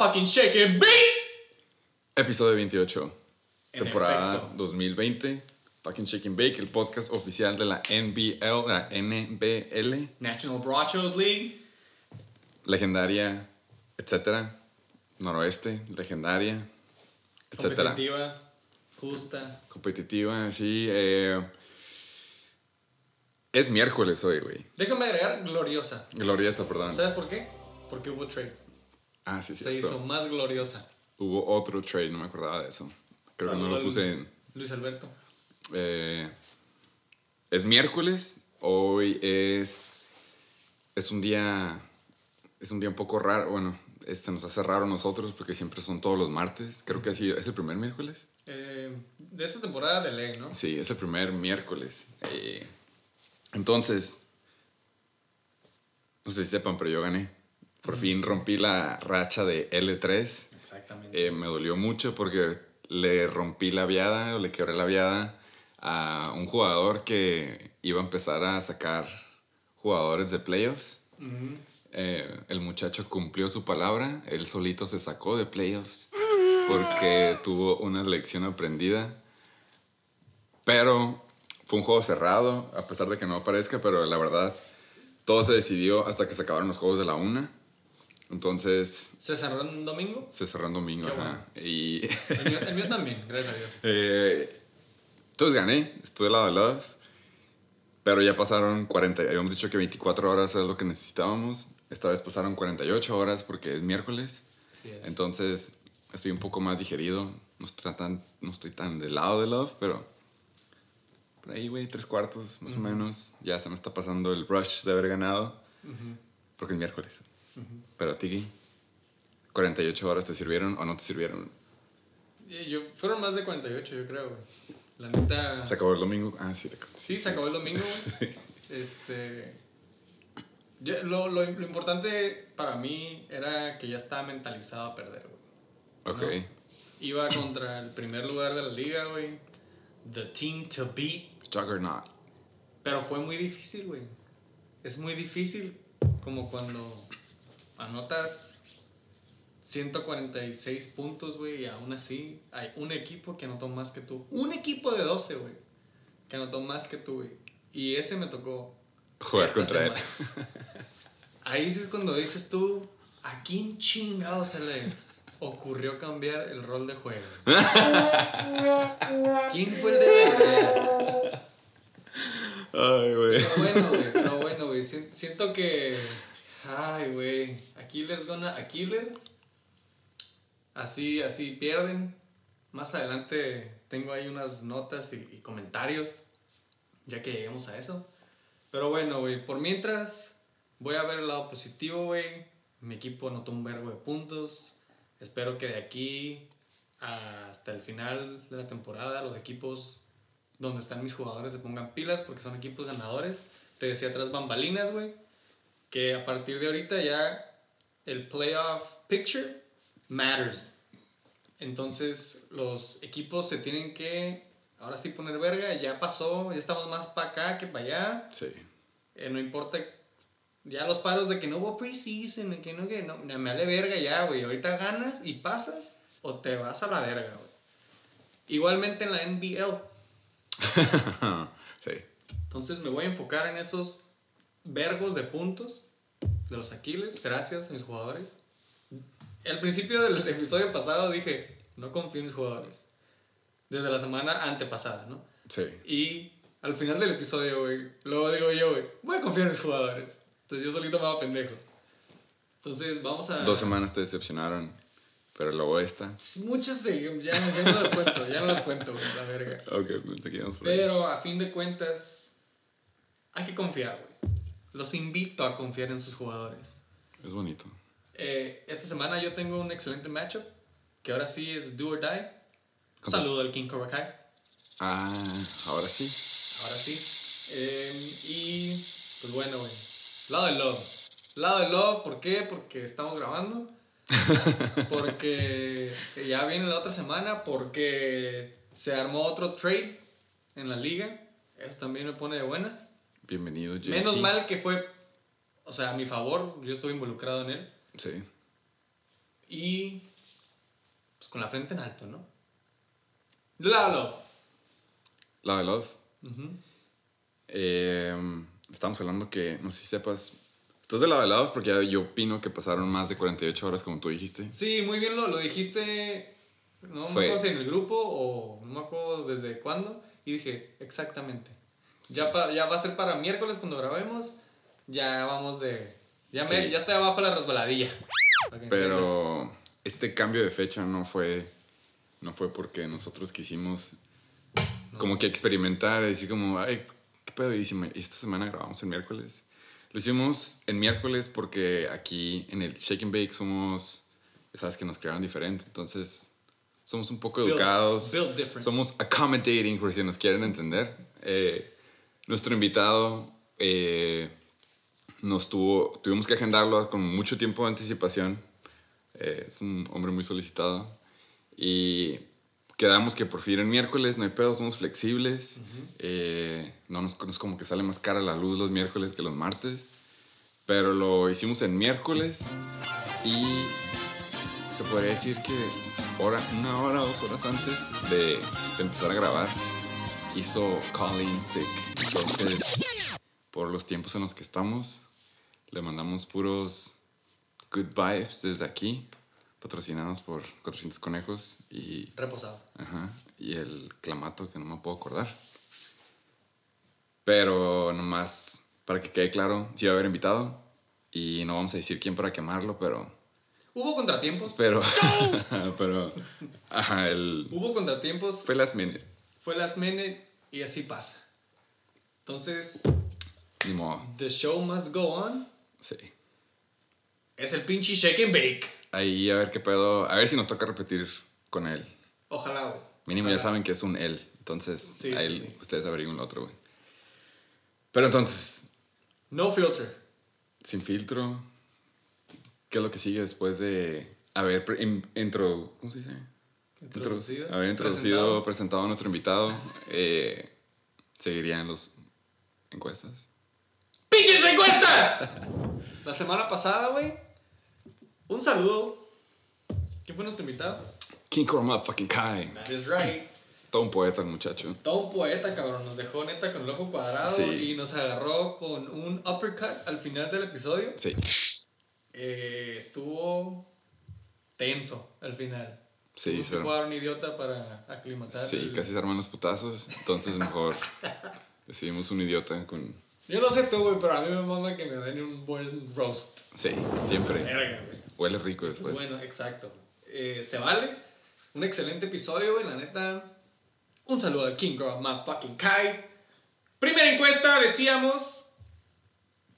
motherfucking Shake It Beat. Episodio 28, En temporada efecto. 2020. Fucking and Bake, el podcast oficial de la NBL, la NBL, National Brochos League. legendaria, etcétera. Noroeste, legendaria, etcétera. Competitiva, justa. Competitiva, sí. eh, es miércoles hoy, güey. Déjame agregar gloriosa. Gloriosa, perdón. ¿Sabes por qué? Porque hubo trade. Ah, sí, sí. Se hizo más gloriosa. Hubo otro trade, no me acordaba de eso. Creo que no lo puse en. Luis Alberto. Eh, es miércoles, hoy es, es un día, es un día un poco raro, bueno, este nos hace raro a nosotros porque siempre son todos los martes, creo que así es el primer miércoles. Eh, de esta temporada de ley, ¿no? Sí, es el primer miércoles. Eh, entonces, no sé si sepan, pero yo gané. Por fin rompí la racha de L3. Exactamente. Eh, me dolió mucho porque le rompí la viada o le quebré la viada a un jugador que iba a empezar a sacar jugadores de playoffs. Eh, el muchacho cumplió su palabra, él solito se sacó de playoffs porque tuvo una lección aprendida. Pero fue un juego cerrado, a pesar de que no parezca, pero la verdad todo se decidió hasta que se acabaron los juegos de la una. Entonces ¿Se cerró en domingo? se cerró en domingo. Qué ajá. Y El mío, el mío también, gracias a Dios. eh, entonces gané, estuve de Love. Pero ya pasaron 40, habíamos dicho que 24 horas era lo que necesitábamos. Esta vez pasaron 48 horas porque es miércoles. Así es. Entonces estoy un poco más digerido. No estoy tan, no estoy tan del lado de Love, pero por ahí, güey, tres cuartos más o menos. Ya se me está pasando el rush de haber ganado. Porque es miércoles. Pero a ti, 48 horas te sirvieron o no te sirvieron. Eh, Yo, fueron más de 48, yo creo, güey. La neta. Se acabó el domingo. Ah, sí, te Sí, se acabó el domingo, güey. Este. yo- lo, lo, lo importante para mí era que ya estaba mentalizado a perder, güey. Ok. ¿no? Iba contra el primer lugar de la liga, güey. The team to beat. Juggernaut. Pero fue muy difícil, güey. Es muy difícil como cuando anotas 146 puntos, güey, y aún así hay un equipo que anotó más que tú. Un equipo de 12, güey, que anotó más que tú, güey. Y ese me tocó. Jugar contra él. Ahí sí es cuando dices tú, ¿a quién chingado se le ocurrió cambiar el rol de juego? ¿Quién fue el de? Ay, güey. Pero bueno, güey, pero bueno, güey. sien- Siento que. Ay, güey. Aquiles gana Aquiles. Así, así pierden. Más adelante tengo ahí unas notas y, y comentarios. Ya que lleguemos a eso. Pero bueno, güey. Por mientras, voy a ver el lado positivo, güey. Mi equipo anotó un vergo de puntos. Espero que de aquí hasta el final de la temporada los equipos donde están mis jugadores se pongan pilas porque son equipos ganadores. Te decía atrás bambalinas, güey, que a partir de ahorita ya el playoff picture matters. Entonces los equipos se tienen que ahora sí poner verga, ya pasó, ya estamos más para acá que para allá. Sí. Eh, no importa ya los paros de que no hubo preseason, que no, que no, me vale verga ya, güey. Ahorita ganas y pasas o te vas a la verga, güey. Igualmente en la NBL. sí. Entonces me voy a enfocar en esos vergos de puntos de los Aquiles. Gracias a mis jugadores. Al principio del episodio pasado dije, no confío en mis jugadores. Desde la semana antepasada, ¿no? Sí. Y al final del episodio, güey, luego digo yo, güey, voy a confiar en mis jugadores. Entonces yo solito me hago pendejo. Entonces vamos a... Dos semanas te decepcionaron, pero luego esta. Muchas sí, ya, ya no las cuento, ya no las cuento, güey, la verga. Ok, que íbamos por ahí. Pero a fin de cuentas, hay que confiar, güey. Los invito a confiar en sus jugadores. Es bonito. Eh, esta semana yo tengo un excelente matchup, que ahora sí es do or die. Contra- saludo al King Cobra Kai, Ah, ahora sí. ahora sí. Eh, y pues bueno, güey. Lado de Love. Lado de Love, ¿por qué? Porque estamos grabando. Porque ya viene la otra semana. Porque se armó otro trade en la liga. Eso también me pone de buenas. Bienvenido, JT. Menos mal que fue, o sea, a mi favor, yo estuve involucrado en él. Sí. y pues con la frente en alto, ¿no? Lalo. Love Love. Eh, estamos hablando que, no sé si sepas, estás de Love Love porque ya yo opino que pasaron más de 48 horas como tú dijiste. Sí, muy bien lo, lo dijiste, no me Fue- acuerdo si en el grupo o no me acuerdo desde cuándo, y dije, exactamente. Ya, pa- ya va a ser para miércoles cuando grabemos, ya vamos de... Ya, me, Sí. ya estoy abajo la resbaladilla. Pero este cambio de fecha no fue, no fue porque nosotros quisimos como que experimentar, decir como, ay, ¿qué pedo? Y si me- esta semana grabamos el miércoles. Lo hicimos en miércoles porque aquí en el Shake and Bake somos, sabes que nos crearon diferente, entonces somos un poco Built- educados, different. somos accommodating por si nos quieren entender. Eh, nuestro invitado eh, nos tuvo, tuvimos que agendarlo con mucho tiempo de anticipación. Eh, es un hombre muy solicitado. Y quedamos que por fin el miércoles, no hay pedo, somos flexibles. Eh, no, nos, no es como que sale más cara la luz los miércoles que los martes. Pero lo hicimos en miércoles y se podría decir que hora, una hora, dos horas antes de, de empezar a grabar, hizo Colin sick. Entonces, por los tiempos en los que estamos, le mandamos puros good vibes desde aquí, patrocinados por 400 conejos y, Reposado. ajá, y el clamato que no me puedo acordar. Pero nomás, para que quede claro, sí va a haber invitado y no vamos a decir quién para quemarlo, pero... Hubo contratiempos. Pero, pero, ajá, el, Hubo contratiempos. fue last minute, Fue last minute y así pasa. Entonces, ni modo, the show must go on. sí. Es el pinche shake and bake. Ahí a ver qué pedo, a ver si nos toca repetir con él. Ojalá, güey. Mínimo ya saben que es un él, entonces Sí, a sí, él sí. ustedes averigüen el otro, güey. Pero entonces, No filter. sin filtro, ¿qué es lo que sigue después de haber pre- in- intro, ¿cómo se dice? Introducido. Haber introducido, Presentado. presentado a nuestro invitado, eh, seguirían los encuestas. ¡Pinches encuestas! La semana pasada, güey. Un saludo. ¿Quién fue nuestro invitado? King Cobra Motherfucking Kai. That is right. Todo un poeta el muchacho. Todo un poeta, cabrón. Nos dejó neta con el ojo cuadrado Sí. y nos agarró con un uppercut al final del episodio. Sí, Eh, estuvo tenso al final. Sí, que se- jugar un idiota para aclimatar. sí, el- casi se arman los putazos, entonces mejor decidimos un idiota con... Yo no sé tú, güey, pero a mí me mama que me den un buen roast. Sí, siempre. Verga, güey. Huele rico Pues después. bueno, exacto. Eh, se vale. Un excelente episodio, güey, la neta. Un saludo al King Girl, fucking Kai. Primera encuesta, decíamos.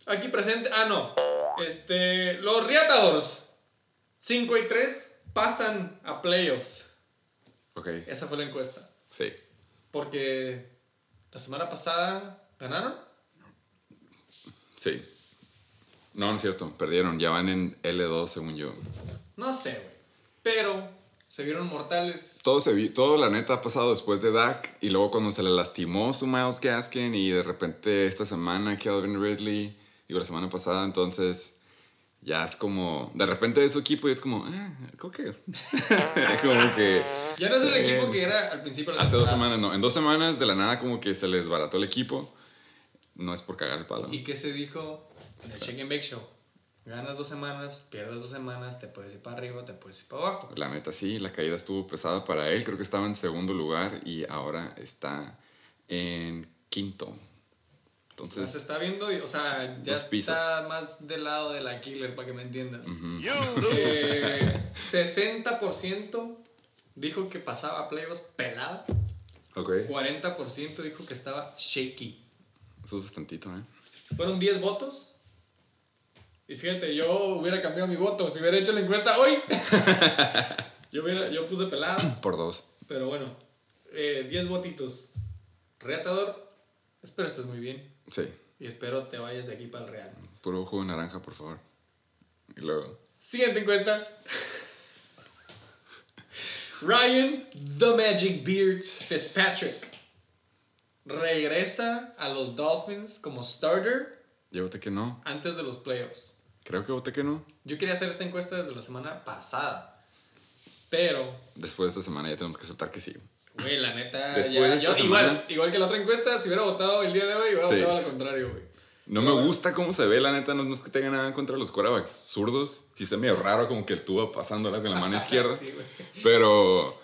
Aquí presente. Ah, no. Este. Los Riatadores. 5 y 3 pasan a playoffs. Ok, Esa fue la encuesta. sí. Porque la semana pasada ganaron. Sí. No, no es cierto. Perdieron. Ya van en L2, según yo. No sé, güey. Pero se vieron mortales. Todo, se vi- todo la neta ha pasado después de Dak. Y luego cuando se le lastimó su Miles Gaskin. Y de repente esta semana Calvin Ridley. Digo, la semana pasada. Entonces ya es como... De repente es su equipo y es como... Ah, ¿cómo que? como que... Ya no es el equipo Eh, que era al principio de la Hace dos temporada. semanas, no. En dos semanas de la nada como que se les barató el equipo. No es por cagar el palo. ¿Y qué se dijo en el Check and Bake Show? Ganas dos semanas, pierdes dos semanas, te puedes ir para arriba, te puedes ir para abajo. La neta sí, la caída estuvo pesada para él. Creo que estaba en segundo lugar y ahora está en quinto. Se Entonces, está viendo, o sea, ya está más del lado de la killer, para que me entiendas. Eh, 60% dijo que pasaba a playoffs pelada, ok. 40% dijo que estaba shaky. Eso es bastantito, ¿eh? Fueron 10 votos. Y fíjate, yo hubiera cambiado mi voto si hubiera hecho la encuesta hoy. yo, hubiera, yo puse pelada. Por dos. Pero bueno, eh, 10 votitos. Reatador, espero estés muy bien. Sí. Y espero te vayas de aquí para el Real. Puro jugo de naranja, por favor. Y luego. Siguiente encuesta. Ryan The Magic Beard Fitzpatrick regresa a los Dolphins como starter Llévate que no. antes de los playoffs. Creo que voté que no. Yo quería hacer esta encuesta desde la semana pasada. Pero, Después de esta semana ya tenemos que aceptar que sí. Güey, la neta. Después ya- de yo- igual, semana- igual que la otra encuesta, si hubiera votado el día de hoy, hubiera Sí. votado al contrario, güey. No me bueno. gusta cómo se ve, la neta. No, no es que tenga nada contra los quarterbacks zurdos. Sí está medio raro como que el tubo pasándola con la mano izquierda. Sí. Pero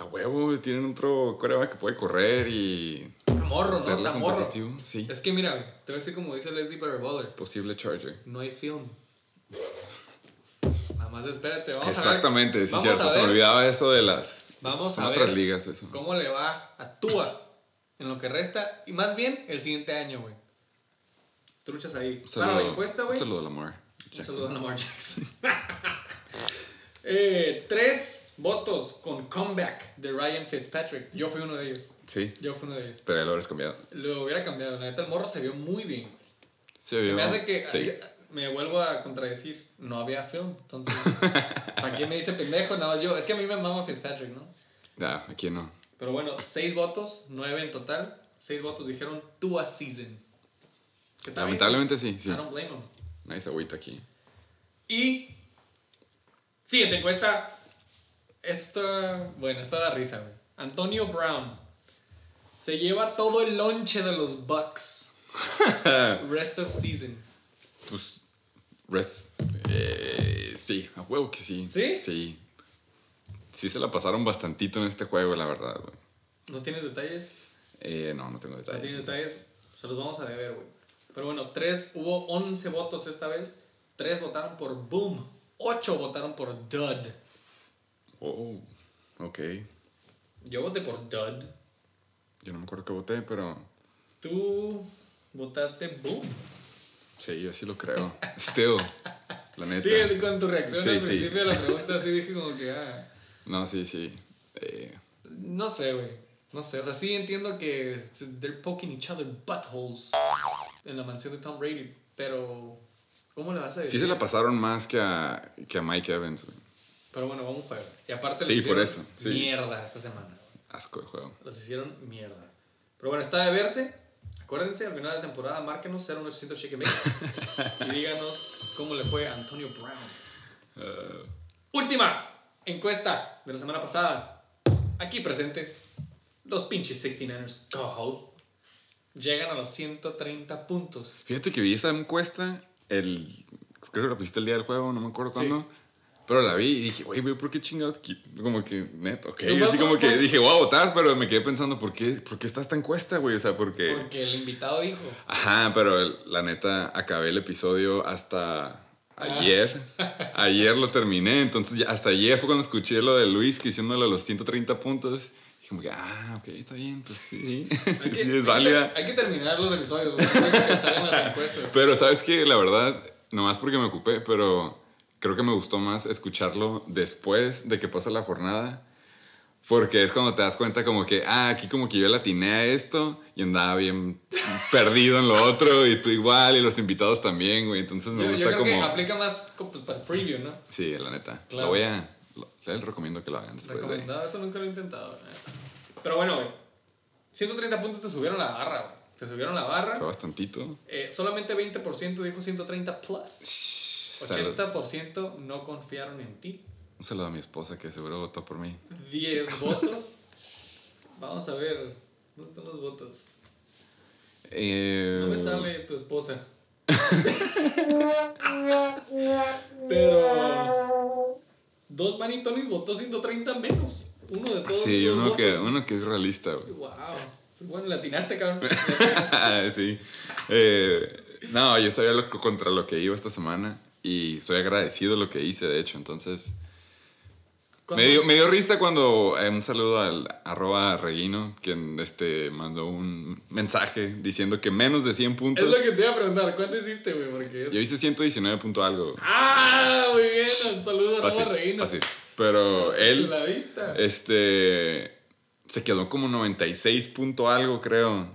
a huevo, tienen otro quarterback que puede correr y Morro, ¿no? Tan morro. Sí, Es que mira, te voy a decir como dice Leslie Baller, posible Charger. no hay film. Más espérate, vamos Exactamente, a ver. sí, vamos cierto. Se me olvidaba eso de las. Vamos son a otras ver ligas, eso. cómo le va a Tua en lo que resta y más bien el siguiente año, güey. Truchas ahí. Un Para la saludo- encuesta, güey. Un saludo a Lamar. Un saludo a Lamar Jackson. Eh, tres votos con comeback de Ryan Fitzpatrick. Yo fui uno de ellos. Sí, Yo fui uno de ellos. pero ya lo habrás cambiado. Lo hubiera cambiado. La neta, el morro se vio muy bien. Se, Se vio- me hace que. Sí. así, me vuelvo a contradecir. No había film. Entonces, ¿para qué me dice pendejo? Nada más yo. Es que a mí me mama Fitzpatrick, ¿no? Ya, aquí no. Pero bueno, seis votos, nueve en total. Seis votos dijeron Tua season. Que está bien. Lamentablemente sí, sí. I don't blame him. Nadie se agüita aquí. Y. Siguiente encuesta. Esta. Bueno, esta da risa, güey. Antonio Brown. Se lleva todo el lonche de los Bucks. Rest of season. Pues, rest. Eh, sí, a huevo que sí. ¿Sí? Sí. Sí se la pasaron bastantito en este juego, la verdad, güey. ¿No tienes detalles? Eh, no, no tengo No detalles. tienes detalles. Se los vamos a deber, güey. Pero bueno, tres, hubo 11 votos esta vez. Tres votaron por Boom. Ocho votaron por Dud. Oh, ok. Yo voté por Dud. Yo no me acuerdo que voté, pero Tú votaste Boom. Sí, yo sí lo creo. Still, la neta. Sí, con tu reacción Sí, al sí. principio de la pregunta, así dije como que, ah, No, sí, sí. Eh, no sé, güey. No sé, o sea, sí entiendo que they're poking each other buttholes en la mansión de Tom Brady, pero ¿cómo le vas a decir? sí se la pasaron más que a, que a Mike Evans, güey. Pero bueno, vamos a ver. Y aparte Sí, por hicieron eso, sí. mierda esta semana. Asco de juego. Los hicieron mierda. Pero bueno, está de verse. Acuérdense, al final de la temporada, márquenos 0800 Shake y díganos cómo le fue a Antonio Brown. Eh, Última encuesta de la semana pasada. Aquí presentes, los pinches 69ers co-host llegan a los 130 puntos. Fíjate que vi esa encuesta, el, creo que la pusiste el día del juego, no me acuerdo Sí. Pero la vi y dije, güey, güey, ¿por qué chingados? Como que, net, ok. Nomás Así como que dije, voy a votar, pero me quedé pensando, ¿por qué, ¿por qué está esta encuesta, güey? O sea, porque. Porque el invitado dijo. Ajá, pero el- la neta, acabé el episodio hasta Ah. ayer. ayer lo terminé, entonces ya- hasta ayer fue cuando escuché lo de Luis que diciéndole los 130 puntos. Y como que, ah, ok, está bien, pues sí, que- sí, es válida. Hay que terminar los episodios, güey. Hay que pensar en las encuestas. Pero sabes que la verdad, nomás porque me ocupé, pero creo que me gustó más escucharlo después de que pasa la jornada. Porque es cuando te das cuenta como que, ah, aquí como que yo le atiné a esto y andaba bien perdido en lo otro y tú igual y los invitados también, güey. Entonces me Yo, yo gusta creo como... que aplica más pues, para el preview, ¿no? Sí, la neta. Claro. Lo voy a... lo- les recomiendo que lo hagan después de... Recomendado, eso nunca lo he intentado. Pero bueno, güey. 130 puntos te subieron la barra, güey. Te subieron la barra. Fue bastantito. Eh, solamente 20% dijo 130 plus. Salud. 80% no confiaron en ti. Un saludo a mi esposa que seguro votó por mí. 10 votos. Vamos a ver. ¿Dónde están los votos? Eh, No me sale tu esposa. Pero. Dos Manitonis votó 130 menos. Uno de todos. Sí, uno que, votos. uno que es realista, güey. Wow. Pues bueno, latinaste, cabrón. sí. Eh, no, yo sabía lo que- contra lo que iba esta semana y soy agradecido de lo que hice, de hecho. Entonces, me dio, me dio risa cuando eh, un saludo al arroba Reguino, quien este, mandó un mensaje diciendo que menos de 100 Es puntos. lo que te iba a preguntar. ¿Cuánto hiciste, güey? Porque. Yo hice 119 punto algo. ¡Ah! Muy bien. Un saludo a Fácil, Roma Reino. fácil. Pero él, La vista. este, se quedó como 96 punto algo, creo,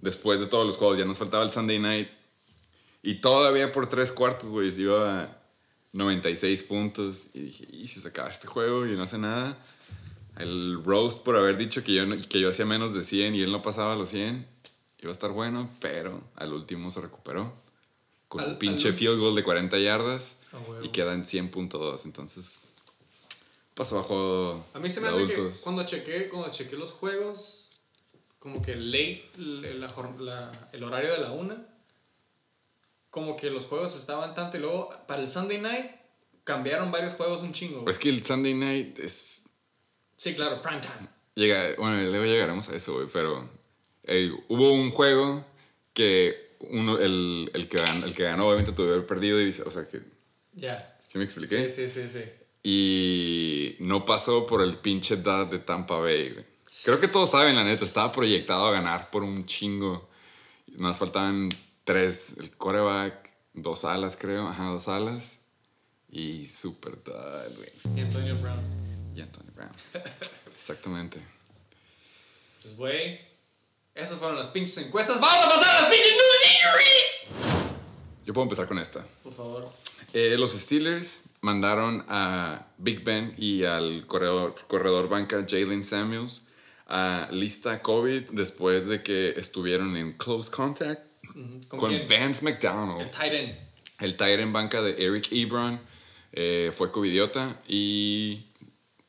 después de todos los juegos. Ya nos faltaba el Sunday Night. Y todavía por tres cuartos, güey, se iba a 96 puntos. Y dije, y si se acaba este juego y no hace nada. El roast por haber dicho que yo, que yo hacía menos de 100 y él no pasaba los 100. Iba a estar bueno, pero al último se recuperó. con Al- un pinche al- field goal de 40 yardas Ah, huevo. y queda en 100.2. Entonces, paso bajo A mí se me hace que adultos. cuando chequé, cuando chequé los juegos, como que late, la la- el horario de la una, como que los juegos estaban tanto y luego para el Sunday night cambiaron varios juegos un chingo. güey. Es que el Sunday night es. Sí, claro, prime time. Llega, bueno, luego llegaremos a eso, güey, pero eh, hubo un juego que uno, el, el, que ganó, el que ganó obviamente tuvo que haber perdido, y, o sea que, Ya. ¿sí me expliqué? Sí, sí, sí, sí. Y no pasó por el pinche dad de Tampa Bay, güey. Creo que todos saben, la neta, estaba proyectado a ganar por un chingo. Nos faltaban tres, el coreback, dos alas, creo, ajá, dos alas. Y super dad, güey. Y Antonio Brown. Y Anthony Brown. Exactamente. Pues, güey, esas fueron las pinches encuestas. ¡Vamos a pasar a las pinches news injuries! Yo puedo empezar con esta. Por favor. Eh, los Steelers mandaron a Big Ben y al corredor, corredor banca Jalen Samuels a lista COVID después de que estuvieron en close contact ¿Con? Vance El McDonald. tight end. El tight end banca de Eric Ebron eh, fue covidiota y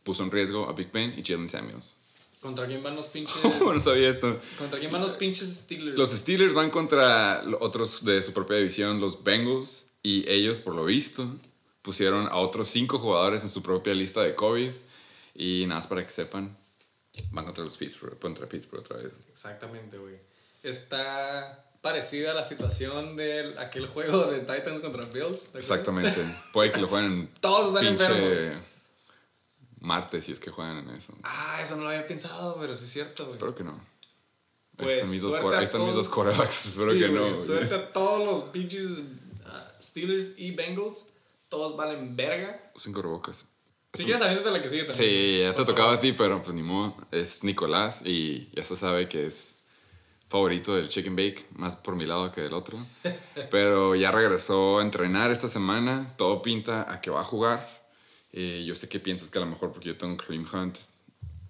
puso en riesgo a Big Ben y Jalen Samuels. ¿Contra quién van los pinches? ¿Cómo no sabía esto? ¿Contra quién van los pinches Steelers? Los Steelers van contra otros de su propia división, los Bengals, y ellos, por lo visto, pusieron a otros cinco jugadores en su propia lista de COVID. Y nada más para que sepan, van contra los Pittsburgh, contra Pittsburgh otra vez. Exactamente, güey. Está parecida a la situación de aquel juego de Titans contra Bills. Exactamente. Puede que lo jueguen Todos están enfermos. martes si es que juegan en eso. Ah, eso no lo había pensado, pero sí es cierto, güey. Espero que no. Pues, ahí están mis dos, ahí están mis dos corebacks. Espero Sí, que no. güey, güey. Suerte a todos los pinches ah, Steelers y Bengals. Todos valen verga. Usen cubrebocas. Si quieres, aviéntate la que sigue también. Sí, ya te tocaba a ti, pero pues ni modo. Es Nicolás y ya se sabe que es favorito del chicken bake, más por mi lado que del otro. Pero ya regresó a entrenar esta semana. Todo pinta a que va a jugar. Eh, yo sé que piensas que a lo mejor porque yo tengo Cream Hunt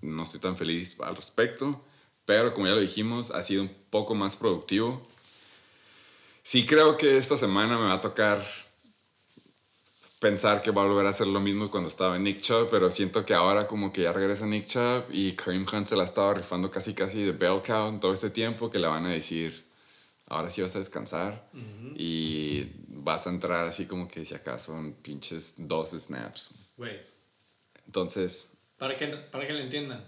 no estoy tan feliz al respecto. Pero como ya lo dijimos, ha sido un poco más productivo. Sí creo que esta semana me va a tocar pensar que va a volver a hacer lo mismo cuando estaba en Nick Chubb, pero siento que ahora como que ya regresa Nick Chubb y Kareem Hunt se la estaba rifando casi casi de bell cow en todo este tiempo que le van a decir, ahora sí vas a descansar y vas a entrar así como que si acaso en pinches dos snaps. Güey, Entonces, para que, para que le entiendan.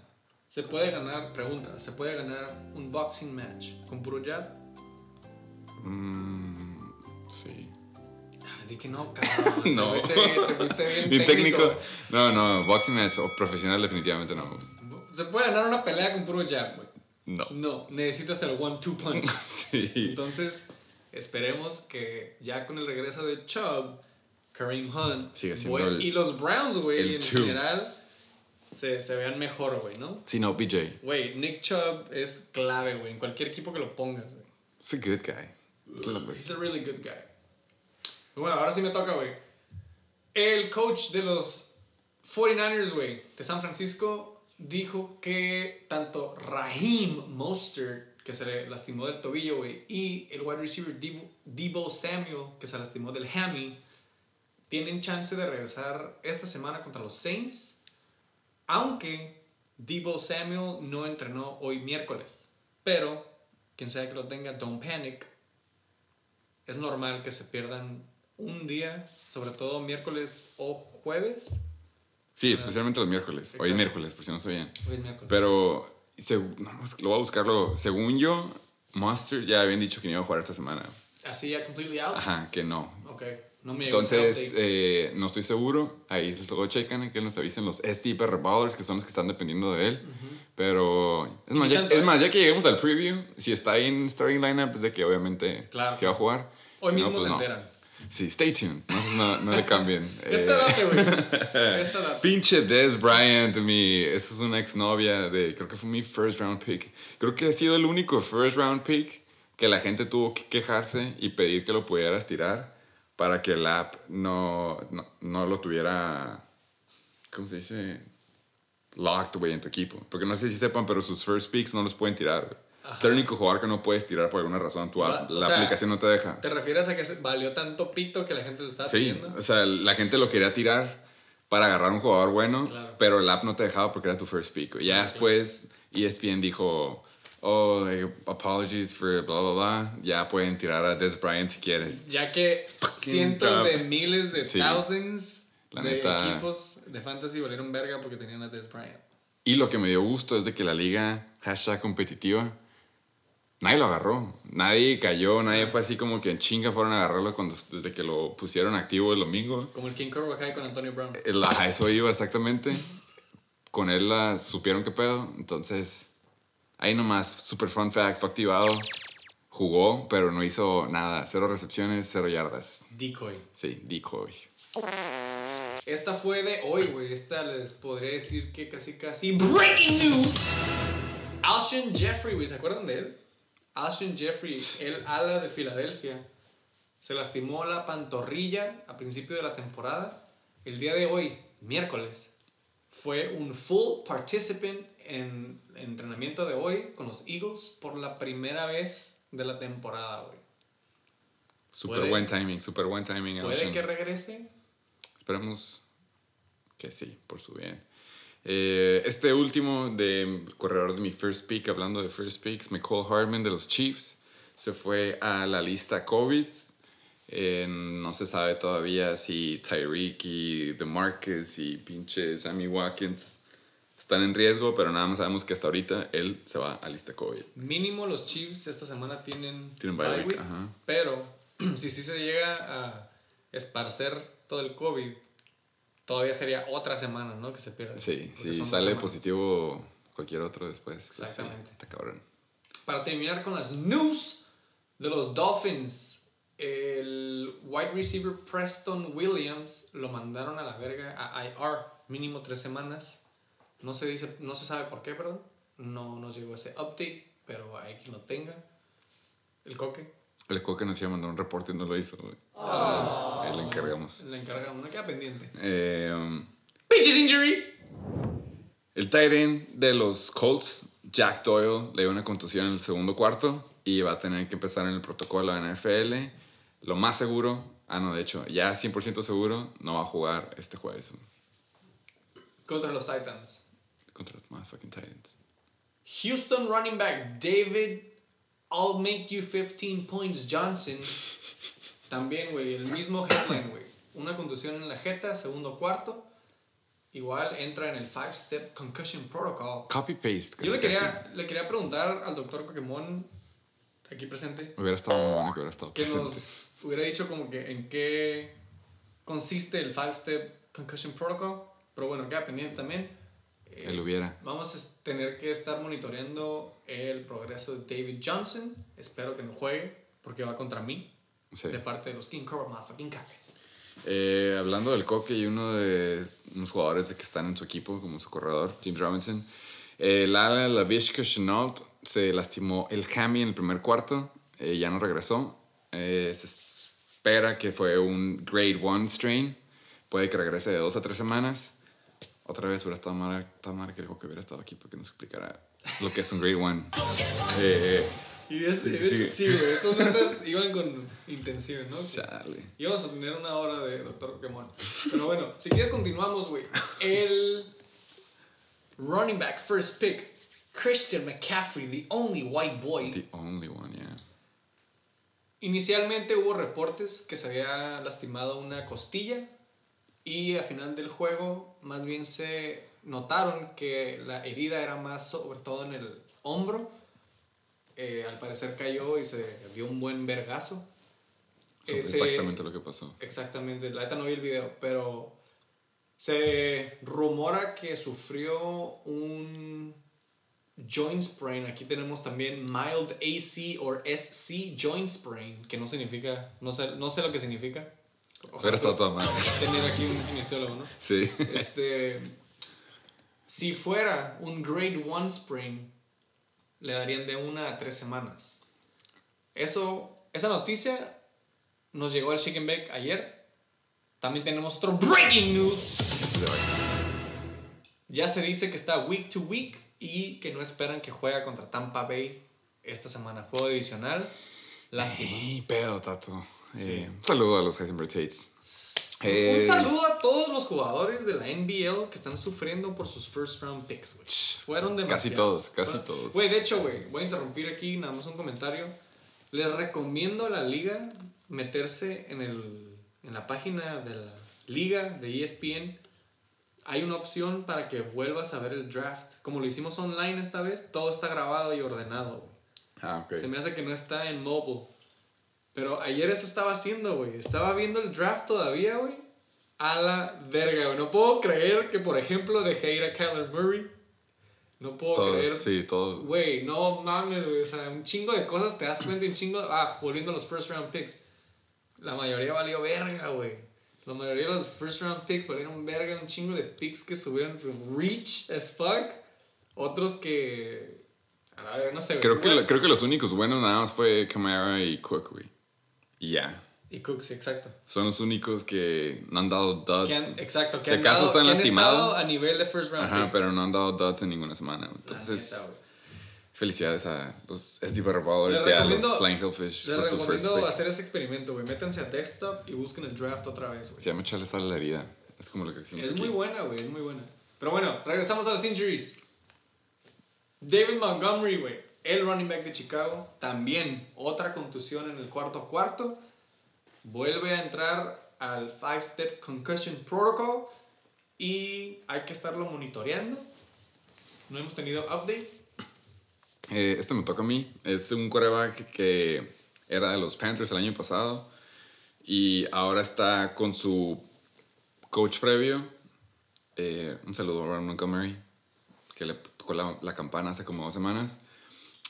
Se puede ganar, pregunta, ¿se puede ganar un boxing match con puro jab? mm, sí. Di que no, cabrón. No. Te fuiste bien, te fuiste bien Ni técnico. técnico. No, no, boxing match o profesional definitivamente no. Se puede ganar una pelea con puro jab, güey. No. No, necesitas el one-two punch. Sí. Entonces, esperemos que ya con el regreso de Chubb, Kareem Hunt Sigue güey, el- y los Browns, güey, en two. general, se, se vean mejor, güey, ¿no? Sí, no, BJ. Güey, Nick Chubb es clave, güey, en cualquier equipo que lo pongas, güey. He's a good guy. He's a really good guy. Pero bueno, ahora sí me toca, güey. El coach de los 49ers, güey, de San Francisco, dijo que tanto Raheem Mostert, que se le lastimó del tobillo, güey, y el wide receiver Debo, Debo Samuel, que se lastimó del hammy, tienen chance de regresar esta semana contra los Saints, aunque Debo Samuel no entrenó hoy miércoles. Pero, quien sea que lo tenga, don't panic. Es normal que se pierdan un día, sobre todo miércoles o jueves. Sí, especialmente los miércoles. Hoy Exacto. es miércoles, por si no sabían. Hoy es miércoles. Pero, no, lo voy a buscarlo. Según yo, Monster ya habían dicho que no iba a jugar esta semana. Así ya completely out. Ajá, que no. Ok, no me Entonces, eh, no estoy seguro. Ahí luego checan que nos avisen los STP Ballers, que son los que están dependiendo de él. Pero, es más, ya, es ¿eh? más, ya que lleguemos al preview, si está ahí en starting lineup, es de que obviamente Claro. se va a jugar. Hoy Si no, mismo pues se no. Sí, stay tuned. No, no, no le cambien. Esta date, güey. Pinche Des Bryant, mi, esa es una exnovia de, creo que fue mi first round pick. Creo que ha sido el único first round pick que la gente tuvo que quejarse y pedir que lo pudieras tirar para que el app no, no, no lo tuviera, ¿cómo se dice? Locked, güey, en tu equipo. Porque no sé si sepan, pero sus first picks no los pueden tirar, güey. Es el único jugador que no puedes tirar por alguna razón. Tu o la sea, aplicación no te deja. ¿Te refieres a que valió tanto pito que la gente lo estaba Sí, pidiendo? o sea, la gente lo quería tirar para agarrar un jugador bueno, Claro. pero el app no te dejaba porque era tu first pick. Ya después ESPN dijo, oh, eh, apologies for bla, bla, bla. Ya pueden tirar a Des Bryant si quieres. Ya que cientos de miles de Sí. thousands La de neta. equipos de fantasy valieron verga porque tenían a Des Bryant. Y lo que me dio gusto es de que la liga hashtag competitiva, nadie lo agarró. Nadie cayó, nadie fue así como que en chinga fueron a agarrarlo cuando, desde que lo pusieron activo el domingo. Como el King Cobra con Antonio Brown. El- A eso iba exactamente. Con él la supieron qué pedo. Entonces, ahí nomás, super fun fact, fue activado. Jugó, pero no hizo nada. Cero recepciones, cero yardas. Decoy. Sí, decoy. Esta fue de hoy, güey. Esta les podría decir que casi, casi. Breaking news: Alshon Jeffrey, güey. ¿Se acuerdan de él? Alshon Jeffrey, el ala de Filadelfia, se lastimó la pantorrilla a principio de la temporada. El día de hoy, miércoles, fue un full participant en entrenamiento de hoy con los Eagles por la primera vez de la temporada, güey. Super buen timing, super buen timing. ¿Puede Alshon. que regrese? Esperamos que sí, por su bien. Eh, este último de corredor de mi first pick, hablando de first picks, McCall Hardman de los Chiefs, se fue a la lista COVID. Eh, no se sabe todavía si Tyreek y DeMarcus y pinche Sammy Watkins están en riesgo, pero nada más sabemos que hasta ahorita él se va a lista COVID. Mínimo los Chiefs esta semana tienen, Tienen bye week, week, ajá. pero si sí se llega a esparcer todo el COVID, todavía sería otra semana, ¿no? Que se pierda. Sí, dos sale semanas. positivo cualquier otro después. sí, Exactamente. está cabrón. Para terminar con las news de los Dolphins, el wide receiver Preston Williams lo mandaron a la verga a IR, mínimo tres semanas. No se dice, no se sabe por qué, perdón. No nos llegó ese update, pero hay quien lo tenga. El coque. El Coque nos iba a mandar un reporte y no lo hizo. güey. Ahí le encargamos. Le encargamos, no queda pendiente. Eh, um, Bitches injuries. el Titan de los Colts, Jack Doyle, le dio una contusión en el segundo cuarto y va a tener que empezar en el protocolo de NFL. Lo más seguro, ah, no, de hecho, ya 100% seguro, no va a jugar este jueves Contra los Titans. contra los motherfucking Titans. Houston running back David I'll make you 15 points Johnson. También, güey, el mismo headline, güey. Una contusión en la jeta, segundo cuarto. Igual entra en el 5-step concussion protocol. Copy-paste. Yo le quería, le quería preguntar al doctor Pokémon, aquí presente. Hubiera estado bueno que hubiera estado que presente. nos hubiera dicho como que en qué consiste el 5-step concussion protocol. Pero bueno, queda pendiente también. Eh, Él hubiera. Vamos a tener que estar monitoreando el progreso de David Johnson. Espero que no juegue porque va contra mí. Sí. De parte de los King Cobra Motherfucking. Eh, hablando del Coque y uno de unos jugadores de que están en su equipo, como su corredor, James Robinson, eh, el ala Lavishka Chenault se lastimó el hammy en el primer cuarto, eh, ya no regresó. Eh, se espera que fue un grade 1 strain, puede que regrese de dos a tres semanas. Otra vez hubiera estado estado mal que el Coque hubiera estado aquí para que nos explicara lo que es un grade 1. Eh, Y de, Sí, de hecho, sí. sí, güey. Estos metas iban con intención, ¿no? chale. Íbamos a tener una hora de Doctor Pokémon. Pero bueno, si quieres continuamos, güey. El running back first pick, Christian McCaffrey, the only white boy. The only one, yeah. Inicialmente hubo reportes que se había lastimado una costilla y al final del juego más bien se notaron que la herida era más sobre todo en el hombro. Eh, al parecer cayó y se dio un buen vergazo. Ese- exactamente lo que pasó. Exactamente, la neta no vi el video, pero se rumora que sufrió un joint sprain. Aquí tenemos también mild AC or SC joint sprain, que no significa, no sé, no sé lo que significa. Hubiera estado toda mal. tener aquí un kinesiólogo, ¿no? Sí. Este, si fuera un grade 1 sprain, le darían de una a tres semanas. Eso, esa noticia nos llegó al Chicken Bake ayer. También tenemos otro breaking news. Ya se dice que está week to week y que no esperan que juegue contra Tampa Bay esta semana. Juego divisional. Lástima. Ey, pedo, Tato. Eh, un saludo a los Heisenberg Tates. Un Eh, saludo a todos los jugadores de la NBL que están sufriendo por sus first round picks, güey. Fueron demasiado. Casi todos, casi todos. Güey, de hecho, güey, voy a interrumpir aquí nada más un comentario. Les recomiendo a la liga meterse en, el, en la página de la liga de ESPN. Hay una opción para que vuelvas a ver el draft. Como lo hicimos online esta vez, todo está grabado y ordenado. Ah, ok. Se me hace que no está en mobile. Pero ayer eso estaba haciendo, güey. Estaba viendo el draft todavía, güey. A la verga, güey. No puedo creer que, por ejemplo, dejé ir a Kyler Murray. No puedo Todos, creer. sí, todos. Güey, no mames, güey. O sea, un chingo de cosas te das cuenta y un chingo. Ah, volviendo a los first round picks. La mayoría valió verga, güey. La mayoría de los first round picks valieron verga. Un chingo de picks que subieron reach as fuck. Otros que. A la verga, no sé. Creo que, creo que los únicos buenos nada más fue Camara y Cook, güey. Y ya. Y Cook, sí, exacto. Son los únicos que no han dado duds. Han- exacto, que Si han, acaso dado- que han lastimados. estado a nivel de first round Ajá, pick. pero no han dado duds en ninguna semana. Entonces, neta, felicidades a los SD Les y a los Flying Hellfish Les recomiendo hacer ese experimento, güey. Métanse a desktop y busquen el draft otra vez, güey. Se llama echarle sal a la herida. Es como lo que hicimos Es aquí. muy buena, güey, es muy buena. Pero bueno, regresamos a las injuries. David Montgomery, güey, el running back de Chicago, también otra contusión en el cuarto cuarto. Vuelve a entrar al five step concussion protocol y hay que estarlo monitoreando. No hemos tenido update. Eh, este me toca a mí. Es un coreback que era de los Panthers el año pasado y ahora está con su coach previo. Eh, un saludo a Ron Montgomery, que le tocó la, la campana hace como dos semanas.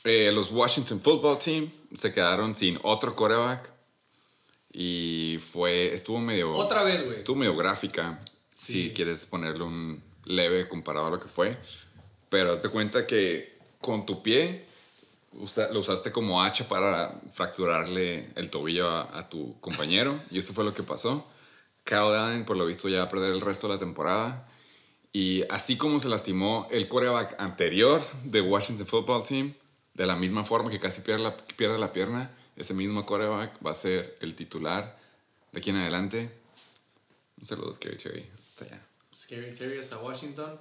Eh, los Washington Football Team se quedaron sin otro coreback y fue, estuvo medio... Otra vez, güey. Estuvo medio gráfica, Sí. si quieres ponerle un leve comparado a lo que fue. Pero haz de cuenta que con tu pie usa- lo usaste como hacha para fracturarle el tobillo a, a tu compañero. y eso fue lo que pasó. Kyle Allen, por lo visto, ya va a perder el resto de la temporada. Y así como se lastimó el quarterback anterior de Washington Football Team, de la misma forma que casi pierde la, pierde la pierna, ese mismo quarterback va a ser el titular de aquí en adelante. Un saludo, Scary Terry. Hasta allá. Scary Terry hasta Washington.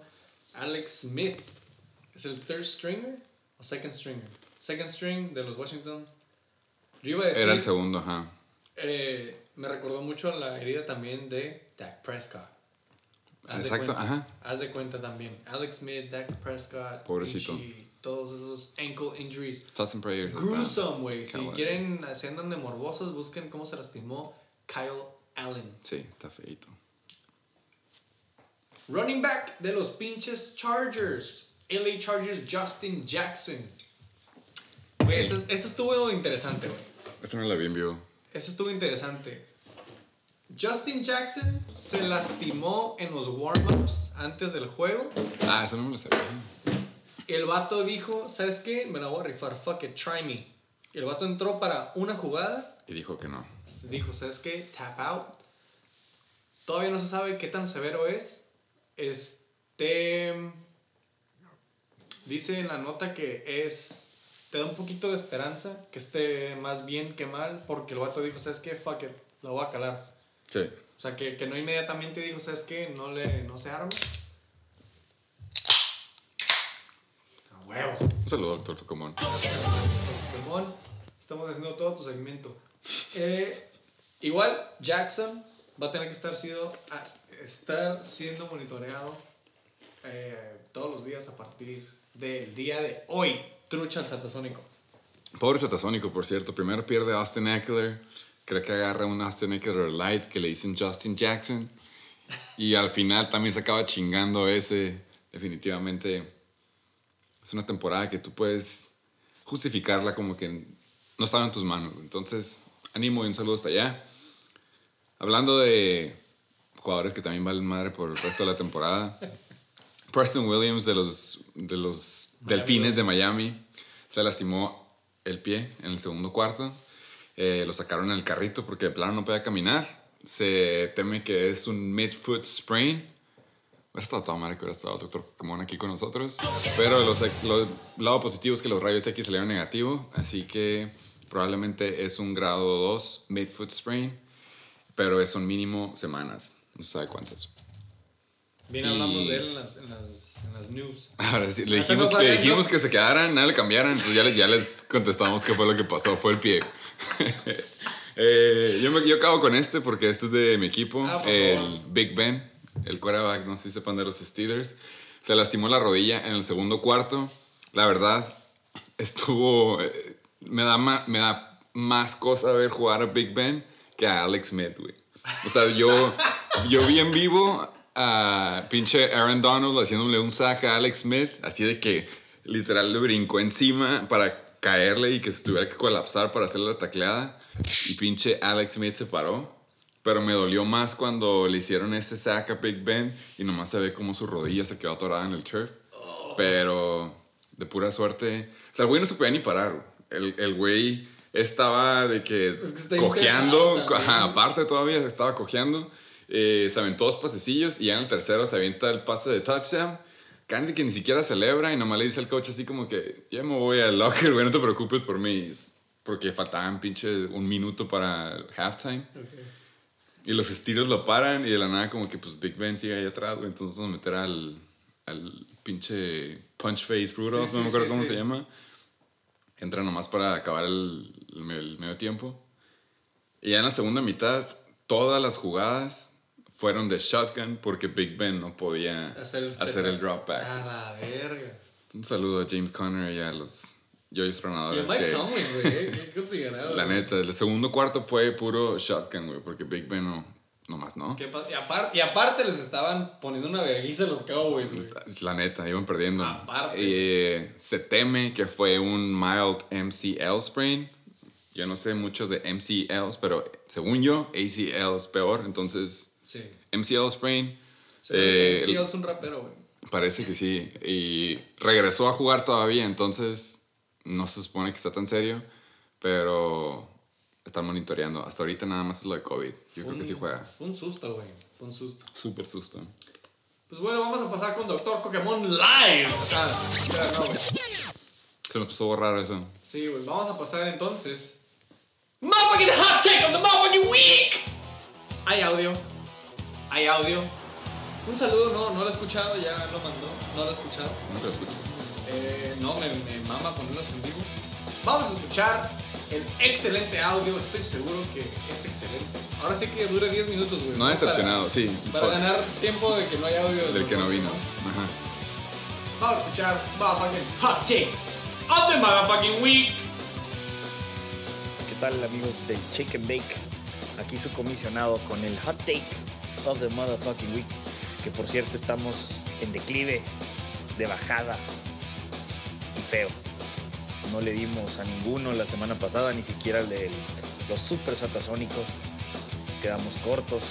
Alex Smith es el third stringer o second stringer. Second string de los Washington. Yo iba a decir. Era el segundo, ajá. eh, me recordó mucho la herida también de Dak Prescott. Haz de Exacto, cuenta, ajá. Haz de cuenta también. Alex Smith, Dak Prescott. Pobrecito. pinche, Todos esos ankle injuries. Thoughts and prayers. Gruesome, güey. Si quieren, se andan de morbosos, busquen cómo se lastimó Kyle Allen. Sí, está feito. Running back de los pinches Chargers. LA Chargers Justin Jackson. Güey, ese, ese estuvo interesante, güey. Esa no la vi en vivo. Ese estuvo interesante. Justin Jackson se lastimó en los warm-ups antes del juego. Ah, eso no me lo sabía. El vato dijo, ¿sabes qué? Me la voy a rifar, fuck it, try me. El vato entró para una jugada, Y dijo que no. dijo, ¿sabes qué? Tap out. Todavía no se sabe qué tan severo es. Este... Dice en la nota que es... Te da un poquito de esperanza que esté más bien que mal, porque el vato dijo, ¿sabes qué? Fuck it, la voy a calar. Sí. O sea, que, que no inmediatamente dijo, ¿sabes qué? No, le, no se arma. A huevo. Un saludo, doctor Tucumón. Estamos haciendo todo tu segmento. Eh, igual, Jackson va a tener que estar siendo, estar siendo monitoreado eh, todos los días a partir del día de hoy. Trucha al satasónico. Pobre Satasónico, por cierto. Primero pierde a Austin Eckler. Creo que agarra un Austin Eckler Light que le dicen Justin Jackson. Y al final también se acaba chingando ese. Definitivamente es una temporada que tú puedes justificarla como que no estaba en tus manos. Entonces, ánimo y un saludo hasta allá. Hablando de jugadores que también valen madre por el resto de la temporada. Preston Williams de los, de los Delfines de Miami se lastimó el pie en el segundo cuarto. Eh, lo sacaron en el carrito porque de plano no podía caminar. Se teme que es un midfoot sprain. Hubiera estado toda madre que hubiera estado el doctor Pokémon aquí con nosotros. Pero los, los lado positivo es que los rayos X salieron negativo. Así que probablemente es un grado 2 midfoot sprain. Pero es un mínimo semanas. No se sabe cuántas. Bien hablamos de él en las, en las, en las news. Ahora sí, le dijimos, le sabían dijimos que se quedaran, nada le cambiaran. Entonces ya les, ya les contestamos qué fue lo que pasó. Fue el pie. Eh, yo, me, yo acabo con este porque este es de mi equipo. Ah, el. Big Ben, el quarterback, no sé si sepan de los Steelers. Se lastimó la rodilla en el segundo cuarto. La verdad, estuvo. eh, me, da ma- me da más cosa ver jugar a Big Ben que a Alex Smith, güey. O sea, yo, yo vi en vivo a pinche Aaron Donald haciéndole un sack a Alex Smith, así de que literal le brincó encima para caerle y que se tuviera que colapsar para hacerle la tacleada. Y pinche Alex Smith se paró. Pero me dolió más cuando le hicieron ese sack a Big Ben y nomás se ve como su rodilla se quedó atorada en el turf. Pero de pura suerte. O sea, el güey no se podía ni parar. güey. El, el güey estaba de que, Es que cojeando. ajá, aparte todavía estaba cojeando. Eh, se aventó dos pasecillos y ya en el tercero se avienta el pase de touchdown. Candy que ni siquiera celebra y nomás le dice al coach así como que ya me voy al locker, güey, no te preocupes por mí. Porque faltaban pinche un minuto para el halftime. Y los estilos lo paran y de la nada como que pues Big Ben sigue ahí atrás, güey. Entonces nos meter al, al pinche Punch Face Rudolph, Sí, no sí, me acuerdo sí, cómo se llama. Entra nomás para acabar el, el- el medio tiempo. Y ya en la segunda mitad, todas las jugadas fueron de shotgun porque Big Ben no podía Hacer el, hacer el drop back. A la verga. Un saludo a James Conner y a los Joyce Tronadores. Mike Tomlin, güey. Qué considerado. la neta, el segundo cuarto fue puro shotgun, güey, porque Big Ben no, nomás no. ¿Qué pa- y, aparte, y aparte les estaban poniendo una vergüenza a los Cowboys, güey. La neta, iban perdiendo. Aparte. Eh, se teme que fue un mild MCL sprain. Yo no sé mucho de MCLs, pero según yo, ACL es peor. Entonces, Sí. MCL sprain. Sí, eh, sí, es un rapero, güey. Parece que sí. Y regresó a jugar todavía, entonces no se supone que está tan serio, pero están monitoreando. Hasta ahorita nada más es lo de COVID. Yo creo que sí juega. Fue un susto, güey. Fue un susto. Súper susto. Pues bueno, vamos a pasar con Doctor Pokémon Live. Ah, espera, no, güey. Se nos puso raro eso. Sí, güey. Vamos a pasar entonces. Motherfucking hot take of the motherfucking week. Hay audio. Hay audio. Un saludo, no, no lo he escuchado, ya lo mandó. No lo he escuchado. No lo escucho. Eh, no, me, me mama ponerlos en vivo. Vamos a escuchar el excelente audio. Estoy seguro que es excelente. Ahora sí que dure 10 minutos, güey. No ha decepcionado, sí. Para, para Por- ganar tiempo de que no haya audio. Del que no vino. ¿no? Ajá. Vamos a escuchar motherfucking hot take of the motherfucking week. ¿Qué tal amigos del and Bake? Aquí su comisionado con el Hot Take of the Motherfucking Week. Que por cierto estamos en declive, de bajada feo. No le dimos a ninguno la semana pasada, ni siquiera el de los super satasónicos. Quedamos cortos,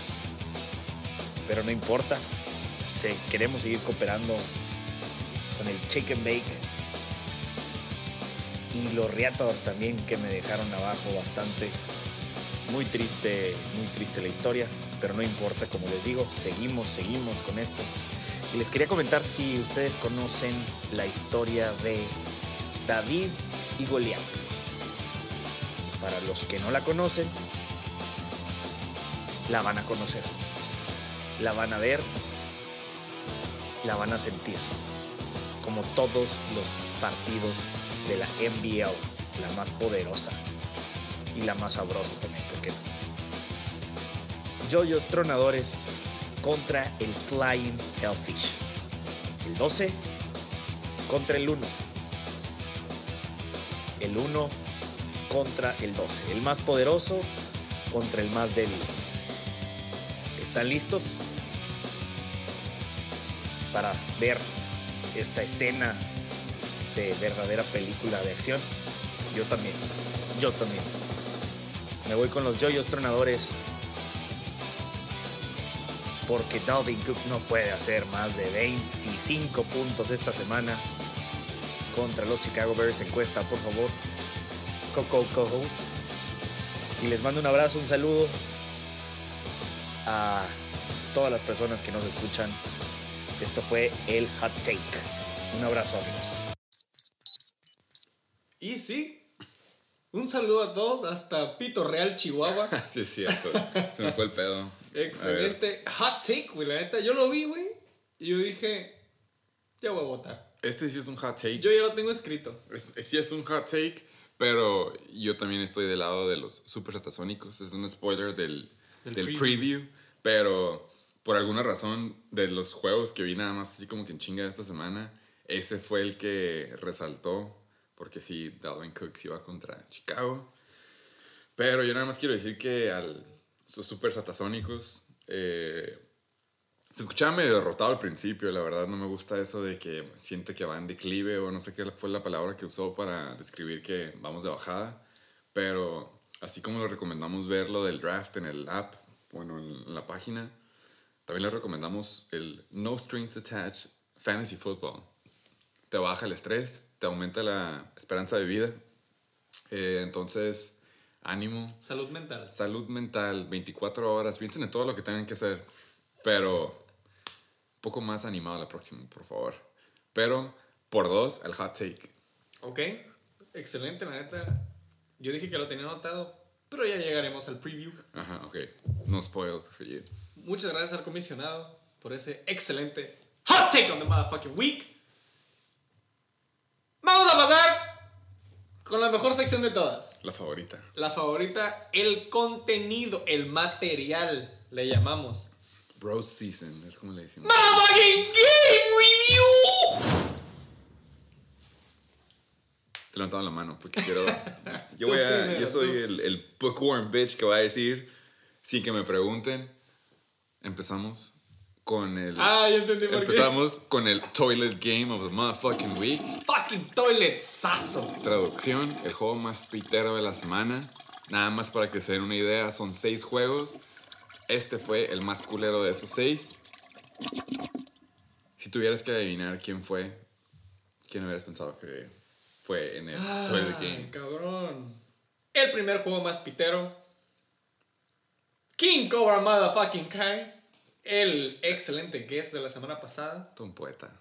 pero no importa. Se- queremos seguir cooperando con el and Bake y los Reator también que me dejaron abajo bastante. Muy triste, muy triste la historia, pero no importa, como les digo, seguimos, seguimos con esto. Y les quería comentar si ustedes conocen la historia de David y Goliat. Para los que no la conocen, la van a conocer, la van a ver, la van a sentir, como todos los partidos de la NBL, la más poderosa y la más sabrosa también, porque Joyos Tronadores contra el Flying Hellfish. El 12 contra el 1. El 1 contra el 12. El más poderoso contra el más débil. ¿Están listos? Para ver esta escena de verdadera película de acción. Yo también. Yo también. Me voy con los yoyos tronadores. Porque Dalvin Cook no puede hacer más de 25 puntos esta semana contra los Chicago Bears. Encuesta, por favor. Coco co-host. Y les mando un abrazo, un saludo a todas las personas que nos escuchan Esto fue el Hot Take. Un abrazo, amigos. Y sí, un saludo a todos hasta Pito Real, Chihuahua. sí, es cierto. Se me fue el pedo. Excelente hot take, güey. La neta, yo lo vi, güey. Y yo dije, ya voy a votar. Este sí es un hot take. Yo ya lo tengo escrito. Es- sí es un hot take, pero yo también estoy del lado de los super satasónicos. Es un spoiler del, Del del, preview. preview. pero por alguna razón de los juegos que vi nada más así como que en chinga esta semana, ese fue el que resaltó, porque sí, Dalvin Cooks iba contra Chicago. Pero yo nada más quiero decir que al sus super satasónicos eh, se escuchaba medio derrotado al principio, la verdad no me gusta eso de que siente que va en declive o no sé qué fue la palabra que usó para describir que vamos de bajada, pero así como les recomendamos ver lo del draft en el app, bueno, en la página, también les recomendamos el No Strings Attached Fantasy Football. Te baja el estrés, te aumenta la esperanza de vida, Eh, entonces ánimo, Salud mental. salud mental, 24 horas, piensen en todo lo que tengan que hacer, pero un poco más animado la próxima, por favor. Pero por dos, el hot take. Ok, excelente, la neta. Yo dije que lo tenía anotado, pero ya llegaremos al preview. Ajá, ok. No spoil for you. Muchas gracias al comisionado por ese excelente hot take on the motherfucking week. Vamos a pasar con la mejor sección de todas. La favorita. La favorita, el contenido, el material, le llamamos. Bro Season, es como le decimos. Motherfucking Game Review. Te levantaba la mano porque quiero. Yo, voy a, primero, yo soy el, el bookworm bitch que va a decir, sin que me pregunten. Empezamos con el. Ah, ya entendí por qué. Empezamos con el Toilet Game of the Motherfucking Week. Fucking toilet sazo. Traducción, el juego más pitero de la semana. Nada más para que se den una idea, son seis juegos. Este fue el más culero de esos seis. Si tuvieras que adivinar quién fue, ¿quién hubieras pensado que fue en el Toilet Ah, Game? cabrón. El primer juego más pitero. King Cobra Motherfucking Kai. El excelente guest de la semana pasada. Un poeta.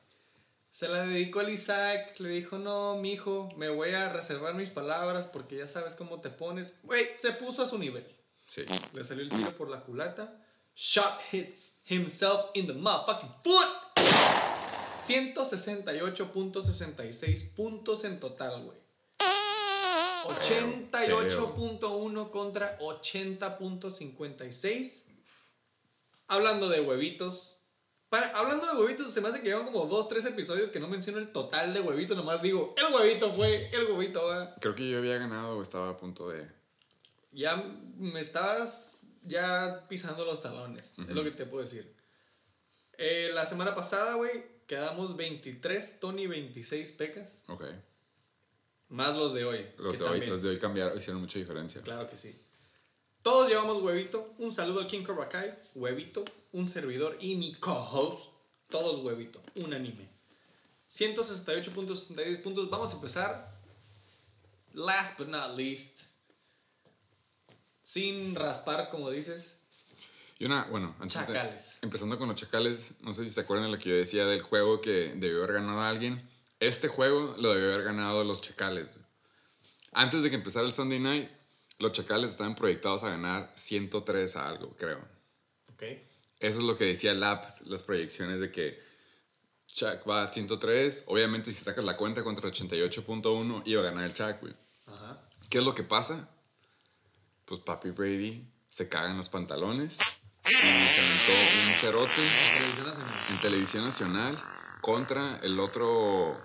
Se la dedicó al Isaac. Le dijo: No, mijo, me voy a reservar mis palabras porque ya sabes cómo te pones. Güey, se puso a su nivel. Sí. Le salió el tiro por la culata. Shot hits himself in the motherfucking foot. 168.66 puntos en total, güey. 88.1 contra 80.56. Hablando de huevitos. Para- hablando de huevitos, se me hace que llevan como 2, 3 episodios que no menciono el total de huevitos. Nomás digo, el huevito fue, el huevito va. Creo que yo había ganado o estaba a punto de. Ya me estabas ya pisando los talones. Es lo que te puedo decir. Eh, la semana pasada, güey, quedamos 23, Tony 26 pecas. Ok. Más los de hoy. Los que de, hoy, los de hoy cambiaron, hicieron mucha diferencia. Claro que sí. Todos llevamos huevito. Un saludo a King Cobra Kai. Huevito. Un servidor y mi co-host. Todos huevito. Un anime. 168.66 puntos. Vamos a empezar. Last but not least. Sin raspar, como dices. Y una, bueno, antes de- Chacales. empezando con los chacales, no sé si se acuerdan de lo que yo decía del juego que debió haber ganado a alguien. Este juego lo debió haber ganado los chacales. Antes de que empezara el Sunday night, los chacales estaban proyectados a ganar 103 a algo, creo. Ok. Eso es lo que decía el app, las proyecciones de que Chuck va a 103. Obviamente, si sacas la cuenta contra 88.1, iba a ganar el Chuck, güey. Ajá. ¿Qué es lo que pasa? Pues Papi Brady se caga en los pantalones y se aventó un cerote Televisión Nacional. en televisión nacional contra el otro.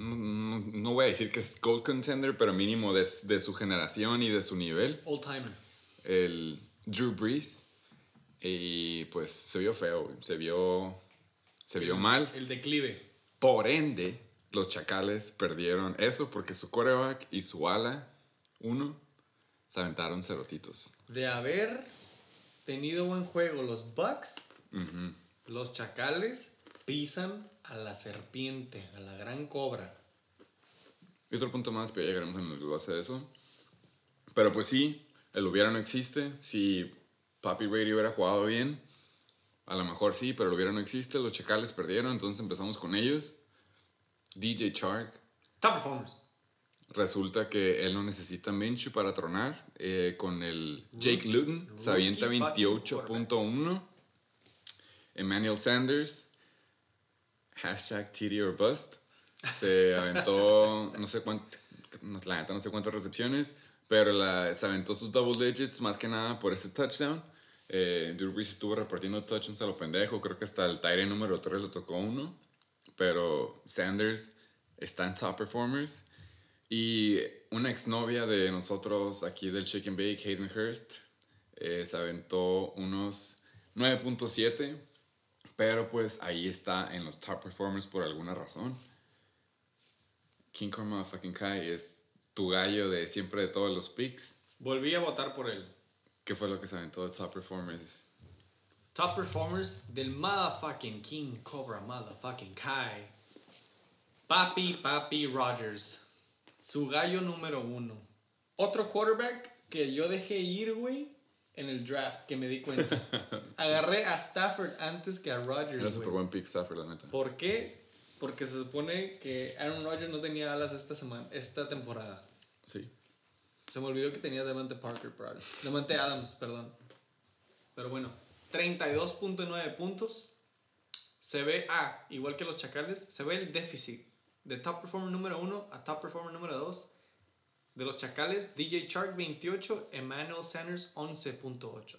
No, no- no voy a decir que es Gold Contender, pero mínimo de, de su generación y de su nivel, Old timer. el Drew Brees. Y pues se vio feo, se vio, se vio mal. El declive. Por ende, los Chacales perdieron eso porque su coreback y su ala, uno, se aventaron cerotitos. De haber tenido buen juego los Bucks, los chacales pisan a la serpiente, a la gran cobra. Y otro punto más, pero ya llegaremos en el desglose de eso. Pero pues sí, el hubiera no existe. Si Papi Brady hubiera jugado bien, A lo mejor sí, pero lo hubiera no existe. Los Chacales perdieron, entonces empezamos con ellos. DJ Chark. Top performers. Resulta que él no necesita Minshew para tronar. eh, con el Jake Luton se avienta rookie fucking 28.1. Emmanuel Sanders. Hashtag TD or Bust. Se aventó no sé cuánto, la neta no sé cuántas recepciones, pero la, se aventó sus double digits más que nada por ese touchdown. Eh, Drew Brees estuvo repartiendo touchdowns a lo pendejo, creo que hasta el Tyrant número 3 le tocó uno, pero Sanders está en top performers. Y una exnovia de nosotros aquí del Chicken Bake, Hayden Hurst, eh, se aventó unos 9.7, pero pues ahí está en los top performers por alguna razón. King Kong Motherfucking Kai es tu gallo de siempre de todos los picks. Volví a votar por él. ¿Qué fue lo que se aventó de top performers? Top performers del motherfucking King Cobra motherfucking Kai. Papi, Papi Rogers. Su gallo número uno. Otro quarterback que yo dejé ir, güey, en el draft, que me di cuenta. Agarré a Stafford antes que a Era Rodgers, súper güey. buen pick Stafford, la neta. ¿Por qué? Porque se supone que Aaron Rodgers no tenía alas esta semana, esta temporada. Sí. Se me olvidó que tenía Devante Parker, probable. Devante Adams, perdón. Pero bueno, 32.9 puntos. Se ve, ah, igual que los Chacales, se ve el déficit de top performer número 1 a top performer número 2. De los Chacales, DJ Shark 28, Emmanuel Sanders 11.8.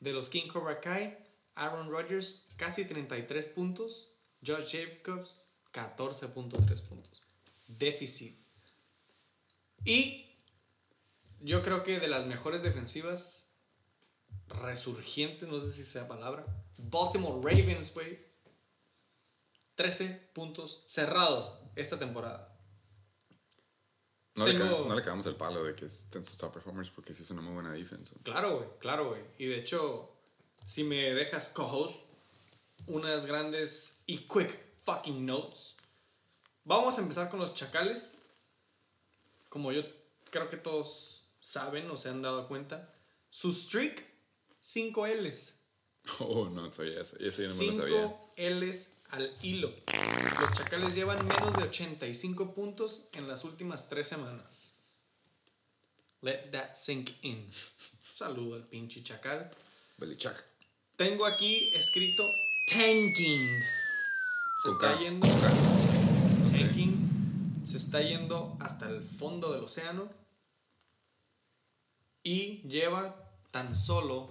De los King Cobra Kai, Aaron Rodgers casi 33 puntos, Josh Jacobs 14.3 puntos. Déficit. Y yo creo que de las mejores defensivas resurgientes, no sé si sea palabra, Baltimore Ravens, güey. 13 puntos cerrados esta temporada. No, le, Tengo- ca- no le cagamos el palo de que estén sus top performers porque sí es una muy buena defensa. Claro, güey, claro, güey. Y de hecho, si me dejas co-host unas grandes y quick fucking notes, vamos a empezar con los chacales. Como yo creo que todos saben o se han dado cuenta, su streak, 5 L's. Oh, no sabía eso. Ese yo no me lo 5 sabía. L's al hilo. Los chacales llevan menos de 85 puntos en las últimas 3 semanas. Let that sink in. Saludo al pinche chacal. Belichick. Tengo aquí escrito tanking. Se está yendo. Tanking. Se está yendo hasta el fondo del océano. Y lleva tan solo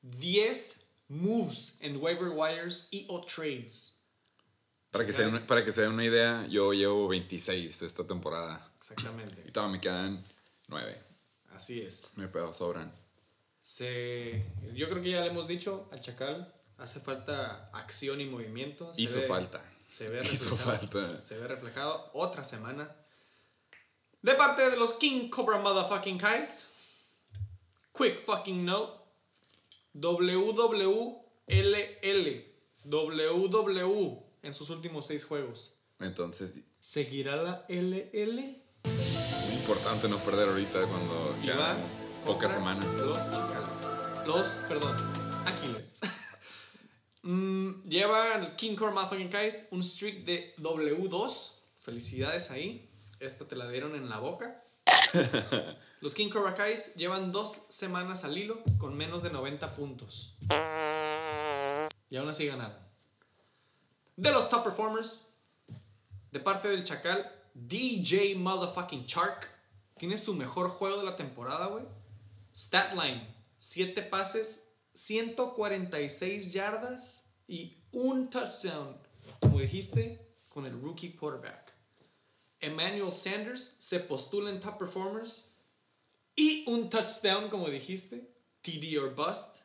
10 moves en waiver wires y o trades. Para que, se den, para que se den una idea, yo llevo 26 esta temporada. Exactamente. Y todavía me quedan 9. Así es. Me pedo, sobran. Se, yo creo que ya le hemos dicho al Chacal, hace falta acción y movimiento. Se Hizo ve- falta. Se ve Hizo reflejado. falta. Se ve reflejado otra semana. De parte de los King Cobra Motherfucking Kais. Quick fucking note. WWLL. WW en sus últimos seis juegos. Entonces, ¿Seguirá la LL? muy importante no perder ahorita cuando Y ya pocas semanas. Los chacales. Los, perdón, Aquiles. Mm, lleva los King Core Motherfucking Guys un streak de W2. Felicidades ahí. Esta te la dieron en la boca. Los King Cobra Kais llevan dos semanas al hilo con menos de 90 puntos. Y aún así ganaron. De los top performers, de parte del Chacal, DJ Motherfucking Shark tiene su mejor juego de la temporada, güey. Statline, 7 pases, 146 yardas y un touchdown, como dijiste, con el rookie quarterback. Emmanuel Sanders se postula en top performers y un touchdown, como dijiste, TD or bust,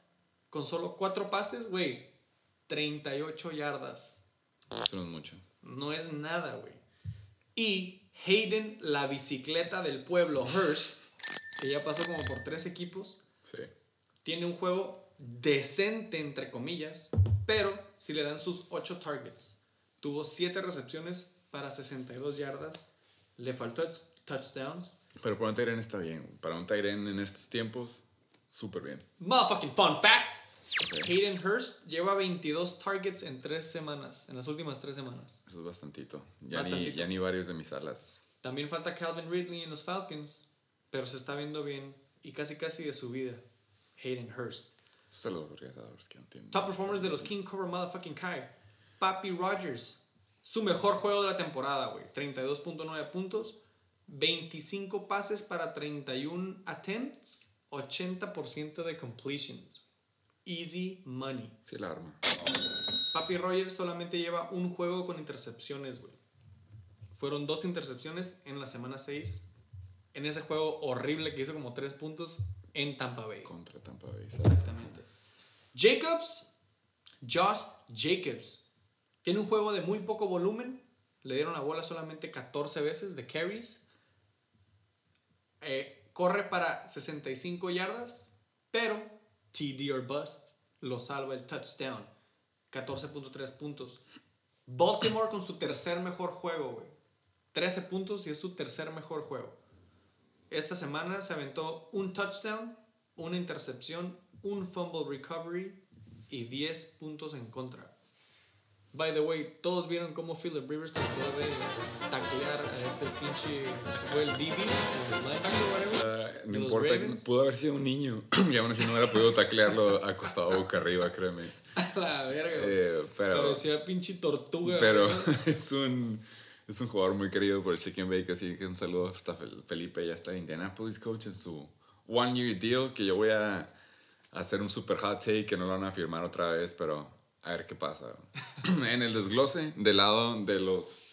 con solo 4 pases, güey, 38 yardas. Esto no es mucho. No es nada, güey. Y Hayden, la bicicleta del pueblo, Hurst, que ya pasó como por tres equipos, Sí. tiene un juego decente, entre comillas, pero si le dan sus 8 targets, tuvo 7 recepciones para 62 yardas, le faltó touch- touchdowns. Pero para un Tyren está bien. Para un Tyren en estos tiempos, súper bien. Motherfucking fun Hayden Hurst lleva 22 targets en tres semanas, en las últimas tres semanas. Eso es bastantito. Ya, Bastantito. Ni, ya ni varios de mis alas. También falta Calvin Ridley en los Falcons, pero se está viendo bien y casi casi de su vida. Hayden Hurst. Se los regadores que no tienen. Top performers de los King Cobra Motherfucking Kai. Papi Rogers. Su mejor juego de la temporada, güey. 32.9 puntos. 25 pases para 31 attempts. 80% de completions. Easy money. Sí, la arma. Papi Rogers solamente lleva un juego con intercepciones, güey. Fueron dos intercepciones en la semana 6. En ese juego horrible que hizo como 3 puntos en Tampa Bay. Contra Tampa Bay. Exactamente. Jacobs, Josh Jacobs, tiene un juego de muy poco volumen. Le dieron la bola solamente 14 veces de carries. Eh, corre para 65 yardas, pero TD or bust lo salva el touchdown. 14.3 puntos. Baltimore con su tercer mejor juego, güey. 13 puntos y es su tercer mejor juego. Esta semana se aventó un touchdown, una intercepción, un fumble recovery y 10 puntos en contra. By the way, todos vieron cómo Philip Rivers trató de taclear a ese pinche. se Fue el DB, el linebacker, whatever. Ah, no importa, Ravens. pudo haber sido un niño y aún así no hubiera podido taclearlo acostado boca arriba, créeme. A la verga. Eh, pero Parecía pinche tortuga. pero es un es un jugador muy querido por el Chicken Bake, así que un saludo hasta Fel- Felipe, ya está en Indianapolis coach en su one year deal que yo voy a hacer un super hot take que no lo van a firmar otra vez, pero a ver qué pasa. en el desglose del lado de los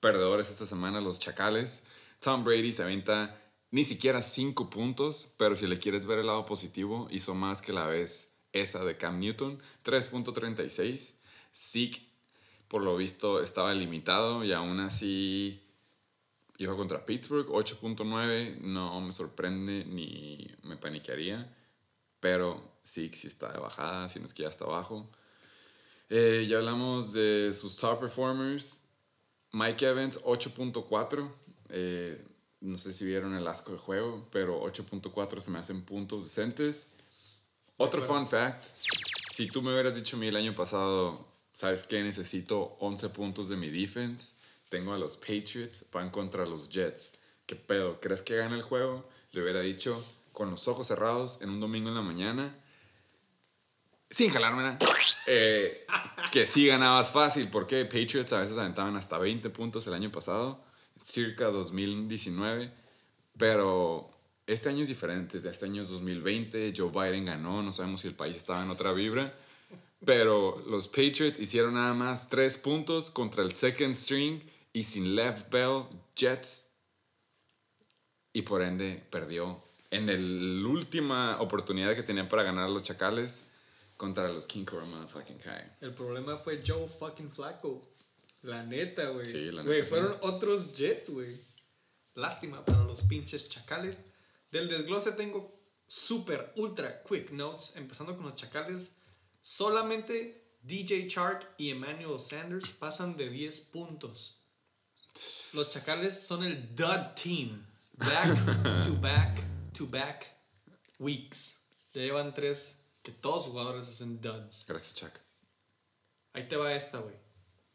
perdedores esta semana, los chacales, Tom Brady se avienta ni siquiera 5 puntos, pero si le quieres ver el lado positivo, hizo más que la vez esa de Cam Newton, 3.36. Zeke, por lo visto, estaba limitado y aún así iba contra Pittsburgh, 8.9. No me sorprende ni me paniquearía, pero Zeke sí está de bajada, si no es que ya está abajo. Eh, ya hablamos de sus top performers. Mike Evans, 8.4. Eh, no sé si vieron el asco de juego, pero 8.4 se me hacen puntos decentes. Otro fun fact: si tú me hubieras dicho a mí el año pasado, ¿sabes qué? Necesito 11 puntos de mi defense. Tengo a los Patriots, van contra los Jets. ¿Qué pedo? ¿Crees que gana el juego? Le hubiera dicho con los ojos cerrados en un domingo en la mañana sin jalármela, eh, que sí ganabas fácil, porque Patriots a veces aventaban hasta 20 puntos el año pasado, circa 2019, pero este año es diferente, este año es 2020, Joe Biden ganó, no sabemos si el país estaba en otra vibra, pero los Patriots hicieron nada más 3 puntos contra el second string y sin left bell, Jets, y por ende perdió. En la última oportunidad que tenían para ganar los Chacales contra los King Cobra Motherfucking Kai. El problema fue Joe fucking Flacco. La neta, güey. Sí, la Güey, neta, fueron otros Jets, güey. Lástima para los pinches chacales. Del desglose tengo super ultra quick notes, empezando con los chacales. Solamente DJ Chark y Emmanuel Sanders pasan de 10 puntos. Los chacales son el dud team. Back to back to back weeks. Ya llevan tres que todos los jugadores hacen duds. Gracias, Chuck. Ahí te va esta, güey.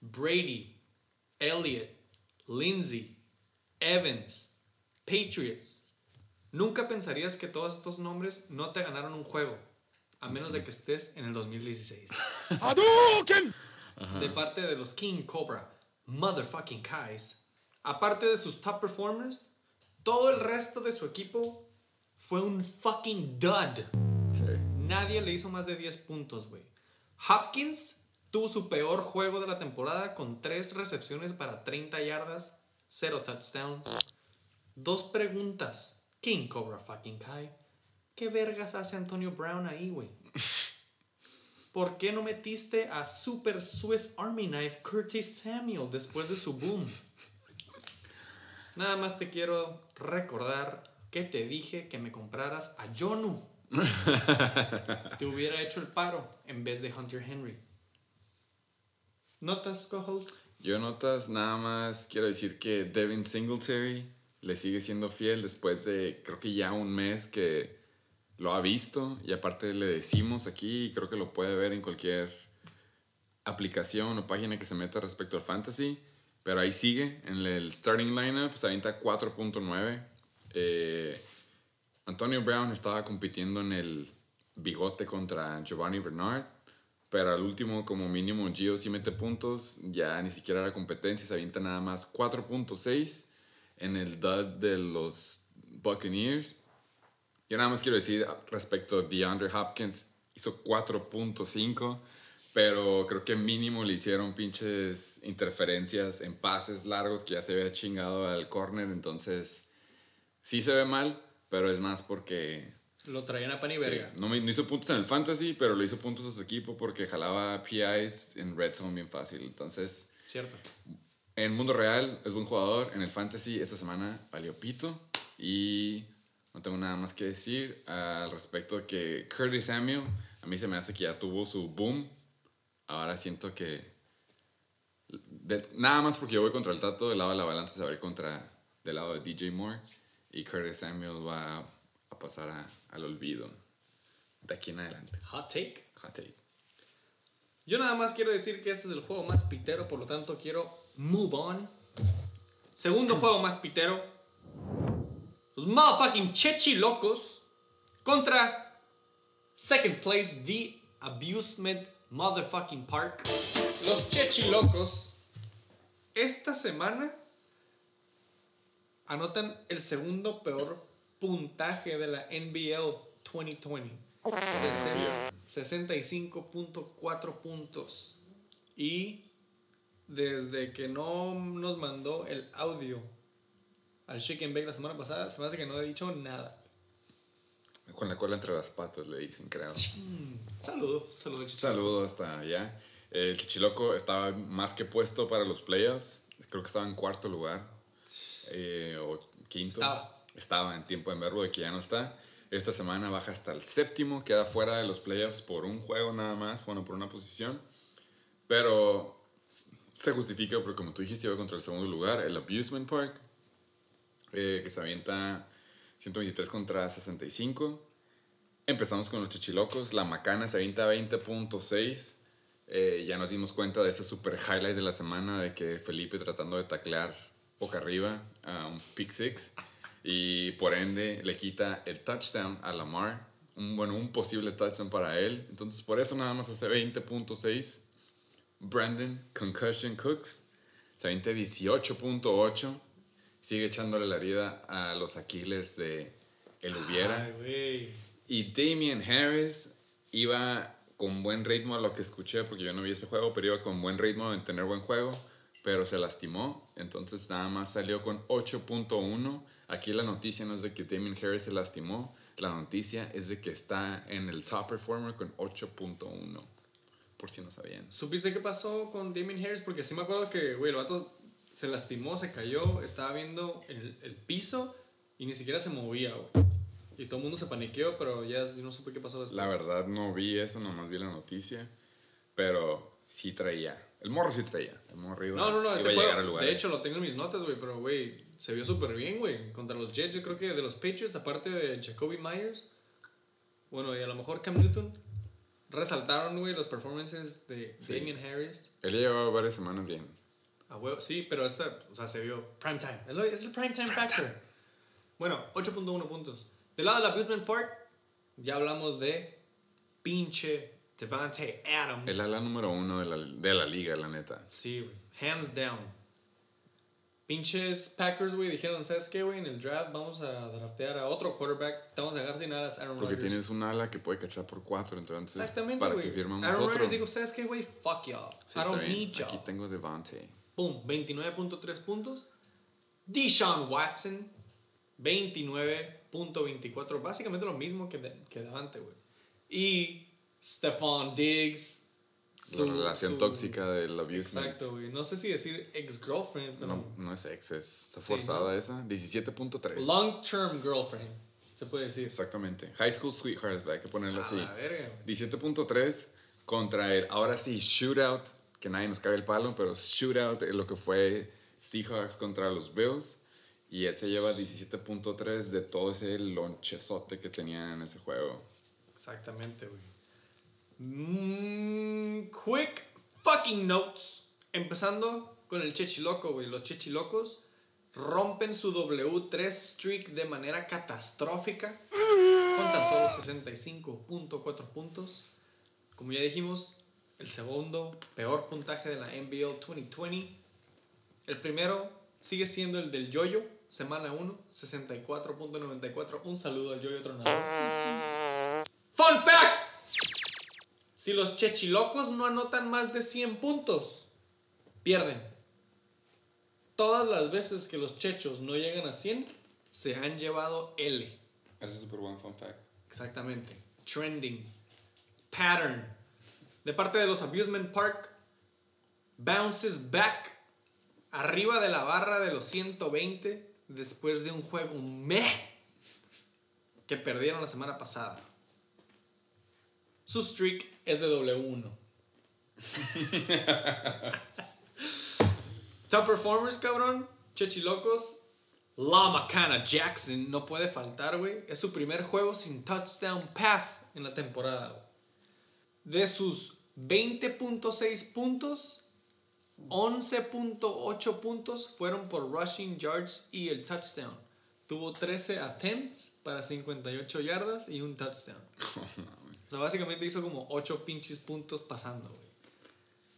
Brady, Elliott, Lindsay, Evans, Patriots. Nunca pensarías que todos estos nombres no te ganaron un juego, a menos de que estés en el 2016. De parte de los King Cobra, motherfucking Kais, aparte de sus top performers, todo el resto de su equipo fue un fucking dud. Nadie le hizo más de 10 puntos, güey. Hopkins tuvo su peor juego de la temporada con 3 recepciones para 30 yardas, 0 touchdowns. Dos preguntas. King Cobra fucking Kai. ¿Qué vergas hace Antonio Brown ahí, güey? ¿Por qué no metiste a Super Swiss Army Knife Curtis Samuel después de su boom? Nada más te quiero recordar que te dije que me compraras a Jonu. te hubiera hecho el paro en vez de Hunter Henry. ¿Notas, co-host? Yo notas, nada más quiero decir que Devin Singletary le sigue siendo fiel después de creo que ya un mes que lo ha visto y aparte le decimos aquí y creo que lo puede ver en cualquier aplicación o página que se meta respecto al fantasy. Pero ahí sigue, en el starting lineup se avienta 4.9. Eh, Antonio Brown estaba compitiendo en el bigote contra Giovanni Bernard, pero al último como mínimo Gio sí mete puntos, ya ni siquiera era competencia, se avienta nada más 4.6 en el dud de los Buccaneers. Yo nada más quiero decir respecto a DeAndre Hopkins, hizo 4.5 pero creo que mínimo le hicieron pinches interferencias en pases largos que ya se había chingado al corner, entonces sí se ve mal, pero es más porque... Lo traían a pan y sí, verga. no, me- no hizo puntos en el fantasy, pero le hizo puntos a su equipo porque jalaba PIs en red zone bien fácil. Entonces, Cierto. en mundo real es buen jugador, en el fantasy esta semana valió pito y no tengo nada más que decir al respecto de que Curtis Samuel, a mí se me hace que ya tuvo su boom, ahora siento que de- nada más porque yo voy contra el Tato, del lado de la balanza se va a ir contra del lado de DJ Moore y Curtis Samuel va a pasar a- al olvido de aquí en adelante. Hot take. Hot take. Yo nada más quiero decir que este es el juego más pitero, por lo tanto quiero move on. Segundo juego más pitero. Los motherfucking Chechi Locos contra second place The Abusement Motherfucking Park. Los Chechi Locos esta semana anotan el segundo peor puntaje de la NBL 2020. Sesen- 65.4 puntos. Y desde que no nos mandó el audio al Chicken Bake la semana pasada, se me hace que no he dicho nada. Con la cola entre las patas le dicen, creo. Saludo, saludo, Chichi. Saludo hasta allá. El Chichiloco estaba más que puesto para los playoffs. Creo que estaba en cuarto lugar. Eh, o quinto. Estaba. Estaba en tiempo en verbo de que ya no está. Esta semana baja hasta el séptimo. Queda fuera de los playoffs por un juego nada más. Bueno, por una posición. Pero se justifica porque como tú dijiste iba contra el segundo lugar. El Abusement Park. eh, que se avienta 123 contra 65. Empezamos con los chichilocos. La macana se avienta 20.6. Eh, ya nos dimos cuenta de ese super highlight de la semana de que Felipe tratando de taclear boca arriba a un pick six. Y por ende le quita el touchdown a Lamar. Un, bueno, un posible touchdown para él. Entonces por eso nada más hace 20.6. Brandon Concussion Cooks se avienta 18.8. Sigue echándole la herida a los Aquiles de el hubiera. Ay. Y Damian Harris iba con buen ritmo a lo que escuché, porque yo no vi ese juego, pero iba con buen ritmo en tener buen juego, pero se lastimó. Entonces nada más salió con 8.1. Aquí la noticia no es de que Damian Harris se lastimó, la noticia es de que está en el top performer con 8.1. Por si no sabían. ¿Supiste qué pasó con Damien Harris? Porque sí me acuerdo que, güey, el vato se lastimó, se cayó, estaba viendo el, el piso y ni siquiera se movía, güey. Y todo el mundo se paniqueó, pero ya yo no supe qué pasó después. La verdad no vi eso, nomás vi la noticia, pero sí traía. El morro sí traía. El morro iba, No, no, no, iba ese a llegar juego, lugar. de hecho lo tengo en mis notas, güey, pero, güey, se vio súper bien, güey. Contra los Jets, yo creo que de los Patriots, aparte de Jacoby Myers, bueno, y a lo mejor Cam Newton, resaltaron, güey, los performances de Sí. Damien Harris. Él llevaba varias semanas bien. A huevo, sí, pero esta, o sea, se vio prime time. Es, el prime time factor. Bueno, 8.1 puntos. Del lado del Abusement Park, ya hablamos de pinche Devante Adams. El ala número uno de la, de la liga, la neta. Sí, güey. Hands down. Pinches Packers, güey, dijeron, ¿sabes qué, güey? En el draft vamos a draftear a otro quarterback. Te vamos a dejar sin alas Aaron Porque Rodgers. tienes un ala que puede cachar por cuatro, entonces Exactamente, para güey. que firmamos Aaron otro. Rodgers digo, ¿sabes qué, güey? Fuck y'all. Sí, I don't need y'all. Aquí tengo Devante. Pum, 29.3 puntos. Deshaun Watson, 29.24. Básicamente lo mismo que, de, que Davante, güey. Y Stephon Diggs. la relación tóxica del abusement. Exacto, güey. No sé si decir ex-girlfriend, pero No, no es ex, es está Sí, forzada esa. 17.3. long-term girlfriend, se puede decir. Exactamente. High School Sweethearts, hay que ponerlo así. verga, güey. 17.3 contra el, ahora sí, shootout, que nadie nos cabe el palo, pero shootout es lo que fue Seahawks contra los Bills. Y él se lleva 17.3 de todo ese lonchezote que tenía en ese juego. Exactamente, güey. Mm, quick fucking notes. Empezando con el Chechiloco, güey. Los Chechilocos rompen su W3 streak de manera catastrófica con tan solo 65.4 puntos. Como ya dijimos, el segundo peor puntaje de la NBL 2020. El primero sigue siendo el del Yoyo, semana 1, 64.94. Un saludo al Yoyo Tronador. Fun fact: si los chechilocos no anotan más de 100 puntos, pierden. Todas las veces que los chechos no llegan a 100, se han llevado L. Ese es súper buen fun fact. Exactamente. Trending. Pattern. De parte de los Abusement Park, bounces back arriba de la barra de los 120 después de un juego meh que perdieron la semana pasada. Su streak es de W1. Top performers, cabrón. Chechilocos. La Macana Jackson no puede faltar, güey. Es su primer juego sin touchdown pass en la temporada. güey. De sus 20.6 puntos, 11.8 puntos fueron por rushing yards y el touchdown. Tuvo 13 attempts para 58 yardas y un touchdown. O sea, básicamente hizo como 8 pinches puntos pasando, güey.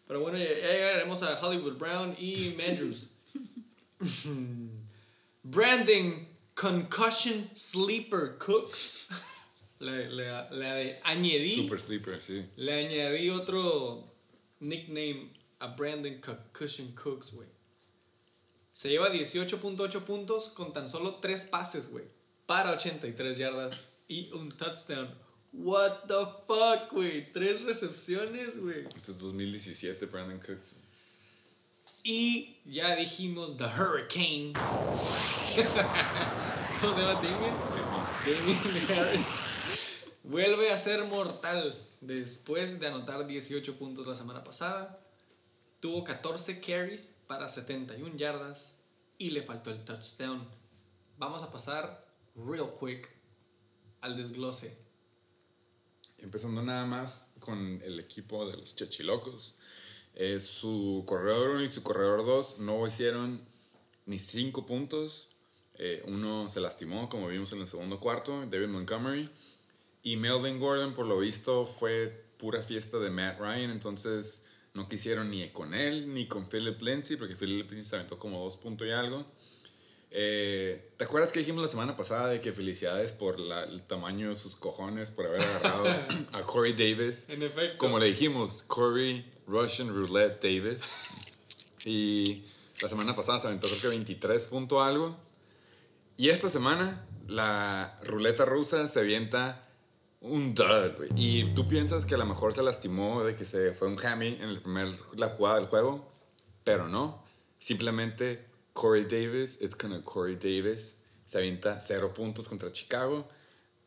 Pero bueno, ya, llegaremos a Hollywood Brown y Mandrews. Branding Concussion Sleeper Cooks. Le, le, le añadí. Super sleeper, sí. Le añadí otro nickname a Brandon Concussion Cooks, güey. Se lleva 18.8 puntos con tan solo 3 pases, güey. Para 83 yardas y un touchdown. What the fuck, güey. 3 recepciones, güey. Este es 2017, Brandon Cooks. Y ya dijimos The Hurricane. ¿Cómo se llama Damien? Damien Harris. Vuelve a ser mortal después de anotar 18 puntos la semana pasada. Tuvo 14 carries para 71 yardas y le faltó el touchdown. Vamos a pasar real quick al desglose. Empezando nada más con el equipo de los Chechilocos. Eh, su corredor 1 y su corredor 2 no hicieron ni 5 puntos. Eh, uno se lastimó, como vimos en el segundo cuarto, David Montgomery. Y Melvin Gordon, por lo visto, fue pura fiesta de Matt Ryan. Entonces no quisieron ni con él ni con Philip Lindsay, porque Philip Lindsay se aventó como 2 puntos y algo. Eh, ¿Te acuerdas que dijimos la semana pasada de que felicidades por la- el tamaño de sus cojones por haber agarrado a Corey Davis? En efecto. Como le dijimos, Corey Russian Roulette Davis. Y la semana pasada se aventó creo que 23 punto algo. Y esta semana la ruleta rusa se avienta un dud, güey. Y tú piensas que a lo mejor se lastimó de que se fue un hammy en el primer, la jugada del juego, pero no. Simplemente Corey Davis, it's gonna Corey Davis, se avienta cero puntos contra Chicago.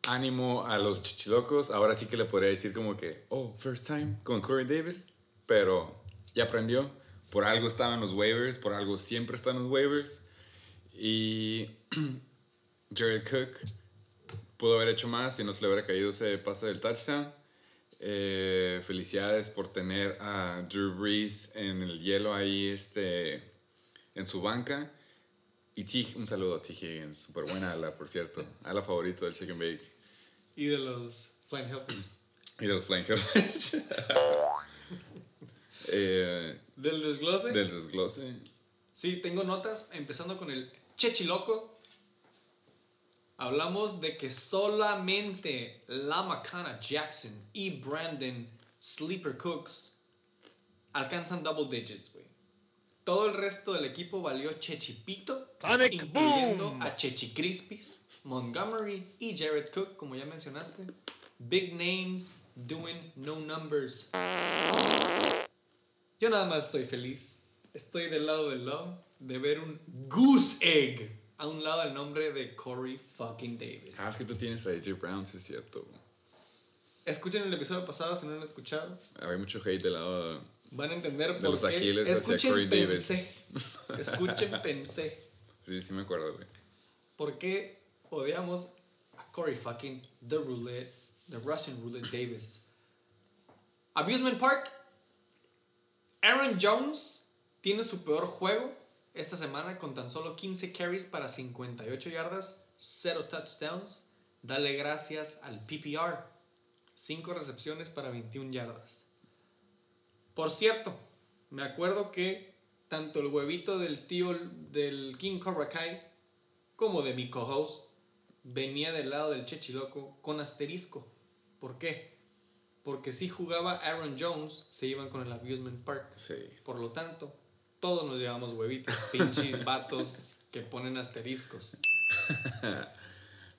Ánimo a los chichilocos. Ahora sí que le podría decir como que, oh, first time con Corey Davis, pero ya aprendió. Por algo estaban en los waivers, por algo siempre están en los waivers. Y Jared Cook pudo haber hecho más si no se le hubiera caído ese pase del touchdown. Eh, felicidades por tener a Drew Brees en el hielo ahí este, en su banca. Y T, un saludo a T. Higgins, súper buena ala, por cierto. Ala favorito del Chicken Bake. Y de los Flying Hellfish. Y de los Flying Hellfish. eh, Del desglose. del desglose. Sí, tengo notas, empezando con el Chechiloco. Hablamos de que solamente La Macana Jackson y Brandon Sleeper Cooks alcanzan double digits. Todo el resto del equipo valió Chechipito, Panic incluyendo boom. a Chechi Crispis, Montgomery y Jared Cook, como ya mencionaste. Big names doing no numbers. Yo nada más estoy feliz. Estoy del lado del love de ver un goose egg a un lado del nombre de Corey fucking Davis. Ah, es que tú tienes a AJ Brown, sí es cierto. Escuchen el episodio pasado si no lo han escuchado. Había mucho hate del lado. Van a entender De los por qué. Aquiles hacia Escuchen, Davis. pensé. Escuchen, pensé. Sí, sí me acuerdo, güey. ¿Por qué odiamos a Corey fucking The Roulette, The Russian Roulette Davis? Abusement Park. Aaron Jones tiene su peor juego esta semana con tan solo 15 carries para 58 yardas, 0 touchdowns. Dale gracias al PPR. 5 recepciones para 21 yardas. Por cierto, me acuerdo que tanto el huevito del tío del King Cobra Kai como de mi co-host venía del lado del Chechiloco con asterisco. ¿Por qué? Porque si jugaba Aaron Jones, se iban con el Abusement Park. Sí. Por lo tanto, todos nos llevamos huevitos, pinches vatos que ponen asteriscos.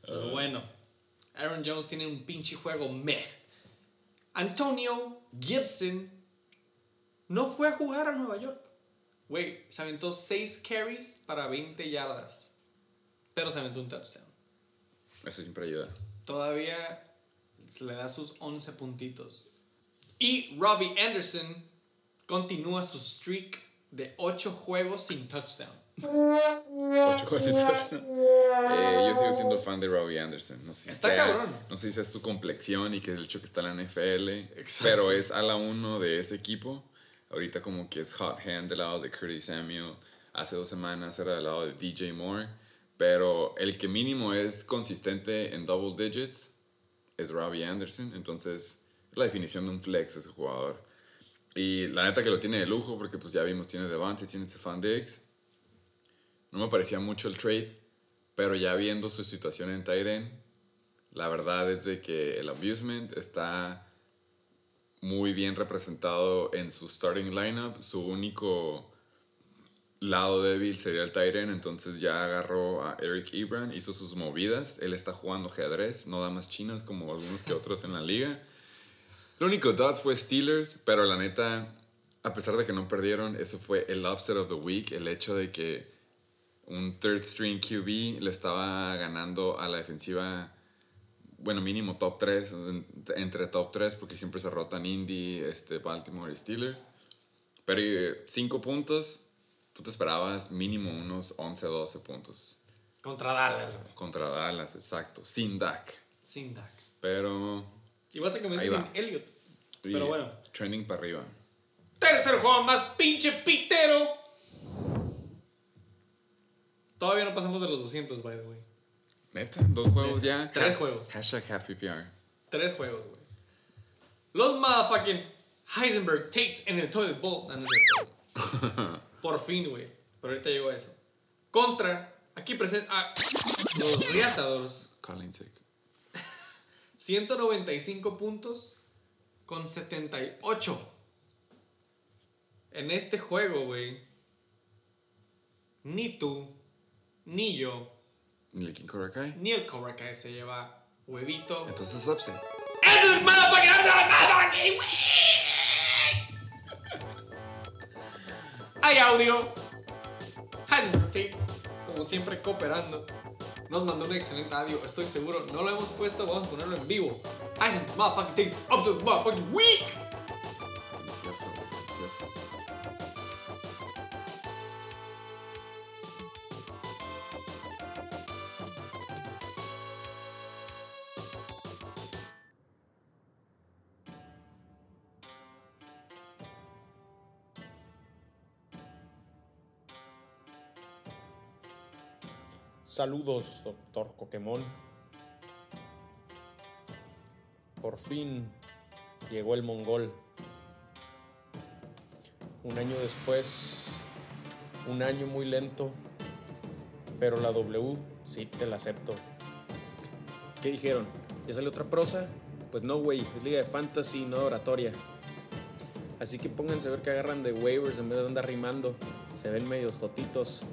Pero bueno, Aaron Jones tiene un pinche juego meh. Antonio Gibson no fue a jugar a Nueva York. Güey, se aventó 6 carries para 20 yardas. Pero se aventó un touchdown. Eso siempre ayuda. Todavía se le da sus 11 puntitos. Y Robbie Anderson continúa su streak de 8 juegos sin touchdown. Ocho juegos y touchdown. Eh, yo sigo siendo fan de Robbie Anderson. No sé si Está sea- cabrón. No sé si es su complexión y que el hecho que está en la NFL. Exacto. Pero es a la uno de ese equipo. Ahorita como que es hot hand del lado de Curtis Samuel. Hace dos semanas era del lado de DJ Moore. Pero el que mínimo es consistente en double digits es Robbie Anderson. Entonces es la definición de un flex ese jugador. Y la neta que lo tiene de lujo porque pues ya vimos, tiene Devante, tiene Stefan Diggs. No me parecía mucho el trade, pero ya viendo su situación en Tyren, la verdad es de que el abusement está muy bien representado en su starting lineup. Su único lado débil sería el Tyren, entonces ya agarró a Eric Ebron, hizo sus movidas. Él está jugando ajedrez, no damas chinas como algunos que otros en la liga. Lo único dot fue Steelers, pero la neta, a pesar de que no perdieron, eso fue el upset of the week, el hecho de que un third string QB le estaba ganando a la defensiva, bueno, mínimo top 3, entre top 3, porque siempre se rotan Indy, este, Baltimore y Steelers. Pero 5 puntos, tú te esperabas mínimo unos 11 12 puntos Contra Dallas, güey. contra Dallas, exacto, sin Dak. Sin Dak. Pero... Y básicamente sin. Elliot. y Pero bueno. Trending para arriba. Tercer juego más pinche pitero. Todavía no pasamos de los 200, by the way. Neta, dos juegos ya. Tres Ha- juegos. Hashtag half PPR. Tres juegos, güey. Los motherfucking Heisenberg Tates en el Toilet Bowl. No, no es cierto. Por fin, güey. Pero ahorita llegó a eso. Contra, aquí presenta a los Reatadores. Colin sick. 195 puntos con 78. En este juego, güey. Ni tú, ni yo, ¿Y el King Cobra Kai? ni el Cobra Kai se lleva huevito. Entonces es upset. ¡Eso es güey! Hay audio. Heisenberg Tates, como siempre, cooperando. Nos mandó un excelente audio, estoy seguro. No lo hemos puesto, vamos a ponerlo en vivo. Heisenberg motherfucking Tates, up to the motherfucking week. Delicioso, delicioso. Saludos, doctor Coquemón. Por fin llegó el mongol. Un año después, un año muy lento, pero la W sí te la acepto. ¿Qué dijeron? ¿Ya salió otra prosa? Pues no, güey, es liga de fantasy, no de oratoria. Así que pónganse a ver que agarran de waivers en vez de andar rimando. Se ven medios jotitos.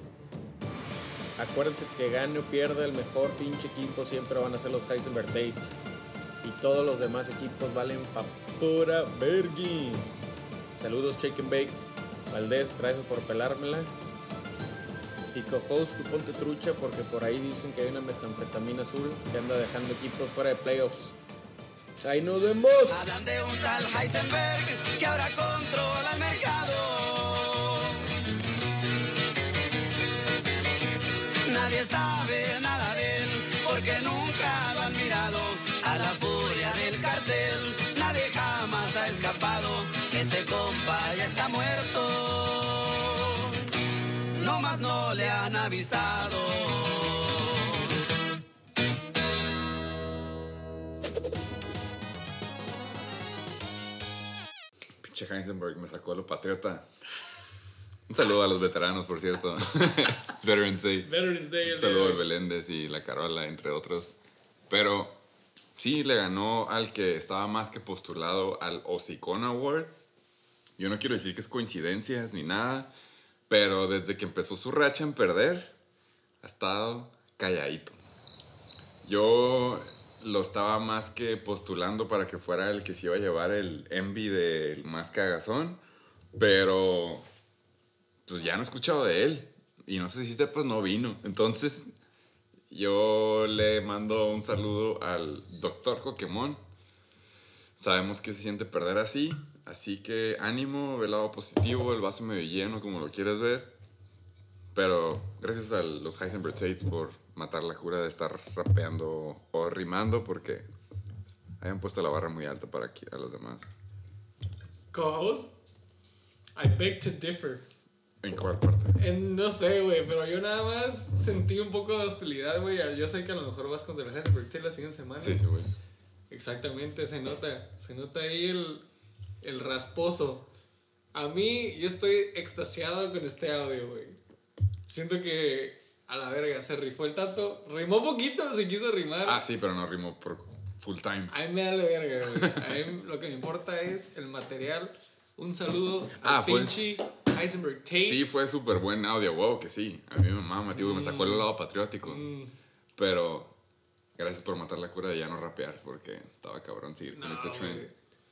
Acuérdense que gane o pierda el mejor pinche equipo siempre van a ser los Heisenberg Dates. Y todos los demás equipos valen pa' pura. Saludos and Bake. Valdés, gracias por pelármela. Y co-host, tú ponte trucha porque por ahí dicen que hay una metanfetamina azul que anda dejando equipos fuera de playoffs. ¡Ahí nos vemos! Hablan de un tal Heisenberg que ahora controla el. sabe nada de él, porque nunca lo han mirado a la furia del cartel. Nadie jamás ha escapado, ese compa ya está muerto. No más no le han avisado. Pinche Heisenberg me sacó a lo patriota. Un saludo a los veteranos, por cierto. Veterans Day. Veterans Day. Un saludo al de- Beléndez y la Carola, entre otros. Pero sí, le ganó al que estaba más que postulado al Osicon Award. Yo no quiero decir que es coincidencias ni nada, pero desde que empezó su racha en perder, ha estado calladito. Yo lo estaba más que postulando para que fuera el que se iba a llevar el envy del más cagazón, pero pues ya no he escuchado de él. Y no sé si sepas, no vino. Entonces, yo le mando un saludo al doctor Pokémon. Sabemos que se siente perder así. Así que ánimo, el lado positivo, el vaso medio lleno, como lo quieres ver. Pero gracias a los Heisenberg Tates por matar la cura de estar rapeando o rimando, porque hayan puesto la barra muy alta para aquí, a los demás. Co-host, I beg to differ. ¿En cuál parte? En- no sé, güey, pero yo nada más sentí un poco de hostilidad, güey. Yo sé que a lo mejor vas contra el Taylor la siguiente semana. Sí, sí, güey. Exactamente, se nota. Se nota ahí el, el rasposo. A mí, yo estoy extasiado con este audio, güey. Siento que a la verga se rifó el tato. Rimó poquito, se quiso rimar. Ah, sí, pero no rimo por full time. A mí me da la verga, güey. A mí lo que me importa es el material. Un saludo Ah, a fue- pinche Heisenberg Tate. Sí, fue súper buen audio, wow, que sí. A mí me mama, tío, me sacó el lado patriótico. Mm, Pero gracias por matar la cura de ya no rapear, porque estaba cabrón seguir con no, ese trend.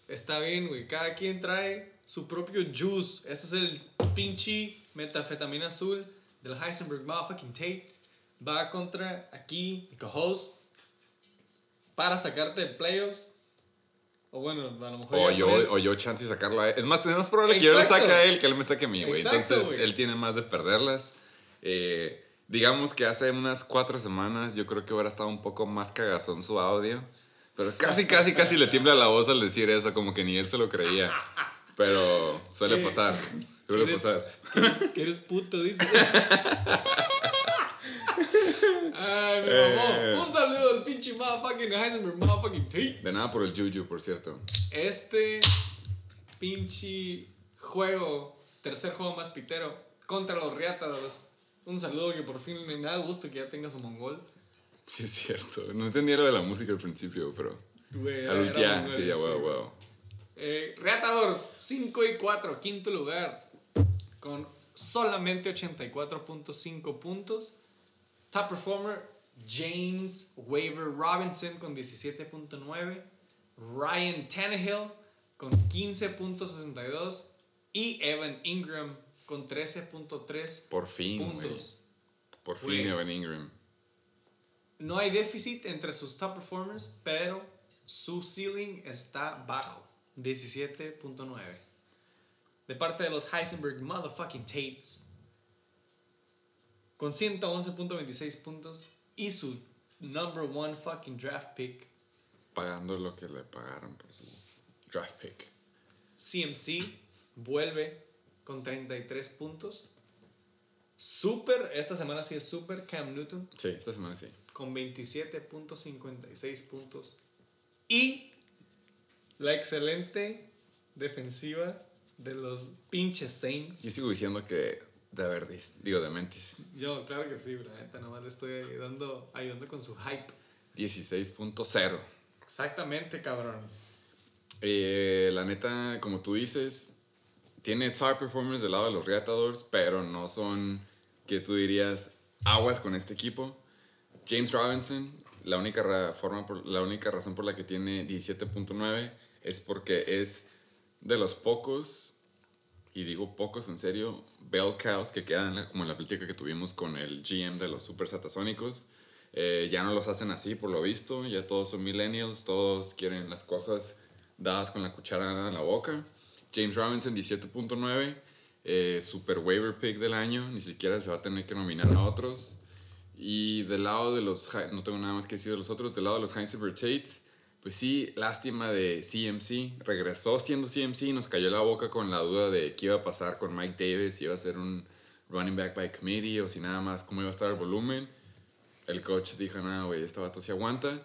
Está bien, güey. Cada quien trae su propio juice. Este es el pinche metafetamina azul del Heisenberg motherfucking Tate. Va contra aquí, mi co-host, para sacarte de playoffs. O bueno, a lo mejor. O yo, o yo chance de sacarlo a él. Es más, es más probable que yo lo Exacto. saque a él que él me saque a mí, güey. Exacto, Entonces, güey. él tiene más de perderlas. Eh, digamos que hace unas cuatro semanas yo creo que hubiera estado un poco más cagazón su audio. Pero casi, casi, casi le tiembla la voz al decir eso, como que ni él se lo creía. Pero suele pasar. Suele ¿Quieres- pasar. Que eres puto, dice. Ay, mi Eh. mamá. Un saludo al pinche motherfucking Heisenberg motherfucking Tate. De nada por el Juju, por cierto. Este pinche juego, tercer juego más pitero, contra los Riatados. Un saludo que por fin me da gusto que ya tengas un mongol. Sí, es cierto. No entendía lo de la música al principio, pero. Güey, Al ya, sí, ya, wow, wow. Eh, Reatadores, 5 y 4, quinto lugar, con solamente 84.5 puntos. Top performer, James Waver Robinson con 17.9. Ryan Tannehill con 15.62. Y Evan Ingram con 13.3 Por fin, puntos. Por fin. Evan Ingram. No hay déficit entre sus top performers, pero su ceiling está bajo, 17.9. De parte de los Heisenberg Motherfucking Tates, con 111.26 puntos y su number one fucking draft pick, Pagando lo que le pagaron por su draft pick. CMC, vuelve con 33 puntos. Super, esta semana sí es super Cam Newton Sí, esta semana sí. con 27.56 puntos. Y la excelente defensiva de los pinches Saints. Yo sigo diciendo que de Verdis, digo de Mentis. Yo, claro que sí, la neta, nomás le estoy ayudando, ayudando con su hype. 16.0. Exactamente, cabrón. Eh, la neta, como tú dices, tiene top performers del lado de los Reatadores, pero no son que tú dirías aguas con este equipo. James Robinson, la única, forma por- la única razón por la que tiene 17.9 es porque es de los pocos, y digo pocos en serio, bell cows que quedan, como en la plática que tuvimos con el GM de los Super Satasónicos. Eh, ya no los hacen así, por lo visto. Ya todos son millennials, todos quieren las cosas dadas con la cuchara en la boca. James Robinson, 17.9. eh, super waiver pick del año. Ni siquiera se va a tener que nominar a otros. Y del lado de los. No tengo nada más que decir de los otros. Del lado de los Heisenberg Tates, Pues sí, lástima de CMC. Regresó siendo CMC y nos cayó la boca con la duda de qué iba a pasar con Mike Davis, si iba a ser un running back by committee o si nada más cómo iba a estar el volumen. El coach dijo, no, güey, este vato sí aguanta.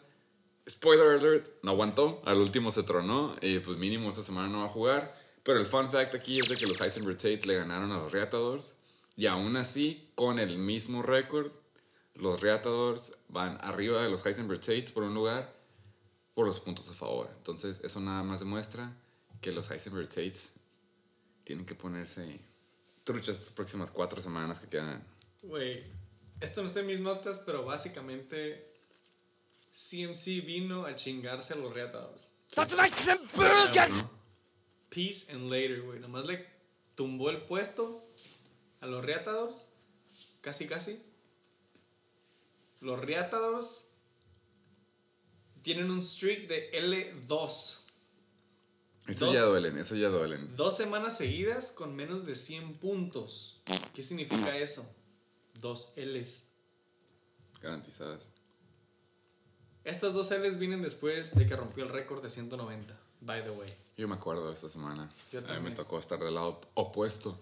Spoiler alert, no aguantó. Al último se tronó. Y pues mínimo esta semana no va a jugar. Pero el fun fact aquí es de que los Heisenberg Tates le ganaron a los Reatadores. Y aún así, con el mismo récord, los Reatadores van arriba de los Heisenberg Tates por un lugar por los puntos a favor. Entonces, eso nada más demuestra que los Heisenberg Tates tienen que ponerse truchas estas próximas cuatro semanas que quedan. Güey, esto no está en mis notas, pero básicamente CMC vino a chingarse a los Reatadores. ¿no? Peace and later, güey. Nomás le tumbó el puesto a los Reatadores. Casi, casi. Los Reatadores tienen un streak de L2. Eso ya duelen, eso ya duelen. Dos semanas seguidas con menos de 100 puntos. ¿Qué significa eso? Dos Ls. Garantizadas. Estas dos Ls vienen después de que rompió el récord de 190. By the way. Yo me acuerdo de esta semana. Yo a mí me tocó estar del lado opuesto.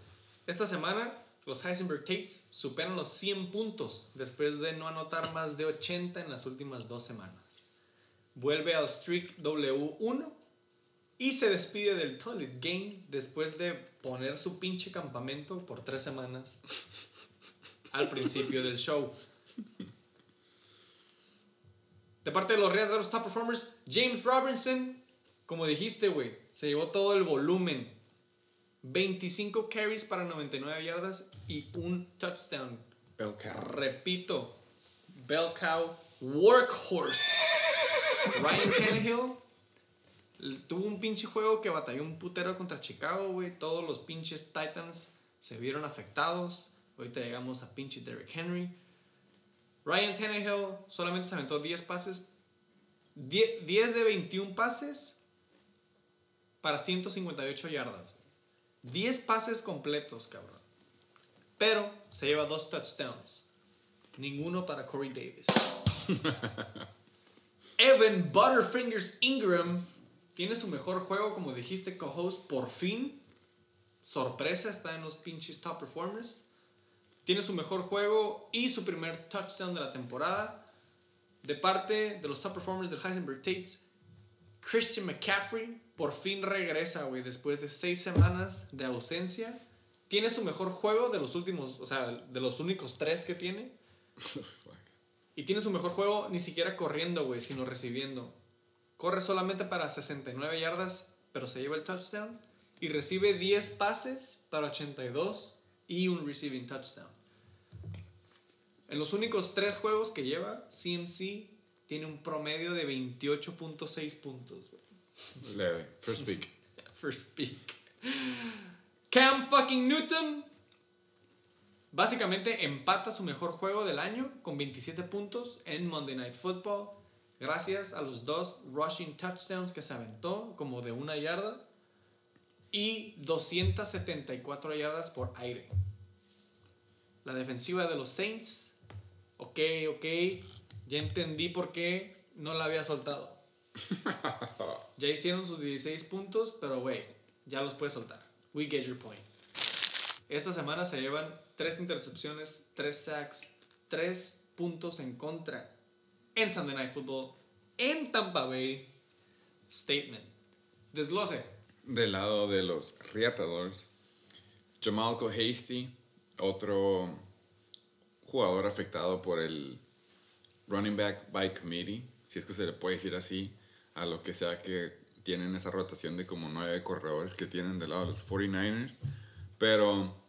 Esta semana, los Heisenberg Tates superan los 100 puntos después de no anotar más de 80 en las últimas dos semanas. Vuelve al streak W1 y se despide del Toilet Game después de poner su pinche campamento por tres semanas al principio del show. De parte de los Red de los Top Performers, James Robinson, como dijiste, güey, se llevó todo el volumen. 25 carries para 99 yardas y un touchdown. Bell cow. Repito, Bell Cow Workhorse. Ryan Tannehill tuvo un pinche juego que batalló un putero contra Chicago, güey. Todos los pinches Titans se vieron afectados. Ahorita llegamos a pinche Derrick Henry. Ryan Tannehill solamente se aventó 10 pases. 10, 10 de 21 pases para 158 yardas. 10 pases completos, cabrón. Pero se lleva dos touchdowns. Ninguno para Corey Davis. Evan Butterfingers Ingram tiene su mejor juego, como dijiste, co-host, por fin. Sorpresa, está en los pinches top performers. Tiene su mejor juego y su primer touchdown de la temporada. De parte de los top performers del Heisenberg Tates, Christian McCaffrey por fin regresa, güey, después de seis semanas de ausencia. Tiene su mejor juego de los últimos, o sea, de los únicos tres que tiene. Y tiene su mejor juego ni siquiera corriendo, güey, sino recibiendo. Corre solamente para 69 yardas, pero se lleva el touchdown. Y recibe 10 pases para 82 y un receiving touchdown. En los únicos tres juegos que lleva, CMC tiene un promedio de 28.6 puntos, güey. Leve. First pick. First pick. Cam fucking Newton. Básicamente empata su mejor juego del año con 27 puntos en Monday Night Football. Gracias a los dos rushing touchdowns que se aventó, como de una yarda. Y 274 yardas por aire. La defensiva de los Saints. Ok, ok. Ya entendí por qué no la había soltado. Ya hicieron sus 16 puntos, pero güey, ya los puedes soltar. We get your point. Esta semana se llevan 3 intercepciones, 3 sacks, 3 puntos en contra en Sunday Night Football en Tampa Bay. Statement. Desglose. Del lado de los Reatadores, Jamalco Hasty, otro jugador afectado por el running back by committee, si es que se le puede decir así, a lo que sea que tienen esa rotación de como nueve corredores que tienen del lado de los 49ers. Pero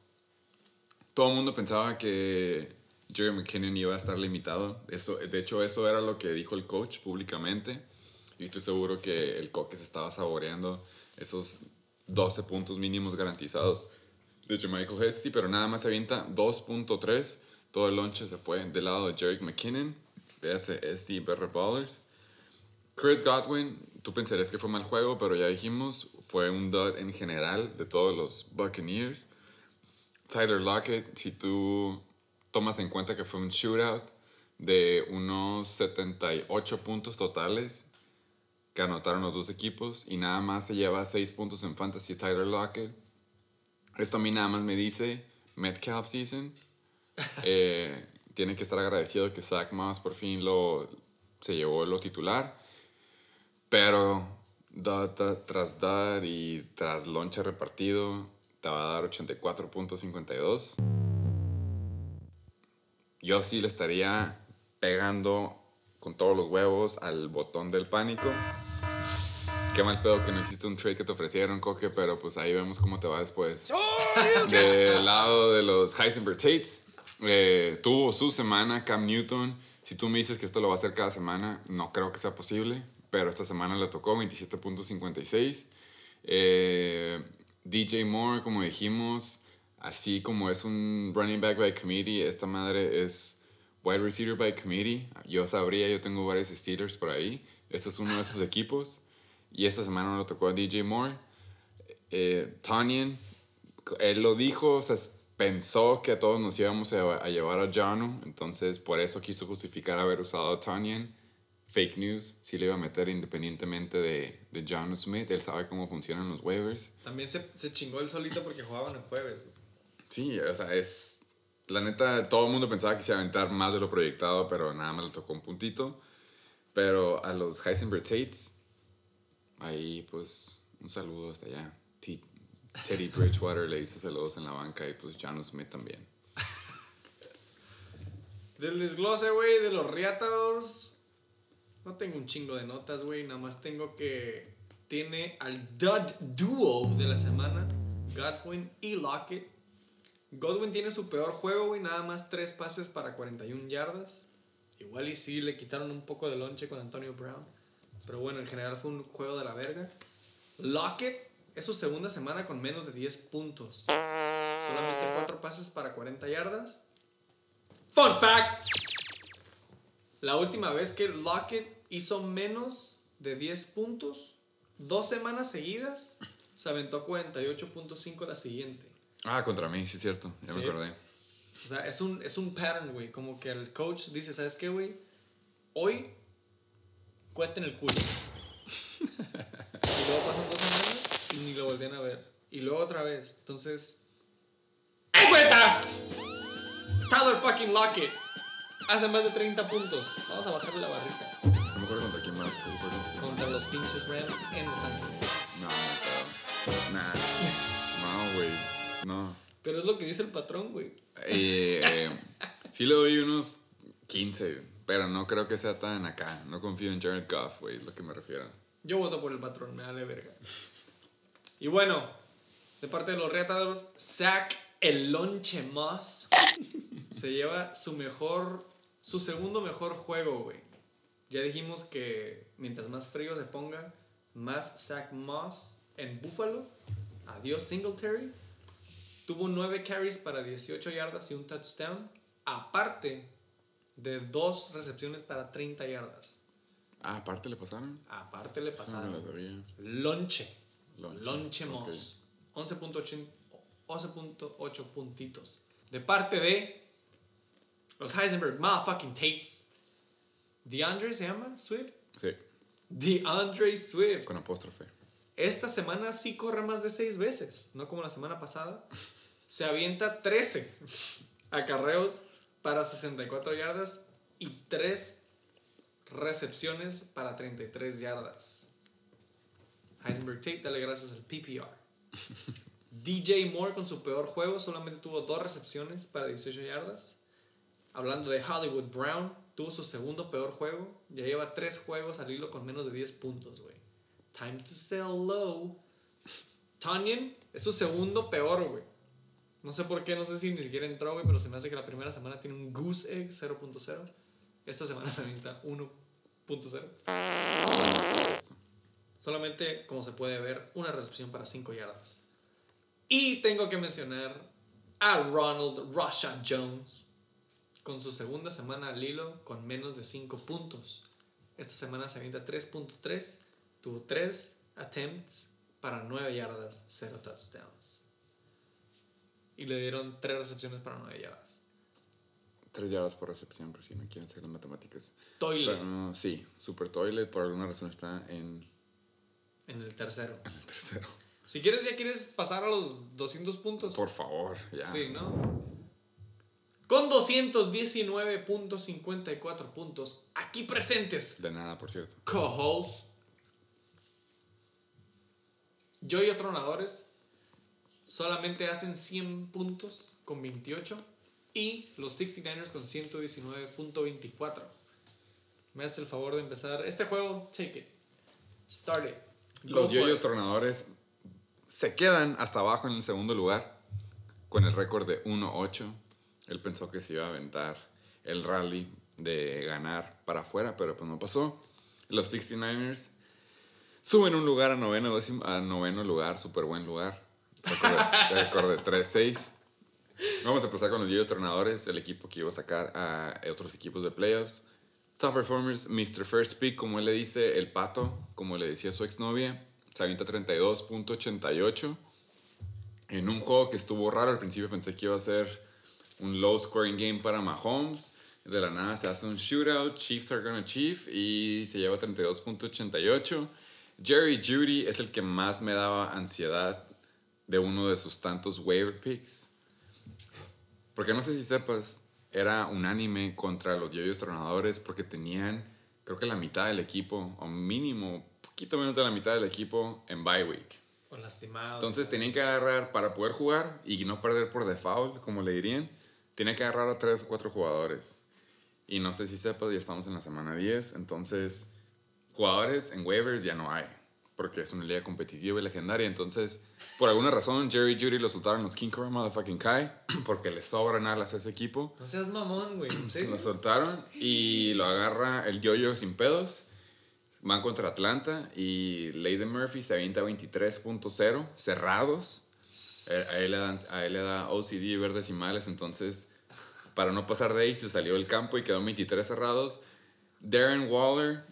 todo el mundo pensaba que Jerry McKinnon iba a estar limitado. Eso, de hecho, eso era lo que dijo el coach públicamente. Y estoy seguro que el coque se estaba saboreando esos 12 puntos mínimos garantizados de Jermichael Hesty, pero nada más se avienta 2.3. Todo el lonche se fue del lado de Jerry McKinnon, véase SD Better Ballers. Chris Godwin, tú pensarías que fue mal juego, pero ya dijimos, fue un dud en general de todos los Buccaneers. Tyler Lockett, si tú tomas en cuenta que fue un shootout de unos 78 puntos totales, que anotaron los dos equipos y nada más se lleva 6 puntos en fantasy Tyler Lockett. Esto a mí nada más me dice Metcalf season. Eh, tiene que estar agradecido que Zach Moss por fin lo, se llevó lo titular. Pero da- da- tras dar y tras lonche repartido, te va a dar 84.52. Yo sí le estaría pegando con todos los huevos al botón del pánico. Qué mal pedo que no hiciste un trade que te ofrecieron, Coque, pero pues ahí vemos cómo te va después. Del lado de los Heisenberg Tates, eh, tuvo su semana Cam Newton. Si tú me dices que esto lo va a hacer cada semana, no creo que sea posible, pero esta semana le tocó 27.56. Eh, DJ Moore, como dijimos, así como es un running back by committee, esta madre es wide receiver by committee. Yo sabría, yo tengo varios Steelers por ahí. Este es uno de esos equipos. Y esta semana le tocó a DJ Moore. Eh, Tanyan, él lo dijo, o pensó que a todos nos íbamos a, a llevar a Janu, entonces por eso quiso justificar haber usado a Tanyan. Fake news, sí le iba a meter independientemente de, de Janu Smith, él sabe cómo funcionan los waivers. También se, se chingó el solito porque jugaban el jueves. Sí, o sea, es. La neta, todo el mundo pensaba que se iba a aventar más de lo proyectado, pero nada más le tocó un puntito. Pero a los Heisenberg Tates, ahí pues un saludo hasta allá. T- Teddy Bridgewater le hizo saludos en la banca y pues Janu Smith también. Del desglose, güey, de los Reatadores. No tengo un chingo de notas, güey. Nada más tengo que. Tiene al Dud Duo de la semana: Godwin y Lockett. Godwin tiene su peor juego, güey. Nada más tres pases para 41 yardas. Igual y sí le quitaron un poco de lonche con Antonio Brown. Pero bueno, en general fue un juego de la verga. Lockett es su segunda semana con menos de 10 puntos. Solamente cuatro pases para 40 yardas. Fun fact. La última vez que Lockett hizo menos de 10 puntos, dos semanas seguidas, se aventó 48.5 la siguiente. Ah, contra mí, sí es cierto, ya me Sí. acordé. O sea, es un, es un pattern, güey. Como que el coach dice, ¿sabes qué, güey? Hoy, cuenten el culo. y luego pasan dos semanas y ni lo volvían a ver. Y luego otra vez. Entonces... ¡Ahí cuenta! Tyler fucking Lockett. Hace más de 30 puntos. Vamos a bajarle la barrita. Rams en Los Ángeles. No, no, pero. Nah. No, güey. No. Pero es lo que dice el patrón, güey. Eh, eh, sí le doy unos 15, pero no creo que sea tan acá. No confío en Jared Goff, güey, lo que me refiero. Yo voto por el patrón, me vale verga. Y bueno, de parte de los retadores, Zach el lonche Moss se lleva su mejor, su segundo mejor juego, güey. Ya dijimos que mientras más frío se ponga, más Zach Moss en Buffalo. Adiós Singletary. Tuvo 9 carries para 18 yardas y un touchdown. Aparte de dos recepciones para 30 yardas. Ah, aparte le pasaron. Aparte le pasaron. no sabía. Lonche. Lonche, Lonche. Moss. 11.8 11.8 puntitos. De parte de los Heisenberg motherfucking Tates. DeAndre se llama Swift. Sí, DeAndre Swift. con apóstrofe. Esta semana sí corre más de 6 veces, no como la semana pasada. Se avienta 13 acarreos para 64 yardas y 3 recepciones para 33 yardas. Heisenberg Tate, dale gracias al PPR. DJ Moore con su peor juego solamente tuvo 2 recepciones para 18 yardas. Hablando de Hollywood Brown, tuvo su segundo peor juego. Ya lleva 3 juegos al hilo con menos de 10 puntos, güey. Time to sell low. Tanyan es su segundo peor, güey. No sé por qué, no sé si ni siquiera entró, güey, pero se me hace que la primera semana tiene un Goose Egg 0.0. Esta semana se avienta 1.0. Solamente, como se puede ver, una recepción para 5 yardas. Y tengo que mencionar a Ronald Rashad Jones con su segunda semana al hilo con menos de 5 puntos. Esta semana se avienta 3.3, tuvo 3 attempts para 9 yardas, 0 touchdowns. Y le dieron 3 recepciones para 9 yardas. 3 yardas por recepción, por si no quieren hacer las matemáticas. Toilet Pero sí, Super Toilet por alguna razón está en, en el tercero. en el tercero. Si quieres, ya quieres pasar a los 200 puntos. Por favor, ya. Sí, ¿no? Con 219.54 puntos, aquí presentes, De nada, por cierto. co-host, yo y tronadores solamente hacen 100 puntos con 28 y los 69ers con 119.24. Me haces el favor de empezar este juego, take it, start it. Go Los yoyos it. tronadores se quedan hasta abajo en el segundo lugar con el récord de 1-8. Él pensó que se iba a aventar el rally de ganar para afuera, pero pues no pasó. Los 69ers suben un lugar a noveno, décimo- a noveno lugar, súper buen lugar. Récord de, récord de 3-6. Vamos a empezar con los yoyos tronadores, el equipo que iba a sacar a otros equipos de playoffs. Top performers, Mr. First Pick, como él le dice, el pato, como le decía su exnovia, se avienta 32.88. En un juego que estuvo raro, al principio pensé que iba a ser un low scoring game para Mahomes. De la nada se hace un shootout, Chiefs are gonna chief y se lleva 32.88. Jerry Judy es el que más me daba ansiedad de uno de sus tantos waiver picks. Porque no sé si sepas, era unánime contra los yoyos tronadores porque tenían, creo que la mitad del equipo, o mínimo, poquito menos de la mitad del equipo en bye week. Con lastimados. Entonces tenían que agarrar, para poder jugar y no perder por default, como le dirían, tenían que agarrar a tres o cuatro jugadores. Y no sé si sepas, ya estamos en la semana 10, entonces jugadores en waivers ya no hay, porque es una liga competitiva y legendaria. Entonces, por alguna razón, Jerry Judy lo soltaron los King Cobra Motherfucking Kai, porque le sobran alas a ese equipo. No seas mamón, güey. Lo soltaron y lo agarra el yo-yo sin pedos. Van contra Atlanta y Leiden Murphy se avienta 23.0 cerrados. Eh, A él, a él le da OCD y ver decimales, entonces para no pasar de ahí se salió del campo y quedó 23 cerrados. Darren Waller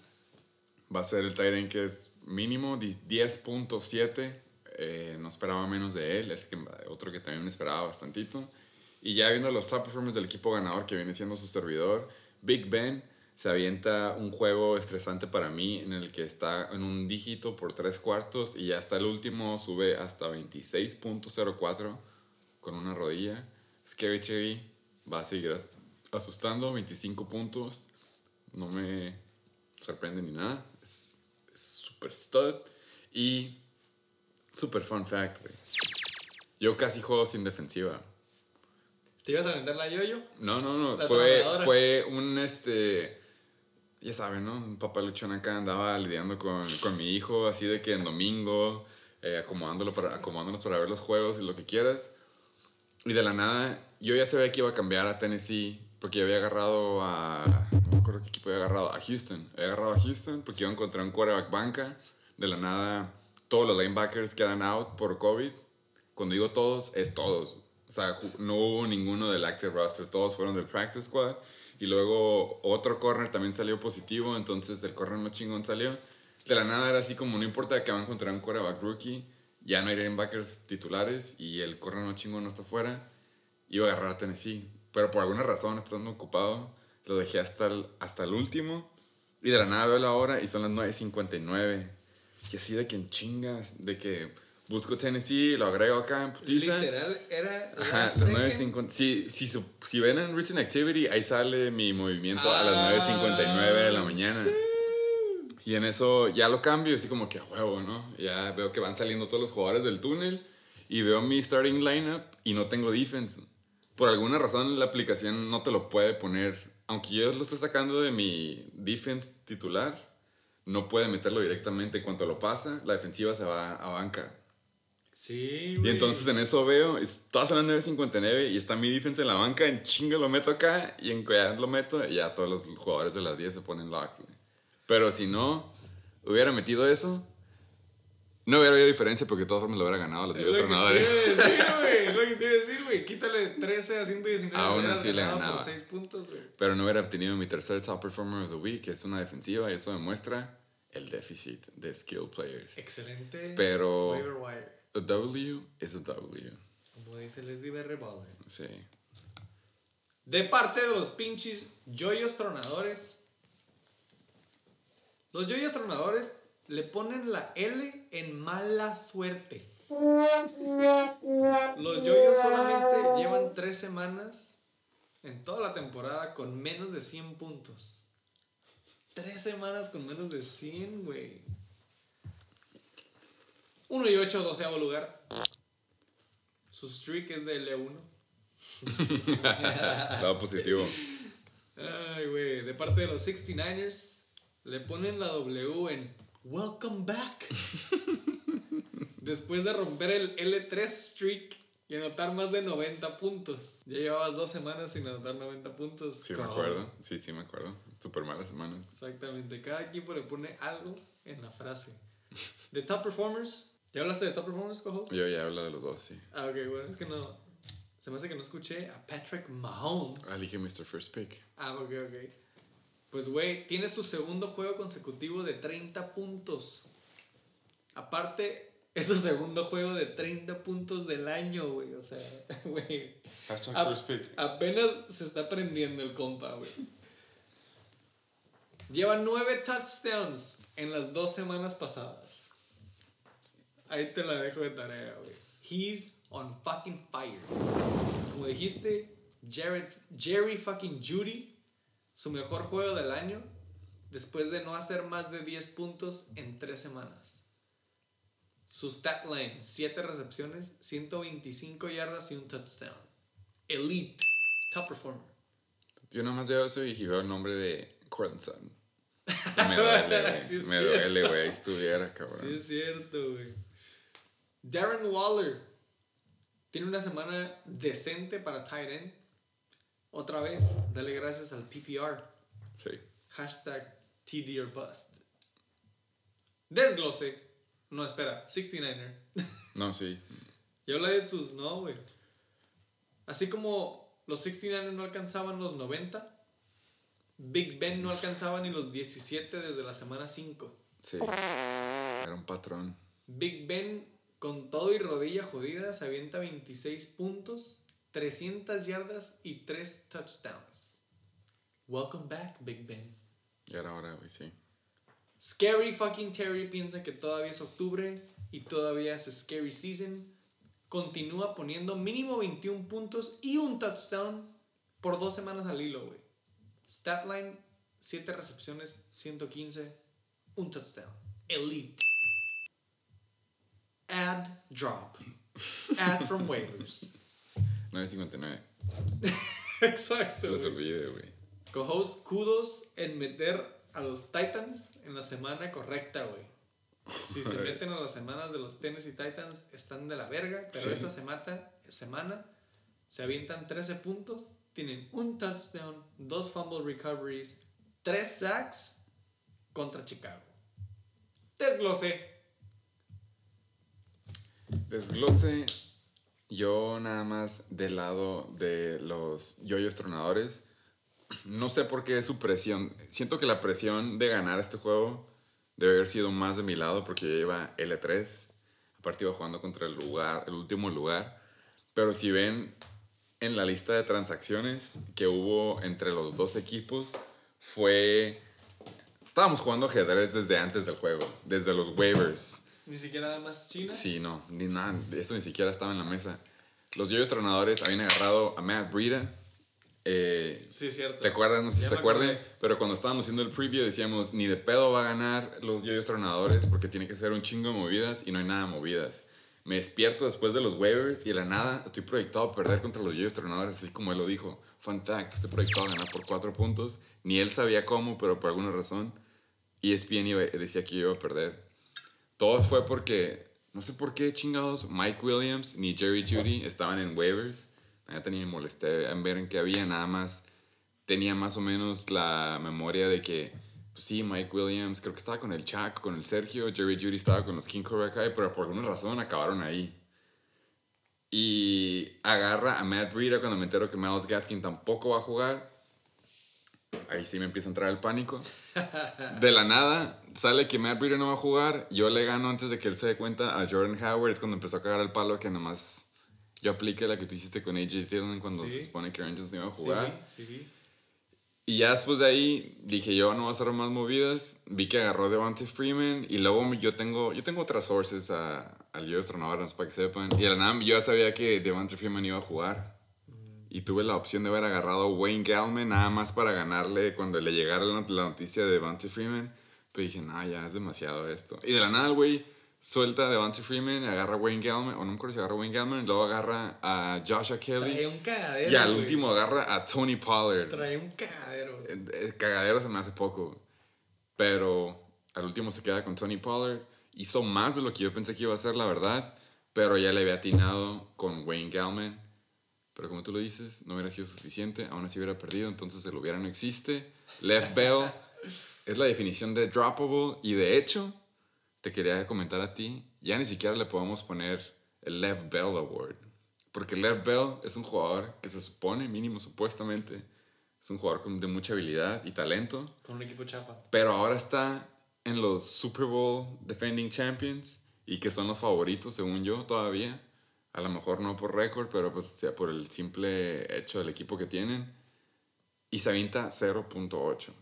va a ser el end que es mínimo 10.7. Eh, no esperaba menos de él, es que otro que también esperaba bastantito. Y ya viendo los top del equipo ganador que viene siendo su servidor, Big Ben se avienta un juego estresante para mí en el que está en un dígito por tres cuartos y ya hasta el último sube hasta 26.04 con una rodilla. Scary Terry va a seguir as- asustando, 25 puntos. No me sorprende ni nada. Es es super stud. Y super fun fact, güey. Yo casi juego sin defensiva. ¿Te ibas a vender la yo-yo? No, no, no. Fue, fue un este. Ya saben, ¿no? Papá luchón acá andaba lidiando con, con mi hijo, así de que en domingo, eh, acomodándolo para, acomodándonos para ver los juegos y lo que quieras. Y de la nada, yo ya sabía que iba a cambiar a Tennessee, porque yo había agarrado a. No me acuerdo qué equipo había agarrado. A Houston. Había agarrado a Houston porque iba a encontrar un quarterback banca. De la nada, todos los linebackers quedan out por COVID. Cuando digo todos, es todos. O sea, no hubo ninguno del active roster, todos fueron del practice squad. Y luego otro corner también salió positivo, entonces el corner más chingón salió. De la nada era así como, no importa que van a encontrar un quarterback rookie, ya no hay linebackers titulares y el corner más chingón no está fuera. Iba a agarrar a Tennessee, pero por alguna razón, estando ocupado, lo dejé hasta el, hasta el último. Y de la nada veo la hora y son las 9.59. Y así de que en chingas, de que busco Tennessee, lo agrego acá en putiza. Literal, era. Ajá, la las second- 9.50. Si, si, si ven en Recent Activity, ahí sale mi movimiento a Ah, las 9.59 de la mañana. Y en eso ya lo cambio, así como que a huevo, ¿no? Ya veo que van saliendo todos los jugadores del túnel y veo mi starting lineup y no tengo defense. Por alguna razón la aplicación no te lo puede poner, aunque yo lo esté sacando de mi defense titular, no puede meterlo directamente. En cuanto lo pasa, la defensiva se va a banca. Sí, Y güey. entonces en eso veo, estás a las 9.59 y está mi defense en la banca, en chinga lo meto acá y en ya lo meto y ya todos los jugadores de las 10 se ponen lock. güey. Pero si no hubiera metido eso, no hubiera habido diferencia porque de todas formas lo hubiera ganado a los Es 10 lo que te iba a entrenadores. es lo que te iba a decir, güey. Quítale 13 a 119. Aún así le ganaba. por 6 puntos, güey. Pero no hubiera obtenido mi tercer top performer of the week, que es una defensiva y eso demuestra el déficit de skill players. Excelente. Pero- Waiver wire. A W is a W. Como dice Leslie Berry. Sí. De parte de los pinches yoyos tronadores. Los yoyos tronadores le ponen la L en mala suerte. Los yoyos solamente llevan tres semanas en toda la temporada con menos de 100 puntos. Tres semanas con menos de 100, güey. 1 y 8, doceavo lugar. Su streak es de L1. Lado positivo. Ay, güey. De parte de los 69ers, le ponen la W en Welcome back. Después de romper el L3 streak y anotar más de 90 puntos. Ya llevabas dos semanas sin anotar 90 puntos. Sí, me acuerdo. Sí, sí, me acuerdo. Super malas semanas. Exactamente. Cada equipo le pone algo en la frase. De top performers. ¿Ya hablaste de top performers, cojo? Yo ya hablo de los dos, sí. Ah, ok, bueno, es que no. Se me hace que no escuché a Patrick Mahomes. Ah, elige Mr. First Pick. Ah, ok, ok. Pues, güey, tiene su segundo juego consecutivo de 30 puntos. Aparte, es su segundo juego de 30 puntos del año, güey. O sea, güey. Hashtag First Pick. Apenas se está prendiendo el compa, güey. Lleva nueve touchdowns en las dos semanas pasadas. Ahí te la dejo de tarea, güey. He's on fucking fire. Como dijiste, Jared, Jerry fucking Judy, su mejor juego del año, después de no hacer más de 10 puntos en 3 semanas. Su stat line, 7 recepciones, 125 yardas y un touchdown. Elite, top performer. Yo nomás veo eso y veo el nombre de Cortland Sutton. Me duele, güey. Sí me cierto. duele, güey. Ahí estuviera, cabrón. Sí, es cierto, güey. Darren Waller tiene una semana decente para tight end. Otra vez, dale gracias al PPR. Sí. Hashtag TD or bust. Desglose. No, espera. 69er. No, sí. Y habla de tus. No, güey. Así como los 69ers no alcanzaban los 90, Big Ben no alcanzaba ni los 17 desde la semana 5. Sí. Era un patrón. Big Ben, con todo y rodilla jodida, se avienta 26 puntos, 300 yardas y 3 touchdowns. Welcome back, Big Ben. Ya era hora, güey, sí. Scary fucking Terry piensa que todavía es octubre y todavía es Scary Season. Continúa poniendo mínimo 21 puntos y un touchdown por dos semanas al hilo, güey. Statline, 7 recepciones, 115, un touchdown. Elite. Add drop. Add from waivers. 9.59. Exacto. Se güey. olvide, güey. Co-host, kudos en meter a los Titans en la semana correcta, güey. Si se meten a las semanas de los Tennessee Titans, están de la verga, pero Sí. esta semana, semana se avientan 13 puntos, tienen un touchdown, dos fumble recoveries, tres sacks contra Chicago. Desglose. Desglose. Yo nada más del lado de los yoyos tronadores. No sé por qué su presión. Siento que la presión de ganar este juego debe haber sido más de mi lado porque yo iba L3. Aparte iba jugando contra el lugar, el último lugar. Pero si ven en la lista de transacciones que hubo entre los dos equipos, fue... Estábamos jugando ajedrez desde antes del juego, desde los waivers. Ni siquiera nada más China. Sí, no, ni nada, eso ni siquiera estaba en la mesa. Los yoyos tronadores habían agarrado a Matt Breida. Eh, Sí, cierto. ¿Te acuerdas? No sé si se acuerdan, pero cuando estábamos haciendo el preview decíamos, ni de pedo va a ganar los yoyos tronadores porque tiene que ser un chingo de movidas y no hay nada de movidas. Me despierto después de los waivers y de la nada estoy proyectado a perder contra los yoyos tronadores, así como él lo dijo. Fun fact, estoy proyectado a ganar por cuatro puntos. Ni él sabía cómo, pero por alguna razón ESPN iba- decía que yo iba a perder. Todo fue porque, no sé por qué chingados, Mike Williams ni Jerry Judy estaban en waivers. Ya tenía en ver en qué había, nada más tenía más o menos la memoria de que, pues sí, Mike Williams, creo que estaba con el Chuck, con el Sergio, Jerry Judy estaba con los King Cobra pero por alguna razón acabaron ahí. Y agarra a Matt Breida cuando me entero que Miles Gaskin tampoco va a jugar. Ahí sí me empieza a entrar el pánico. De la nada, sale que Matt Breida no va a jugar. Yo le gano antes de que él se dé cuenta a Jordan Howard. Es cuando empezó a cagar el palo que nomás yo apliqué la que tú hiciste con AJ Dillon cuando Sí. se supone que Aaron no iba a jugar. sí, sí. Y ya después de ahí dije yo no voy a hacer más movidas. Vi que agarró Devontae Freeman y luego yo tengo, yo tengo otras sources a, al yo para que sepan. Y de la nada yo ya sabía que Devontae Freeman iba a jugar. Y tuve la opción de haber agarrado a Wayne Gallman nada más para ganarle cuando le llegara la, not- la noticia de Devontae Freeman. Pero dije, no, ya es demasiado esto. Y de la nada güey suelta a Devontae Freeman, agarra a Wayne Gallman, o no me acuerdo si agarra a Wayne Gallman, y luego agarra a Joshua Kelly. Trae un cagadero. Y al güey. último agarra a Tony Pollard. Trae un cagadero. Eh, eh, cagadero se me hace poco. Pero al último se queda con Tony Pollard. Hizo más de lo que yo pensé que iba a hacer, la verdad. Pero ya le había atinado con Wayne Gallman. Pero como tú lo dices, no hubiera sido suficiente. Aún así hubiera perdido. Entonces el hubiera no existe. Left Bell es la definición de droppable. Y de hecho, te quería comentar a ti. Ya ni siquiera le podemos poner el Left Bell Award. Porque Left Bell es un jugador que se supone, mínimo supuestamente, es un jugador con, de mucha habilidad y talento, Con un equipo chafa. pero ahora está en los Super Bowl Defending Champions y que son los favoritos, según yo, todavía. A lo mejor no por récord, pero pues sea por el simple hecho del equipo que tienen. Y se avienta 0.8.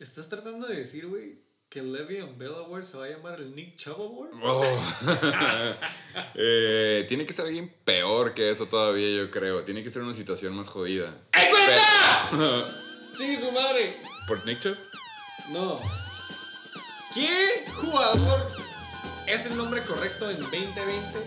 ¿Estás tratando de decir, güey, que el Le'Veon Bell Award se va a llamar el Nick Chubb Award? Oh. Eh, tiene que ser alguien peor que eso todavía, yo creo. Tiene que ser una situación más jodida. Pero- ¡Sí, su madre! ¿Por Nick Chubb? No. ¿Qué jugador es el nombre correcto en 2020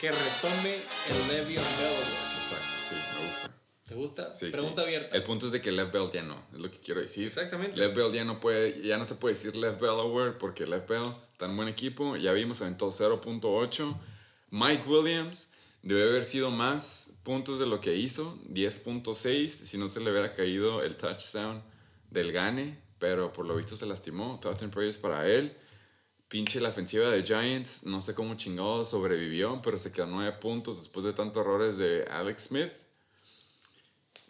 que retome el Le'Veon Bell? Exacto, sí, me gusta. ¿Te gusta? Sí, Pregunta sí. abierta. El punto es de que Left Bell ya no, es lo que quiero decir. Exactamente. Left Bell ya no puede, ya no se puede decir Left Bell Award porque Left Bell tan buen equipo, ya vimos aventó 0.8. Mike Williams debe haber sido más puntos de lo que hizo, 10.6 si no se le hubiera caído el touchdown del gane, pero por lo visto se lastimó. And prayers para él. Pinche la ofensiva de Giants, no sé cómo chingado sobrevivió, pero se quedó 9 puntos después de tantos errores de Alex Smith.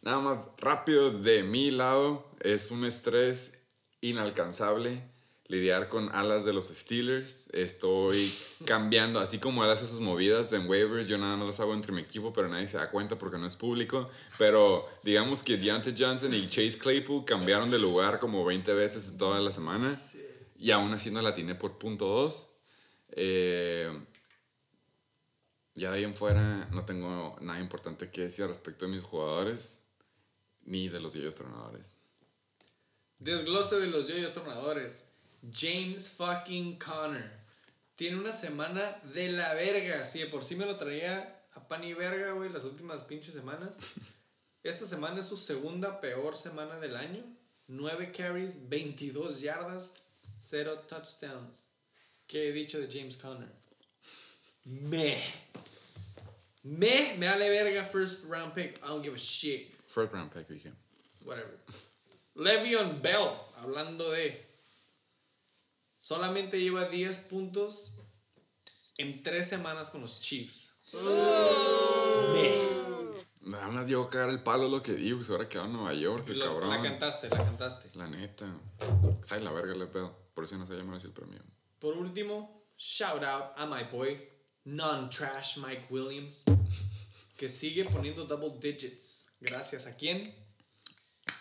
Nada más rápido de mi lado, es un estrés inalcanzable lidiar con alas de los Steelers. Estoy cambiando, así como él hace esas movidas en waivers, yo nada más las hago entre mi equipo, pero nadie se da cuenta porque no es público. Pero digamos que Deontay Johnson y Chase Claypool cambiaron de lugar como 20 veces en toda la semana y aún así no la atiné por punto 2. Eh, ya de ahí en fuera no tengo nada importante que decir respecto de mis jugadores ni de los Dios Tronadores. Desglose de los yoyos tornadores. James fucking Connor. Tiene una semana de la verga. Si de por sí me lo traía a pan y verga, güey, las últimas pinches semanas. Esta semana es su segunda peor semana del año. 9 carries, 22 yardas, 0 touchdowns. ¿Qué he dicho de James Conner? Me. Me, me vale verga first round pick. I don't give a shit. First round pick, dije. Whatever. Le'Veon Bell, hablando de. Solamente lleva 10 puntos en 3 semanas con los Chiefs. Me. Nada más llegó a cagar el palo lo que digo, que se hubiera quedado en Nueva York, el Lo- cabrón. la cantaste, la cantaste. La neta. Sabe la verga le pedo. Por eso no se llama así el premio. Por último, shout out a my boy, non-trash Mike Williams, que sigue poniendo double digits. Gracias a quién?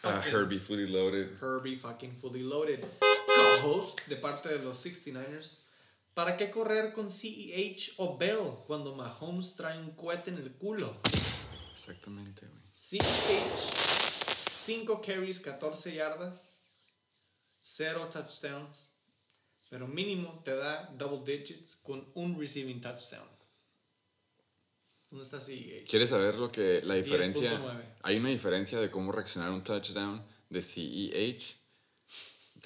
Ah, Fucking Herbie Fully Loaded. Herbie fucking fully loaded. Co-host de parte de los 69ers. ¿Para qué correr con CEH o Bell cuando Mahomes trae un cohete en el culo? Exactamente, güey. CEH, 5 carries, 14 yardas, 0 touchdowns, pero mínimo te da double digits con un receiving touchdown. ¿Dónde está CEH? ¿Quieres saber lo que la diferencia? 10.9. Hay una diferencia de cómo reaccionar un touchdown de CEH.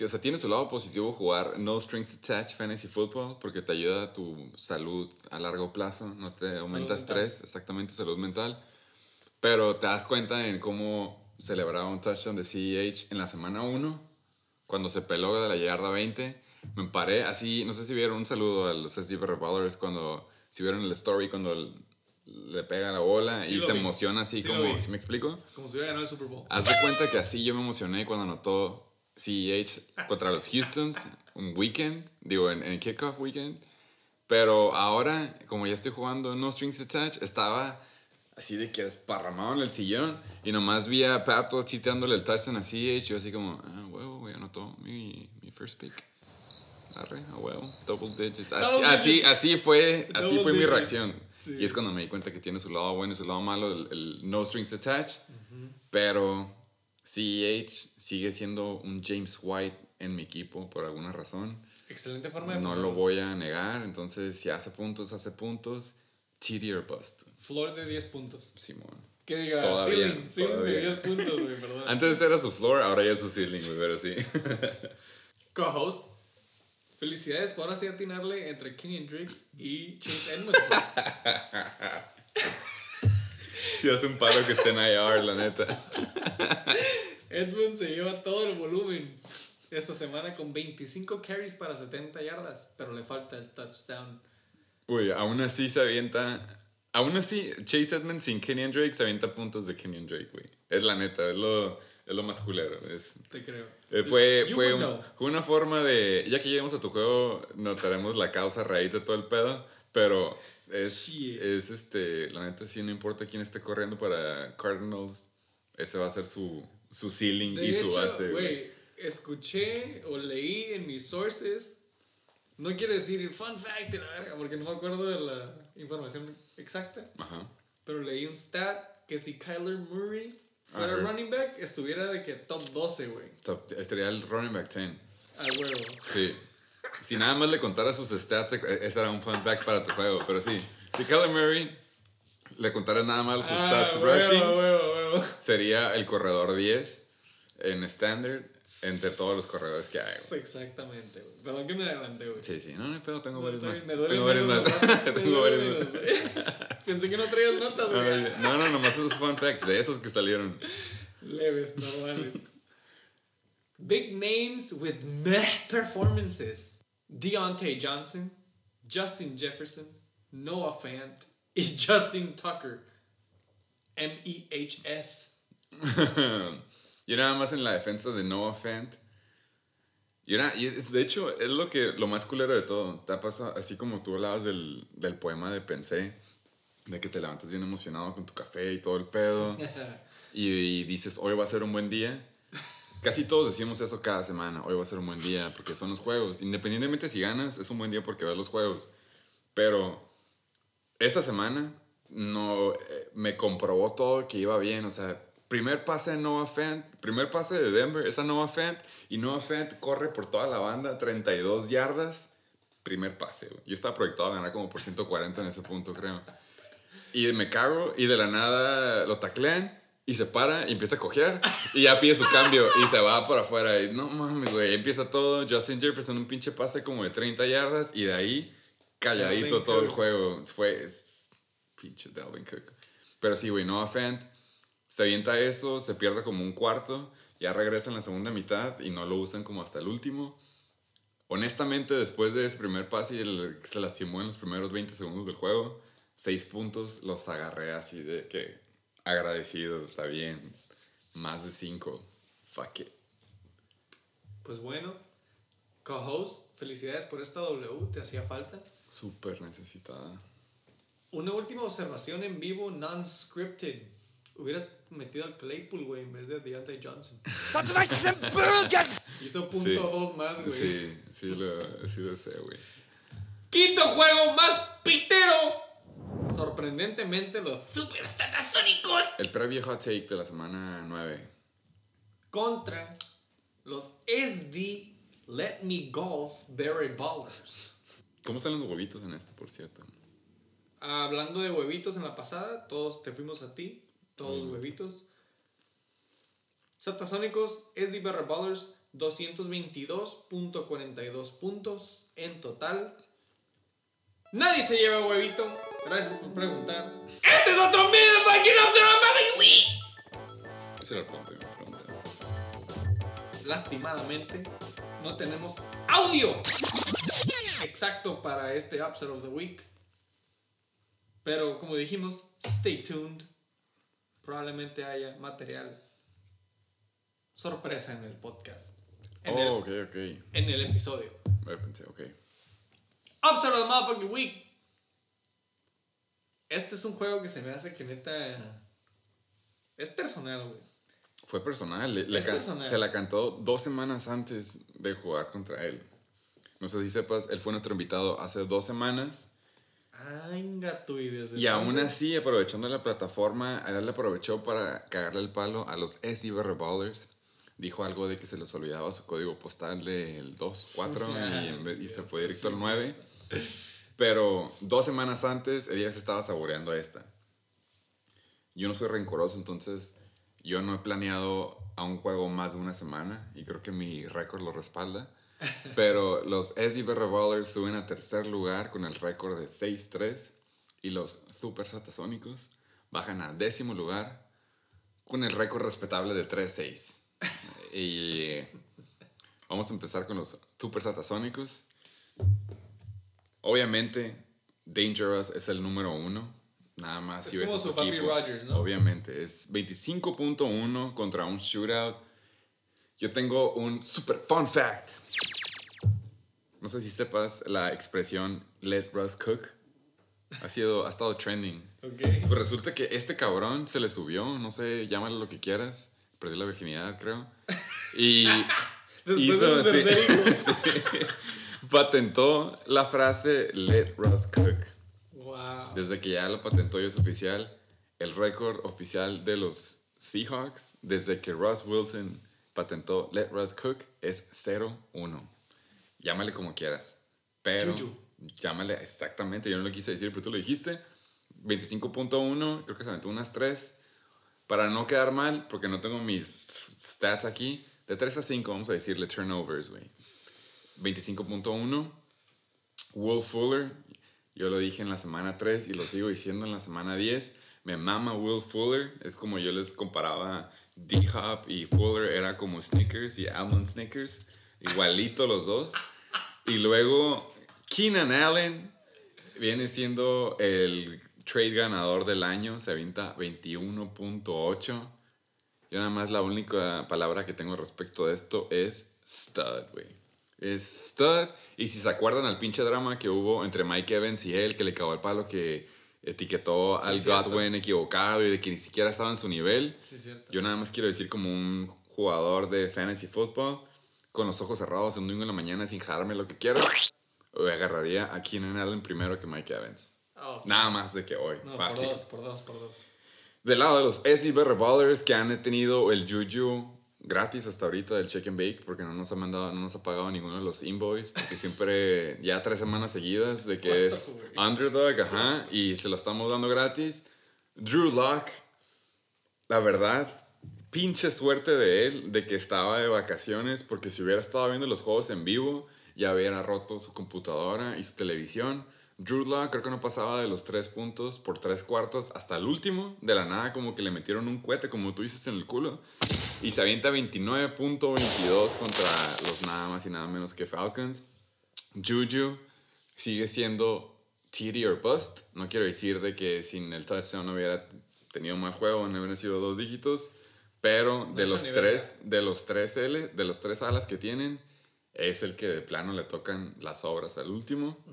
O sea, tiene su lado positivo jugar no strings attached fantasy football porque te ayuda a tu salud a largo plazo, no te aumenta estrés, exactamente salud mental. Pero te das cuenta en cómo celebraba un touchdown de CEH en la semana 1, cuando se peló de la yarda 20. Me paré así, no sé si vieron un saludo a los SD Ballers cuando, si vieron el story cuando el- le pega la bola Sí y se vi. emociona así Sí como. ¿sí me explico? Como si hubiera ganado el Super Bowl. Haz de cuenta que así yo me emocioné cuando anotó CEH contra los Houstons un weekend, digo, en, en kickoff weekend. Pero ahora, como ya estoy jugando No Strings Attached, estaba así de que esparramado en el sillón. Y nomás vi a Pato chiteándole el touchdown así. Y yo así como, ah, huevo, güey, anotó mi, mi first pick. Arre, a huevo, double digits. Así, Double así, digits. así fue, así Double fue mi reacción. Sí. Y es cuando me di cuenta que tiene su lado bueno y su lado malo, el, el no strings attached. Pero CEH sigue siendo un James White en mi equipo por alguna razón. Excelente forma de No ponerlo. lo voy a negar. Entonces, si hace puntos, hace puntos. TD or bust. Flor de 10 puntos. Simón. Que diga, Todavía, ceiling, ceiling de todavía. 10 puntos, güey, perdón. Antes era su floor, ahora ya es su ceiling, güey, pero sí. Co-host, felicidades por ahora sí atinarle entre Kenyon Drake y Chase Edmonds. güey. Sí hace un paro que esté en IR, la neta. Edmonds se lleva todo el volumen esta semana con 25 carries para 70 yardas, pero le falta el touchdown. Uy, aún así se avienta... Aún así, Chase Edmonds sin Kenyon Drake se avienta puntos de Kenyon Drake, güey. Es la neta, es lo, es lo más culero. Es, Te creo. Eh, fue, un- una forma de. Ya que lleguemos a tu juego, notaremos la causa raíz de todo el pedo. Pero es, es este. La neta, sí, no importa quién esté corriendo para Cardinals, ese va a ser su, su ceiling De y su base. güey. güey, escuché o leí en mis sources, no quiero decir fun fact de la verga, porque no me acuerdo de la información exacta, Ajá. pero leí un stat que si Kyler Murray fuera Ajá. running back, estuviera de que top 12, güey. Sería el running back 10. A huevo. Sí. Si nada más le contara sus stats, eh, ese era un fun fact para tu juego. Pero sí, si Kyler Murray le contara nada más sus Ah, stats huevo, rushing. huevo, huevo. sería el corredor 10 en standard entre todos los corredores que hay. güey. Exactamente, güey. Perdón que me adelanté, güey. Sí, sí, no, no pedo, tengo No, varios más. Me duele Tengo varios más. tengo varios más. güey. Pensé que no traías notas, güey. No, no, nomás esos fun facts, de esos que salieron. Leves, normales. Big names with meh performances. Deontay Johnson, Justin Jefferson, Noah Fant y Justin Tucker. M-E-H-S. Yo nada más en la defensa de Noah Fant. Y era, y es- de hecho, es lo que lo más culero de todo. Te ha pasado, así como tú hablabas del, del poema de Pensé, de que te levantas bien emocionado con tu café y todo el pedo. y, y dices, hoy va a ser un buen día. Casi todos decimos eso cada semana, hoy va a ser un buen día, porque son los juegos. Independientemente si ganas, es un buen día porque ves los juegos. Pero esta semana no eh, me comprobó todo que iba bien. O sea, primer pase de Noah Fant, primer pase de Denver, esa Noah Fant, y Noah Fant corre por toda la banda, 32 yardas, primer pase. güey. Yo estaba proyectado a ganar como por 140 en ese punto, creo. Y me cago, y de la nada lo taclean. Y se para y empieza a cojear. Y ya pide su cambio. Y se va para afuera. Y no mames, güey. Empieza todo. Justin Jefferson, un pinche pase como de 30 yardas. Y de ahí, calladito todo el juego. Fue. pinche Dalvin Cook. Pero sí, güey, Noah Fant se avienta eso. Se pierde como un cuarto. Ya regresa en la segunda mitad. Y no lo usan como hasta el último. Honestamente, después de ese primer pase y el se lastimó en los primeros 20 segundos del juego, seis puntos los agarré así de que agradecidos, está bien. Más de cinco. Fuck it. Pues bueno, co-host, felicidades por esta W, te hacía falta. Súper necesitada. Una última observación en vivo, non-scripted. Hubieras metido al Claypool, güey, en vez de Deontay Johnson. Hizo punto Sí. dos más, güey. Sí, sí lo, sí lo sé, güey. Quinto juego más pitero. Sorprendentemente, los Super Satasónicos El previo hot take de la semana 9. contra los SD Let Me Golf Berry Ballers. ¿Cómo están los huevitos en este, por cierto? Hablando de huevitos en la pasada, todos te fuimos a ti, todos huevitos. Satasónicos, SD Berry Ballers, 222.42 puntos en total. Nadie se lleva huevito. Gracias por preguntar. ¡Este es otro video fucking of the week! Esa era la pregunta, mi pregunta. Lastimadamente, no tenemos audio exacto para este Upset of the Week. Pero como dijimos, stay tuned. Probablemente haya material sorpresa en el podcast. En, Oh, ok, el, ok. en el episodio. Me pensé, ok. Of the motherfucking Week. Este es un juego que se me hace que neta. Es personal, güey. Fue personal. Le, personal. Se la cantó dos semanas antes de jugar contra él. No sé si sepas, él fue nuestro invitado hace dos semanas. Y desde. Y aún así, aprovechando la plataforma, le aprovechó para cagarle el palo a los SIBR Ballers. Dijo algo de que se les olvidaba su código postal del 2-4 y, en vez- y se fue directo al 9. Pero dos semanas antes, él ya se estaba saboreando esta. Yo no soy rencoroso, entonces yo no he planeado a un juego más de una semana y creo que mi récord lo respalda. Pero los SIBR Ballers suben a tercer lugar con el récord de 6-3 y los Super Satasónicos bajan a décimo lugar con el récord respetable de 3-6. y eh, vamos a empezar con los Super Satasónicos. Obviamente, Dangerous es el número uno. Nada más Es si como su papi equipo. Rogers, ¿no? Obviamente, es 25.1 contra un shootout. Yo tengo un super fun fact. No sé si sepas la expresión let Russ cook. Ha sido, ha estado trending. Ok. Pues resulta que este cabrón se le subió, no sé, llámalo lo que quieras. Perdió la virginidad, creo. Y Después de su sí, sí. patentó la frase let Russ cook. Wow. Desde que ya lo patentó y es oficial, el récord oficial de los Seahawks, desde que Russ Wilson patentó Let Russ Cook, es 0-1. Llámale como quieras. Pero, llámale exactamente, yo no lo quise decir, pero tú lo dijiste. 25.1, creo que se aventó unas 3. Para no quedar mal, porque no tengo mis stats aquí, de 3 a 5 vamos a decirle turnovers, güey. 25.1. Will Fuller, yo lo dije en la semana 3 y lo sigo diciendo en la semana 10. Me mama Will Fuller. Es como yo les comparaba D-Hop y Fuller era como Snickers y Almond Snickers. Igualito los dos. Y luego Keenan Allen viene siendo el trade ganador del año. Se avienta 21.8. Yo nada más la única palabra que tengo respecto de esto es stud, güey. Es stud. Y si se acuerdan al pinche drama que hubo entre Mike Evans y él, que le cagó el palo que etiquetó Sí, al cierto. Godwin equivocado y de que ni siquiera estaba en su nivel. Sí. Yo nada más quiero decir como un jugador de fantasy football con los ojos cerrados en un domingo en la mañana sin jalarme lo que quiera. Hoy agarraría a Keenan Allen primero que Mike Evans. Oh, Nada más de que hoy. no, Fácil. por dos, por dos, por dos. Del lado de los SDB Ballers que han tenido el Juju gratis hasta ahorita del Check and Bake porque no nos ha mandado, no nos ha pagado ninguno de los invoice porque siempre ya tres semanas seguidas de que es underdog, ajá, y se lo estamos dando gratis. Drew Lock, la verdad, pinche suerte de él de que estaba de vacaciones porque si hubiera estado viendo los juegos en vivo ya hubiera roto su computadora y su televisión. Drew Lock creo que no pasaba de los tres puntos por tres cuartos hasta el último. De la nada como que le metieron un cohete como tú dices en el culo. Y se avienta 29.22 contra los nada más y nada menos que Falcons. Juju sigue siendo TD or bust. No quiero decir de que sin el touchdown no hubiera tenido mal juego, no hubieran sido dos dígitos. Pero de los ni tres, de los tres L, de los tres alas que tienen, es el que de plano le tocan las obras al último.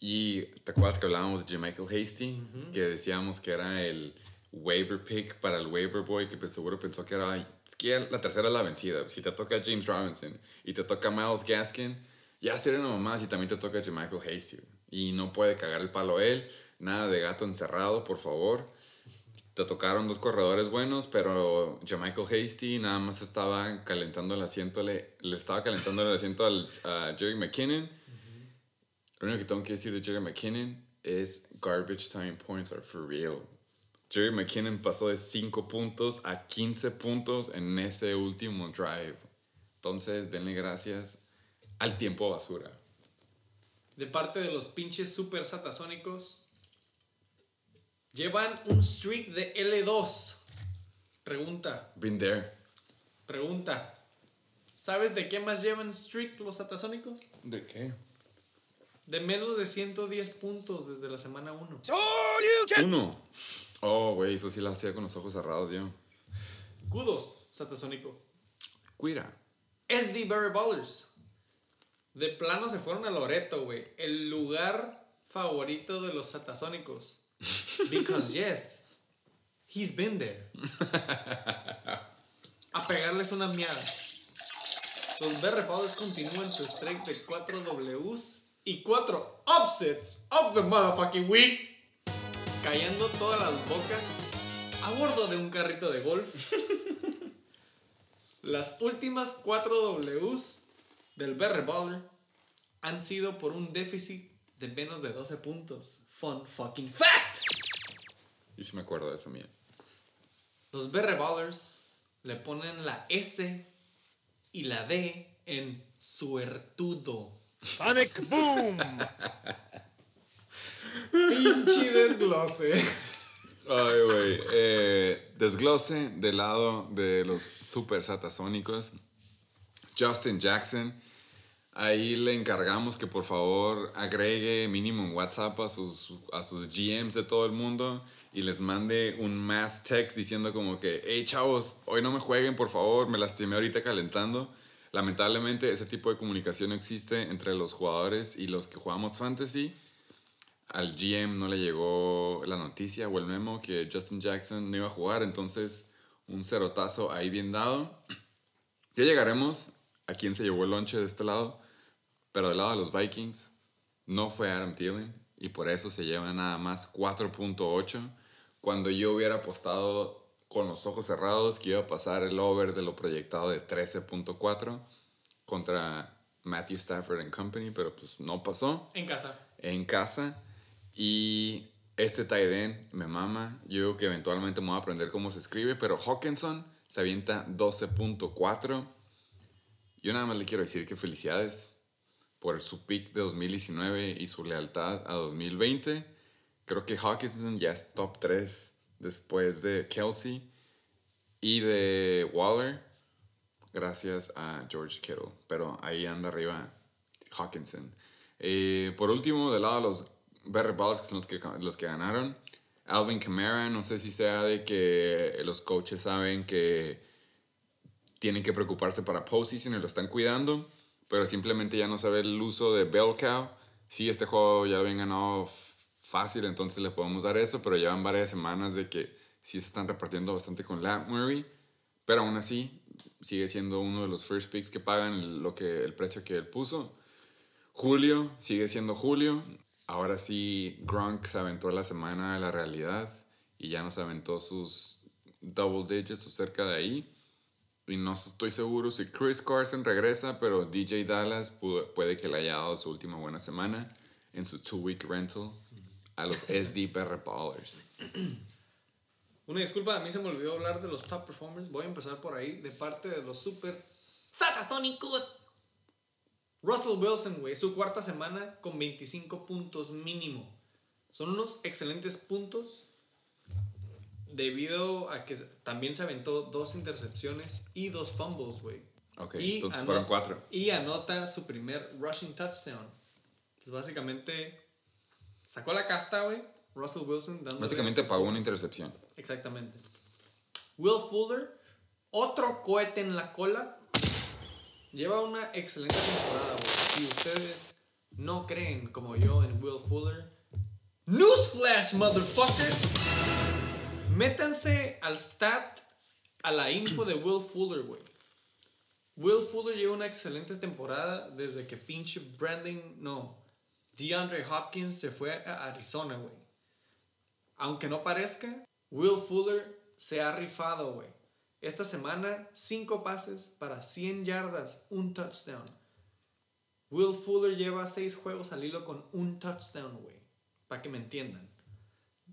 Y te acuerdas que hablábamos de Michael Hasty, que decíamos que era el waiver pick para el waiver boy, que pues seguro pensó que era, es que la tercera es la vencida. Si te toca James Robinson y te toca Miles Gaskin, ya sería una mamá si también te toca Michael Hasty. Y no puede cagar el palo él, nada de gato encerrado, por favor. Te tocaron dos corredores buenos, pero Michael Hasty nada más estaba calentando el asiento, le, le estaba calentando el asiento al, a Jerry McKinnon. Lo único que tengo que decir de Jerry McKinnon es garbage time points are for real. Jerry McKinnon pasó de 5 puntos a 15 puntos en ese último drive. Entonces, denle gracias al tiempo basura. De parte de los pinches super satasónicos, llevan un streak de L2. Pregunta, Been there. pregunta. ¿Sabes de qué más llevan streak los satasónicos? ¿De qué? De menos de 110 puntos desde la semana 1. Uno. Oh, güey, eso sí lo hacía con los ojos cerrados yo. Kudos, satasónico. Cuida. SD Barry Ballers. De plano se fueron a Loreto, güey. El lugar favorito de los satasónicos. Because yes, he's been there. A pegarles una miada. Los Powers continúan su streak de 4 Ws y 4 upsets of the motherfucking week. Callando todas las bocas a bordo de un carrito de golf. Las últimas 4 Ws del Baller han sido por un déficit de menos de 12 puntos. Fun fucking fact. Y si me acuerdo de eso mía. Los Berry Ballers le ponen la S y la D en suertudo. Sonic Boom. Pinche desglose. Ay, güey. Eh, desglose del lado de los super satasónicos. Justin Jackson. Ahí le encargamos que por favor agregue mínimo en WhatsApp a sus, a sus GMs de todo el mundo y les mande un mass text diciendo como que, hey chavos, hoy no me jueguen por favor, me lastimé ahorita calentando. Lamentablemente ese tipo de comunicación existe entre los jugadores y los que jugamos fantasy. Al GM no le llegó la noticia o el memo que Justin Jackson no iba a jugar, entonces un cerotazo ahí bien dado. Ya llegaremos a quién se llevó el lonche de este lado, pero del lado de los Vikings no fue Adam Thielen y por eso se lleva nada más 4.8 cuando yo hubiera apostado con los ojos cerrados que iba a pasar el over de lo proyectado de 13.4 contra Matthew Stafford and Company, pero pues no pasó En casa. en casa. Y este tight end me mama. Yo digo que eventualmente me voy a aprender cómo se escribe, pero Hawkinson se avienta 12.4. Yo nada más le quiero decir que felicidades por su pick de 2019 y su lealtad a 2020. Creo que Hawkinson ya es top 3 después de Kelsey y de Waller, gracias a George Kittle. Pero ahí anda arriba Hawkinson. Eh, por último, del lado de los Better Ballers, que son los que, los que ganaron, Alvin Kamara, no sé si sea de que los coaches saben que tienen que preocuparse para postseason y lo están cuidando, pero simplemente ya no sabe el uso de Bell Cow. Sí, este juego ya lo habían ganado fácil, entonces le podemos dar eso, pero llevan varias semanas de que sí se están repartiendo bastante con Lat Murray, pero aún así sigue siendo uno de los first picks que pagan lo que, el precio que él puso. Julio sigue siendo Julio. Ahora sí, Gronk se aventó la semana de la realidad y ya nos aventó sus double digits o cerca de ahí. Y no estoy seguro si Chris Carson regresa, pero DJ Dallas pu- puede que le haya dado su última buena semana en su two-week rental a los SD Better Ballers. Una disculpa, a mí se me olvidó hablar de los top performers. Voy a empezar por ahí, de parte de los super satasónicos. Russell Wilson, güey, su cuarta semana con 25 puntos mínimo. Son unos excelentes puntos debido a que también se aventó dos intercepciones y dos fumbles, güey. Ok, Y entonces fueron cuatro. Y anota su primer rushing touchdown. Pues básicamente sacó la casta, güey. Russell Wilson dando Básicamente pagó una intercepción. Exactamente. Will Fuller, otro cohete en la cola. Lleva una excelente temporada, güey. Si ustedes no creen como yo en Will Fuller, Newsflash, motherfucker. Métanse al stat, a la info de Will Fuller, güey. Will Fuller lleva una excelente temporada desde que pinche Brandon, no, DeAndre Hopkins se fue a Arizona, güey. Aunque no parezca, Will Fuller se ha rifado, güey. Esta semana, 5 pases para 100 yardas, un touchdown. Will Fuller lleva 6 juegos al hilo con un touchdown, güey. Para que me entiendan.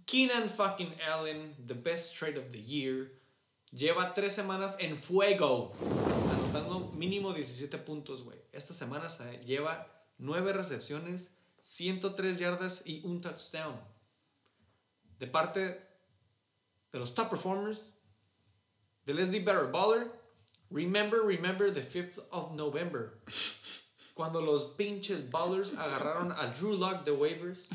Keenan fucking Allen, the best trade of the year, lleva 3 semanas en fuego, anotando mínimo 17 puntos, güey. Esta semana se lleva 9 recepciones, 103 yardas y un touchdown de parte de los top performers del SD Better Baller. Remember, remember the 5th of November. Cuando los pinches Ballers agarraron a Drew Lock de waivers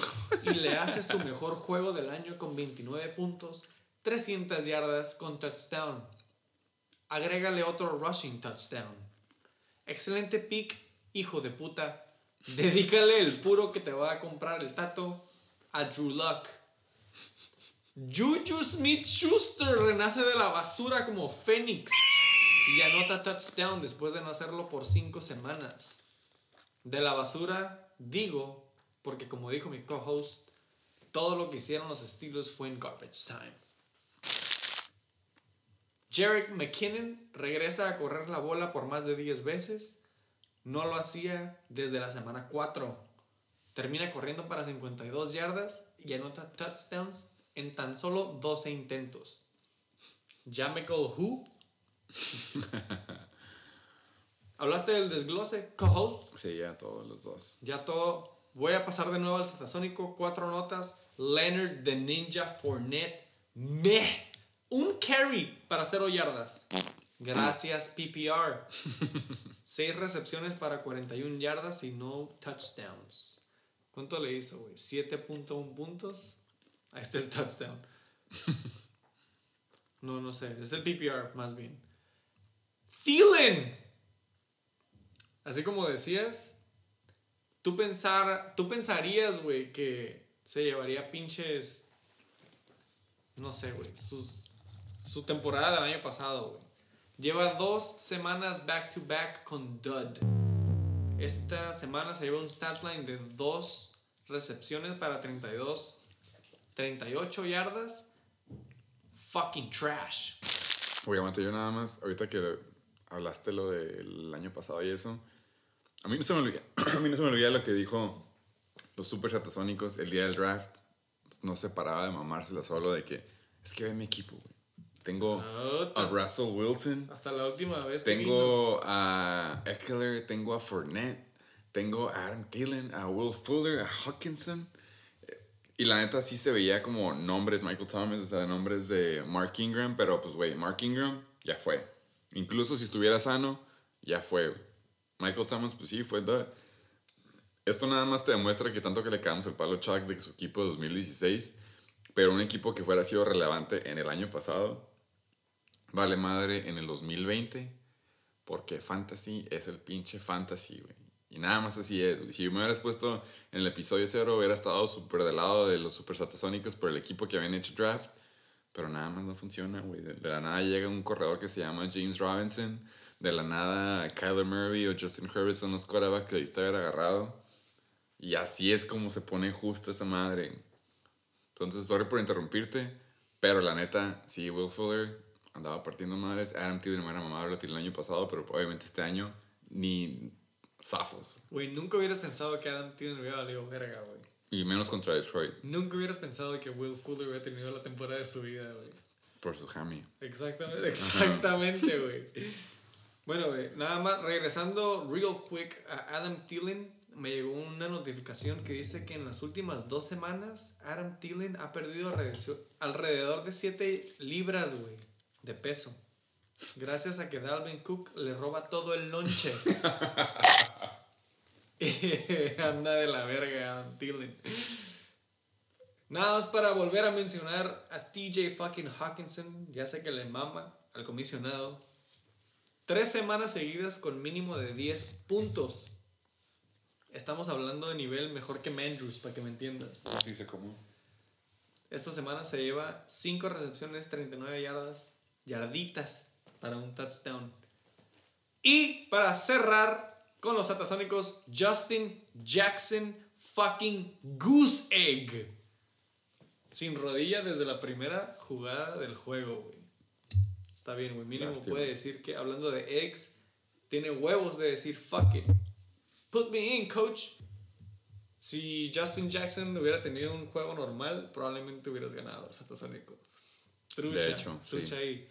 y le hace su mejor juego del año con 29 puntos, 300 yardas con touchdown. Agrégale otro rushing touchdown. Excelente pick, hijo de puta. Dedícale el puro que te va a comprar el tato a Drew Luck. Juju Smith Schuster renace de la basura como Fénix y anota touchdown después de no hacerlo por cinco semanas. De la basura, digo, porque como dijo mi co-host, todo lo que hicieron los Steelers fue en garbage time. Jarek McKinnon regresa a correr la bola por más de 10 veces. No lo hacía desde la semana 4. Termina corriendo para 52 yardas y anota touchdowns en tan solo 12 intentos. Jamichael Who? ¿Hablaste del desglose, co-host? Sí, ya todos los dos. Ya todo. Voy a pasar de nuevo al satasónico. Cuatro notas. Leonard the Ninja Fournette. Meh. Un carry para cero yardas. Gracias, PPR. Seis recepciones para 41 yardas y no touchdowns. ¿Cuánto le hizo, güey? 7.1 puntos. Ahí está el touchdown. No, no sé. Es el PPR, más bien. Thielen. Así como decías, tú, pensar, tú pensarías, güey, que se llevaría pinches. No sé, güey. Su temporada del año pasado, güey. Lleva dos semanas back to back con Dud. Esta semana se lleva un stat line de dos recepciones para 32, 38 yardas. Fucking trash. Obviamente yo nada más, ahorita que hablaste lo del año pasado y eso, a mí no se me olvida, a mí no se me olvida lo que dijo los super satasónicos el día del draft. No se paraba de mamársela solo de que, es que ve mi equipo, güey. Tengo a Russell Wilson, Hasta la última vez que vino. tengo a Eckler, tengo a Fournette, tengo a Adam Thielen, a Will Fuller, a Hawkinson. Y la neta sí se veía como nombres, Michael Thomas, o sea, nombres de Mark Ingram, pero pues, güey, Mark Ingram ya fue. Incluso si estuviera sano, ya fue. güey. Michael Thomas, pues sí, fue dud. Esto nada más te demuestra que tanto que le cagamos el palo a Chuck de su equipo de 2016, pero un equipo que fuera sido relevante en el año pasado, vale madre en el 2020, porque Fantasy es el pinche Fantasy, güey. Y nada más así es. Si me hubieras puesto en el episodio cero, hubiera estado súper del lado de los super satasónicos por el equipo que habían hecho draft. Pero nada más no funciona, güey. De la nada llega un corredor que se llama James Robinson. De la nada Kyler Murray o Justin Herbert son los quarterbacks que debiste haber agarrado. Y así es como se pone justa esa madre. Entonces, sorry por interrumpirte. Pero la neta, sí, Will Fuller andaba partiendo madres. Adam Thielen me era mamado lo tiré el año pasado, pero obviamente este año ni zafos. Güey, nunca hubieras pensado que Adam Thielen hubiera valido verga, güey. Y menos contra Detroit, Nunca hubieras pensado que Will Fuller hubiera tenido la temporada de su vida, güey. por su hammy. Exactamente, exactamente, güey. Bueno, güey, nada más regresando real quick a Adam Thielen, me llegó una notificación que dice que en las últimas dos semanas Adam Thielen ha perdido alrededor- alrededor de 7 libras, güey, de peso. Gracias a que Dalvin Cook le roba todo el lonche. Anda de la verga Adam Thielen. Nada más para volver a mencionar a TJ fucking Hawkinson, ya sé que le mama al comisionado. Tres semanas seguidas con mínimo de 10 puntos. Estamos hablando de nivel mejor que Mandrews, para que me entiendas. Sí, se como. Esta semana se lleva 5 recepciones, 39 yardas, yarditas para un touchdown. Y para cerrar con los atasónicos, Justin Jackson fucking Goose Egg. Sin rodilla desde la primera jugada del juego, güey. Está bien, güey. Mínimo Lástima. puede decir que, hablando de eggs, tiene huevos de decir fuck it. Put me in, coach. Si Justin Jackson hubiera tenido un juego normal, probablemente hubieras ganado, Satasónico. Trucha, De hecho, sí. trucha ahí.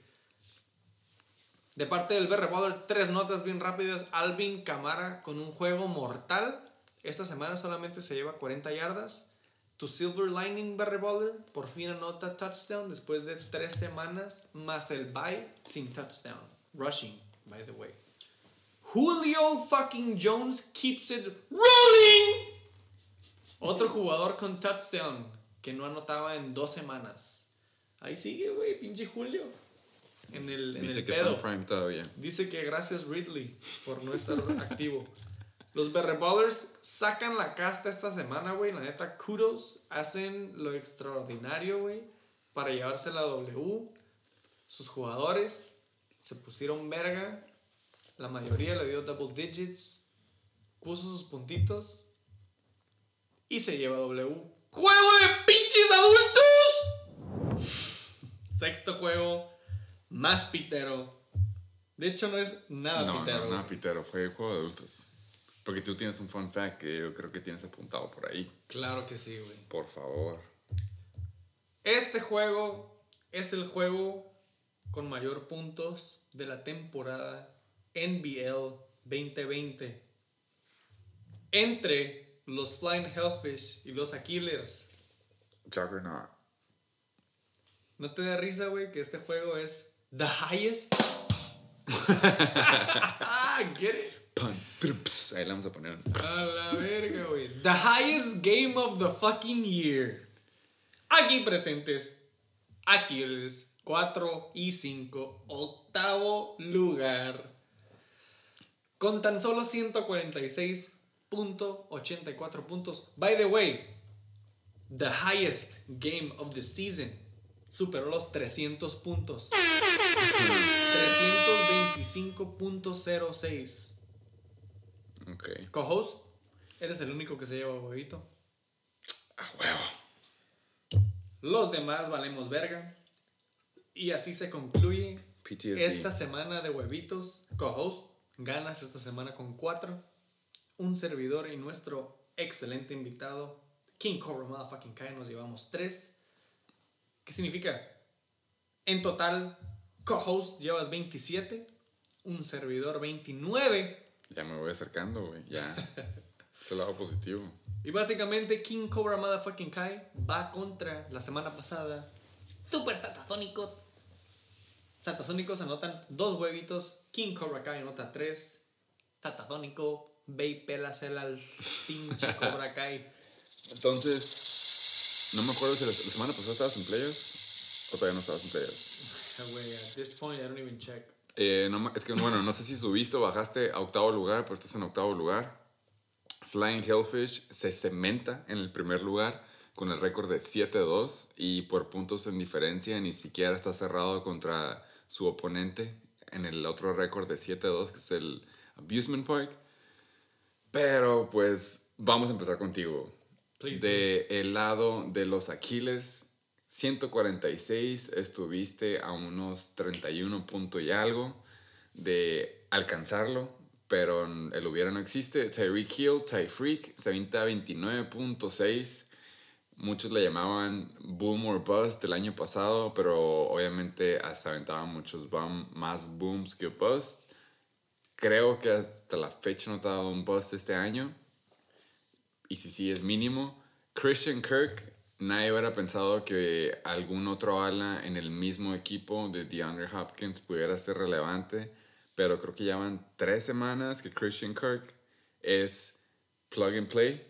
De parte del BR Baller, tres notas bien rápidas. Alvin Camara con un juego mortal. Esta semana solamente se lleva 40 yardas. Tu Silver Lining Barry Baller por fin anota touchdown después de tres semanas más el bye sin touchdown. Rushing, by the way. Julio fucking Jones keeps it rolling. Otro jugador con touchdown que no anotaba en dos semanas. Ahí sigue, güey, pinche Julio. En el, en Dice el que está en prime todavía. Dice que gracias Ridley por no estar activo. Los Berre Ballers sacan la casta esta semana, güey. La neta, kudos. Hacen lo extraordinario, güey. Para llevarse la W. Sus jugadores se pusieron verga. La mayoría le dio double digits. Puso sus puntitos. Y se lleva W. ¡Juego de pinches adultos! Sexto juego. Más pitero. De hecho, no es nada No, pitero. no, no, Pitero, fue juego de adultos. Porque tú tienes un fun fact que yo creo que tienes apuntado por ahí. Claro que sí, güey. Por favor. Este juego es el juego con mayor puntos de la temporada NBL 2020. Entre los Flying Hellfish y los Aquilers. Juggernaut. ¿No te da risa, güey, que este juego es the highest? ah, get it? Ahí la vamos a poner. A la verga, güey. The highest game of the fucking year. Aquí presentes. Aquilers 4 y 5. Octavo lugar. Con tan solo 146.84 puntos. By the way, the highest game of the season. Superó los 300 puntos. 325.06. Ok. Co-host, eres el único que se lleva huevito. A huevo. Los demás valemos verga. Y así se concluye PTSD. esta semana de huevitos. Co-host, ganas esta semana con 4. Un servidor y nuestro excelente invitado, King Cobra Motherfucking Kai, nos llevamos 3. ¿Qué significa? En total, co-host llevas 27. Un servidor 29. Ya me voy acercando, güey. Ya. es el lado positivo. Y básicamente King Cobra Motherfucking Kai va contra la semana pasada. Super Tatasónico. Tatasónicos anotan dos huevitos. King Cobra Kai anota tres. Tatasónico. Ve y pélasela al pinche Cobra Kai. Entonces, no me acuerdo si la, semana pasada estabas en playoffs o todavía no estabas en playoffs. Ah, güey, at this point I don't even check. Eh, no es que, bueno, no sé si subiste o bajaste a octavo lugar, pero estás en octavo lugar. Flying Hellfish se cementa en el primer lugar con el récord de 7-2 y por puntos en diferencia ni siquiera está cerrado contra su oponente en el otro récord de 7-2 que es el Abusement Park. Pero pues vamos a empezar contigo. Please de el lado de los Aquilers, 146 estuviste a unos 31 punto y algo de alcanzarlo, pero el hubiera no existe. Tyreek Hill, Ty Freak, se avienta 29.6. Muchos le llamaban boom or bust el año pasado, pero obviamente se aventaban muchos más booms que bust. Creo que hasta la fecha no te ha dado un bust este año. Y si sí es mínimo. Christian Kirk, nadie hubiera pensado que algún otro ala en el mismo equipo de DeAndre Hopkins pudiera ser relevante. Pero creo que ya van tres semanas que Christian Kirk es plug and play.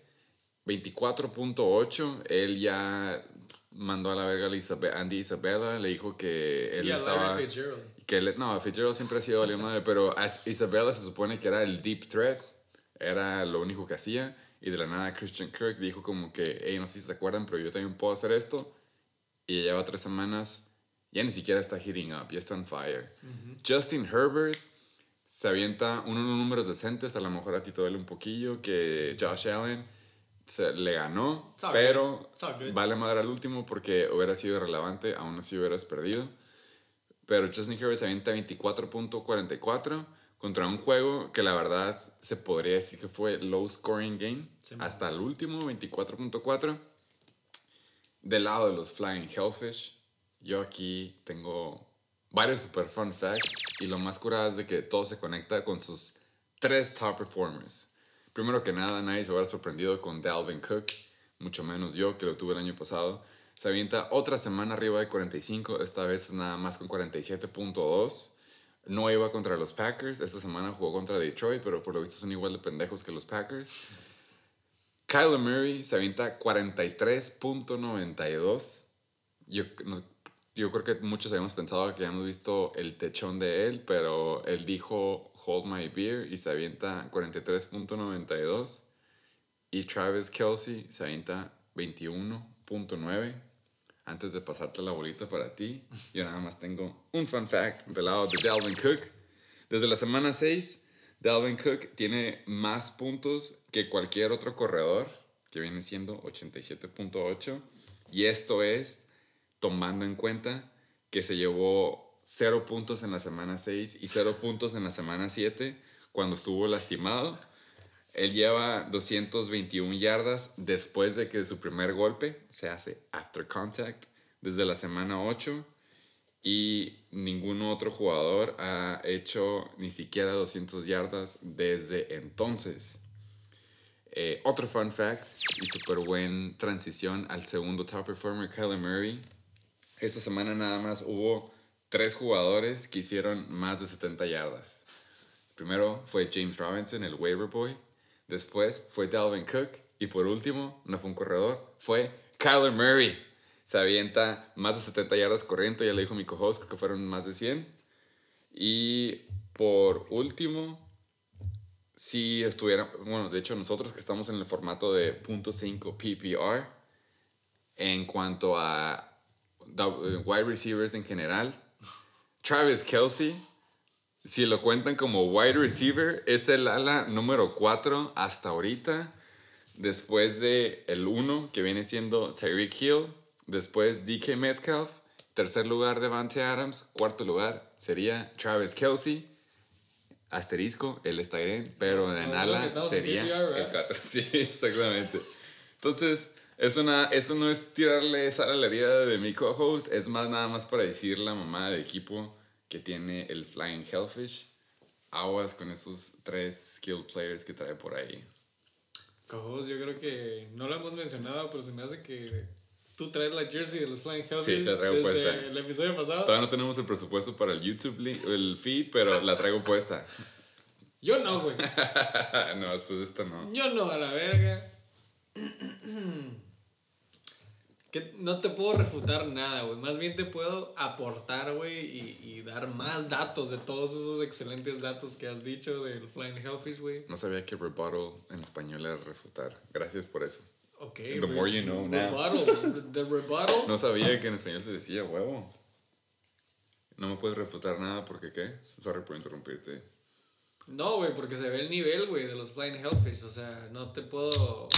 24.8. Él ya mandó a la verga a Isabe- Andy Isabella. Le dijo que él Y a estaba. Larry Fitzgerald. Que le- no, Fitzgerald siempre ha sido valió madre, pero Isabella se supone que era el deep threat, era lo único que hacía, y de la nada Christian Kirk dijo como que, hey, no sé si se acuerdan, pero yo también puedo hacer esto, y lleva tres semanas, ya ni siquiera está hitting up, ya está on fire. Justin Herbert se avienta unos números decentes, a lo mejor a ti te duele un poquillo, que Josh Allen se, le ganó, pero vale madre al último porque hubiera sido irrelevante, aún así hubieras perdido. Pero Justin Herbert se avienta 24.44 contra un juego que la verdad se podría decir que fue low scoring game. Sí, hasta el último, 24.4. Del lado de los Flying Hellfish, yo aquí tengo varios super fun facts. Y lo más curado es de que todo se conecta con sus tres top performers. Primero que nada, nadie se hubiera sorprendido con Dalvin Cook, mucho menos yo que lo tuve el año pasado. Se avienta otra semana arriba de 45, esta vez nada más con 47.2. No iba contra los Packers, esta semana jugó contra Detroit, pero por lo visto son igual de pendejos que los Packers. Kyler Murray se avienta 43.92. Yo, yo creo que muchos habíamos pensado que ya hemos visto el techón de él, pero él dijo Hold My Beer y se avienta 43.92. Y Travis Kelsey se avienta 21.9. Antes de pasarte la bolita para ti, yo nada más tengo un fun fact del lado de Dalvin Cook. Desde la semana 6, Dalvin Cook tiene más puntos que cualquier otro corredor, que viene siendo 87.8. Y esto es tomando en cuenta que se llevó 0 puntos en la semana 6 y 0 puntos en la semana 7 cuando estuvo lastimado. Él lleva 221 yardas después de que su primer golpe se hace after contact desde la semana 8 y ningún otro jugador ha hecho ni siquiera 200 yardas desde entonces. Eh, otro fun fact y súper buen transición al segundo top performer, Kyler Murray. Esta semana nada más hubo tres jugadores que hicieron más de 70 yardas. Primero fue James Robinson, el waiver boy. Después fue Dalvin Cook. Y por último, no fue un corredor, fue Kyler Murray. Se avienta más de 70 yardas corriendo, ya le dijo mi co-host, que fueron más de 100. Y por último, si estuviera, bueno, de hecho nosotros que estamos en el formato de .5 PPR, en cuanto a dou- wide receivers en general, Travis Kelsey, si lo cuentan como wide receiver, es el ala número 4 hasta ahorita. Después de el 1, que viene siendo Tyreek Hill. Después DK Metcalf. Tercer lugar, Devante Adams. Cuarto lugar sería Travis Kelsey. Asterisco, él está bien, pero en ala sería el 4. Sí, exactamente. Entonces, es una, eso no es tirarle sal a la herida de mi co-host, es más nada más para decir la mamá de equipo que tiene el Flying Hellfish. Aguas con esos tres skill players que trae por ahí. Cojos, yo creo que no lo hemos mencionado, pero se me hace que tú traes la jersey de los Flying Hellfish Sí, se la traigo desde puesta. el episodio pasado. Todavía no tenemos el presupuesto para el YouTube link- el feed, pero la traigo puesta. Yo no, güey. no, después de esta no. Yo no, a la verga. Que no te puedo refutar nada, güey. Más bien te puedo aportar, güey, y, y dar más datos de todos esos excelentes datos que has dicho del Flying Hellfish, güey. No sabía que rebuttal en español era refutar. Gracias por eso. Ok. The more you know now. Rebuttal. The rebuttal. No sabía que en español se decía huevo. No me puedes refutar nada porque qué. Sorry por interrumpirte. No, güey, porque se ve el nivel, güey, de los Flying Hellfish. O sea, no te puedo.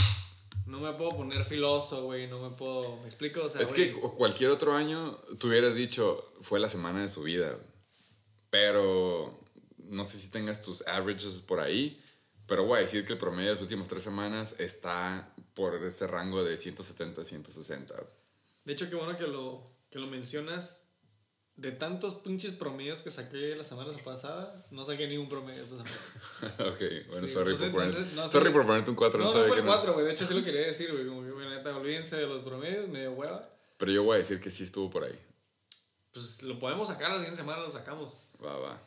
No me puedo poner filoso, güey. No me puedo. ¿Me explico? O sea, Es que cualquier otro año tú hubieras dicho fue la semana de su vida. Pero no sé si tengas tus averages por ahí. Pero voy a decir que el promedio de las últimas tres semanas está por ese rango de 170 160. De hecho, qué bueno que lo, que lo mencionas. De tantos pinches promedios que saqué la semana pasada, no saqué ni un promedio esta semana. ok, bueno, Sí, sorry, no sé, por, no poner- sé, no sé. sorry por ponerte un 4. No, no, fue el 4, güey. De hecho, sí lo quería decir, güey. Como que, güey, neta, olvídense de los promedios, medio hueva. Pero yo voy a decir que sí estuvo por ahí. Pues lo podemos sacar, la siguiente semana lo sacamos. Va, va.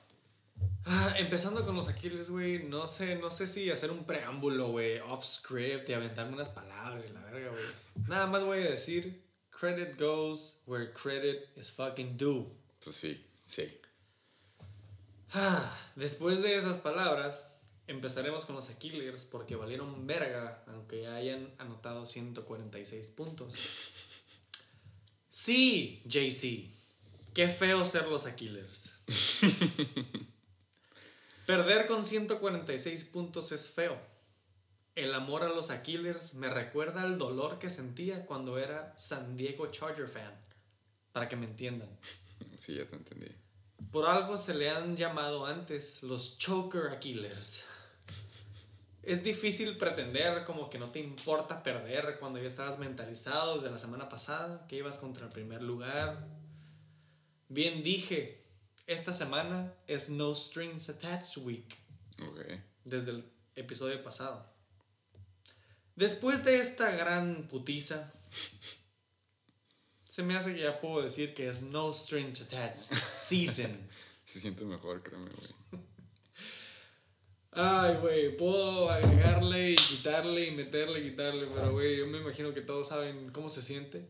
Ah, empezando con los Aquiles, güey. No sé, no sé si hacer un preámbulo, güey, off script y aventarme unas palabras y la verga, güey. Nada más voy a decir: credit goes where credit is fucking due. Pues sí, sí. Ah, después de esas palabras, empezaremos con los Aquiles porque valieron verga, aunque ya hayan anotado 146 puntos. Sí, JC, qué feo ser los Aquiles. Perder con 146 puntos es feo. El amor a los Aquiles me recuerda al dolor que sentía cuando era San Diego Charger fan, para que me entiendan. Sí, ya te entendí. Por algo se le han llamado antes los choker Aquilers. Es difícil pretender como que no te importa perder cuando ya estabas mentalizado desde la semana pasada, que ibas contra el primer lugar. Bien dije, esta semana es No Strings Attached Week, Ok. desde el episodio pasado. Después de esta gran putiza, se me hace que ya puedo decir que es No Strings Attached Season. Se siente mejor, créeme, güey. Ay, güey, puedo agregarle y quitarle y meterle y quitarle, pero güey, yo me imagino que todos saben cómo se siente.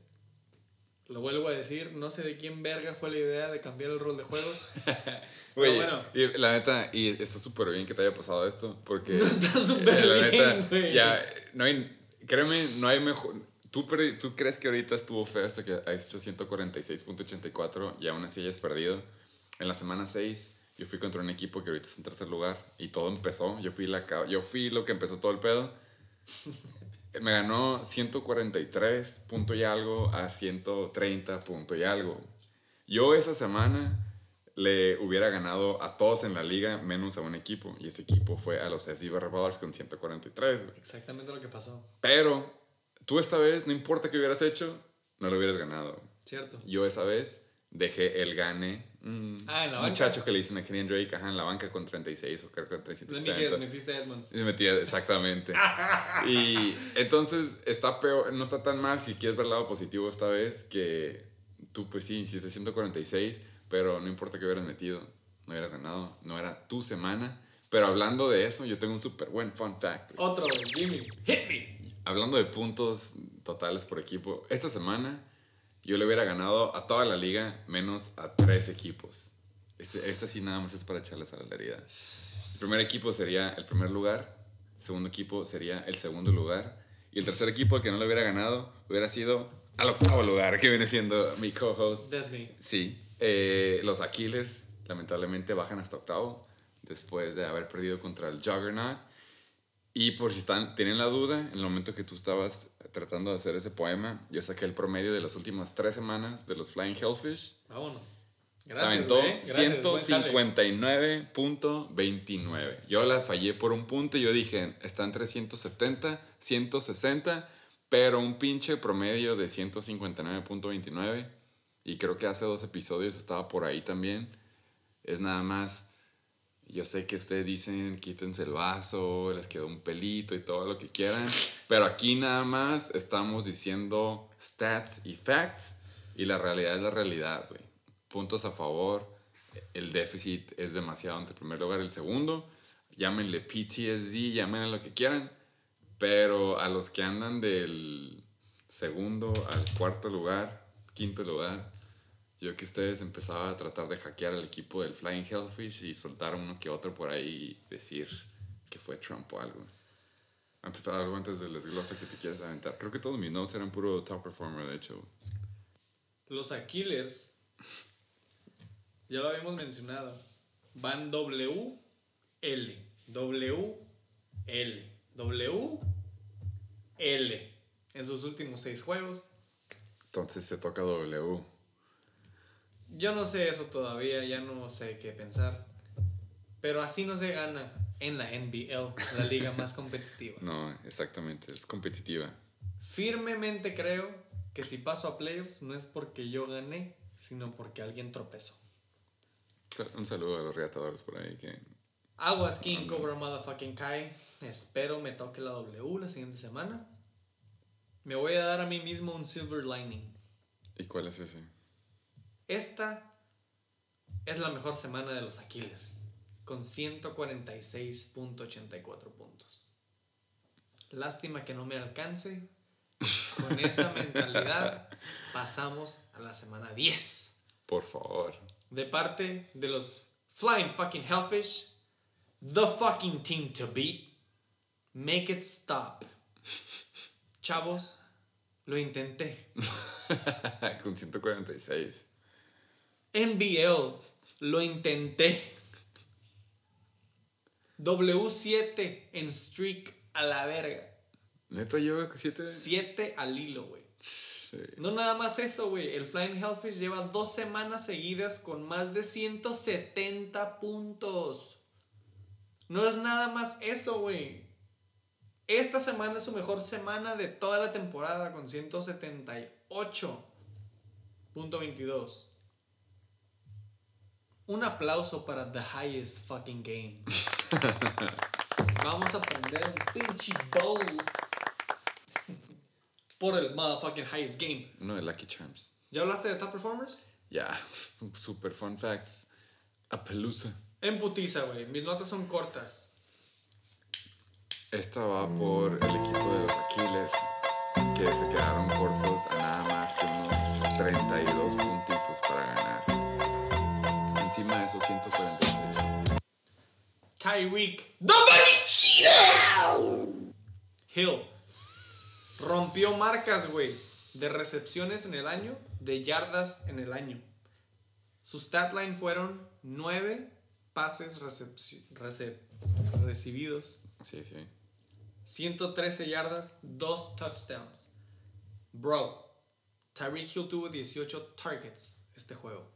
Lo vuelvo a decir, no sé de quién verga fue la idea de cambiar el rol de juegos. Güey, bueno. y la neta, y está súper bien que te haya pasado esto, porque... No está súper eh, la bien, güey. ya, no hay, créeme, no hay mejor... ¿Tú, perdi- ¿Tú crees que ahorita estuvo feo hasta que has hecho 146.84 y aún así hayas perdido? En la semana 6 yo fui contra un equipo que ahorita está en tercer lugar y todo empezó. Yo fui, la, yo fui lo que empezó todo el pedo. Me ganó 143 punto y algo a 130 punto y algo. Yo esa semana le hubiera ganado a todos en la liga menos a un equipo. Y ese equipo fue a los SD Revolvers con 143. güey. Exactamente lo que pasó. Pero tú esta vez, no importa qué hubieras hecho, no lo hubieras ganado. ¿Cierto? Yo esa vez dejé el gane. mm, Ah, en la banca. muchacho que le dicen a Kenyan Drake, ajá, en la banca con 36 o creo que con No ni que 360. metiste a Edmonds. Se metía, exactamente. y entonces está peor, no está tan mal si quieres ver el lado positivo esta vez, que tú pues sí, hiciste 146, pero no importa que hubieras metido, no hubieras ganado, no era tu semana. Pero hablando de eso, yo tengo un súper buen fun fact. Otro, Jimmy. Hit me. Hablando de puntos totales por equipo, esta semana yo le hubiera ganado a toda la liga menos a tres equipos. Este, esta sí nada más es para echarles a la herida. El primer equipo sería el primer lugar, el segundo equipo sería el segundo lugar y el tercer equipo al que no le hubiera ganado hubiera sido al octavo lugar, que viene siendo mi co-host. That's me. Sí, eh, los Aquilers lamentablemente bajan hasta octavo después de haber perdido contra el Juggernaut. Y por si están, tienen la duda, en el momento que tú estabas tratando de hacer ese poema, yo saqué el promedio de las últimas tres semanas de los Flying Hellfish. Vámonos. Gracias, aventó güey. Gracias, buen jale. 159.29. Yo la fallé por un punto y yo dije, está entre 170, 160, pero un pinche promedio de 159.29. Y creo que hace dos episodios estaba por ahí también. Es nada más. Yo sé que ustedes dicen quítense el vaso, les quedó un pelito y todo lo que quieran, pero aquí nada más estamos diciendo stats y facts y la realidad es la realidad, güey. Puntos a favor, el déficit es demasiado el primer lugar el segundo. Llámenle PTSD, llámenle lo que quieran, pero a los que andan del segundo al cuarto lugar, quinto lugar, yo que ustedes empezaban a tratar de hackear al equipo del Flying Hellfish y soltar uno que otro por ahí y decir que fue Trump o algo. Antes, algo antes del desglose que te quieres aventar. Creo que todos mis notes eran puro top performer, de hecho. Los Aquilers, ya lo habíamos mencionado, van W, L, W, L, W, L en sus últimos seis juegos. Entonces se toca W. Yo no sé eso todavía, ya no sé qué pensar. Pero así no se gana en la NBL, la liga más competitiva. No, exactamente, es competitiva. Firmemente creo que si paso a playoffs no es porque yo gané, sino porque alguien tropezó. Un saludo a los reatadores por ahí que Aguas King Cobra Motherfucking Kai. Espero me toque la W la siguiente semana. Me voy a dar a mí mismo un silver lining. ¿Y cuál es ese? Esta es la mejor semana de los Aquilers, con 146.84 puntos. Lástima que no me alcance. Con esa mentalidad pasamos a la semana 10. Por favor. De parte de los Flying Fucking Hellfish, the fucking team to beat. Make it stop. Chavos, lo intenté. Con 146. NBL, lo intenté. W7 en streak a la verga. ¿Neta lleva 7? 7 al hilo, güey. No nada más eso, güey. El Flying Hellfish lleva dos semanas seguidas con más de 170 puntos. No es nada más eso, güey. Esta semana es su mejor semana de toda la temporada con 178.22. Un aplauso para The Highest Fucking Game. Vamos a prender un pinche bowl por el motherfucking highest game. Uno de Lucky Charms. ¿Ya hablaste de top performers? Ya, super fun facts. A pelusa. En putiza, güey. Mis notas son cortas. Esta va por el equipo de los Aquilers. que se quedaron cortos a nada más que unos 32 puntitos para ganar. Encima de esos 146. Tyreek The Hill rompió marcas, güey, de recepciones en el año, de yardas en el año. Sus statline fueron 9 pases recibidos, Sí, sí. 113 yardas, 2 touchdowns. Bro, Tyreek Hill tuvo 18 targets este juego.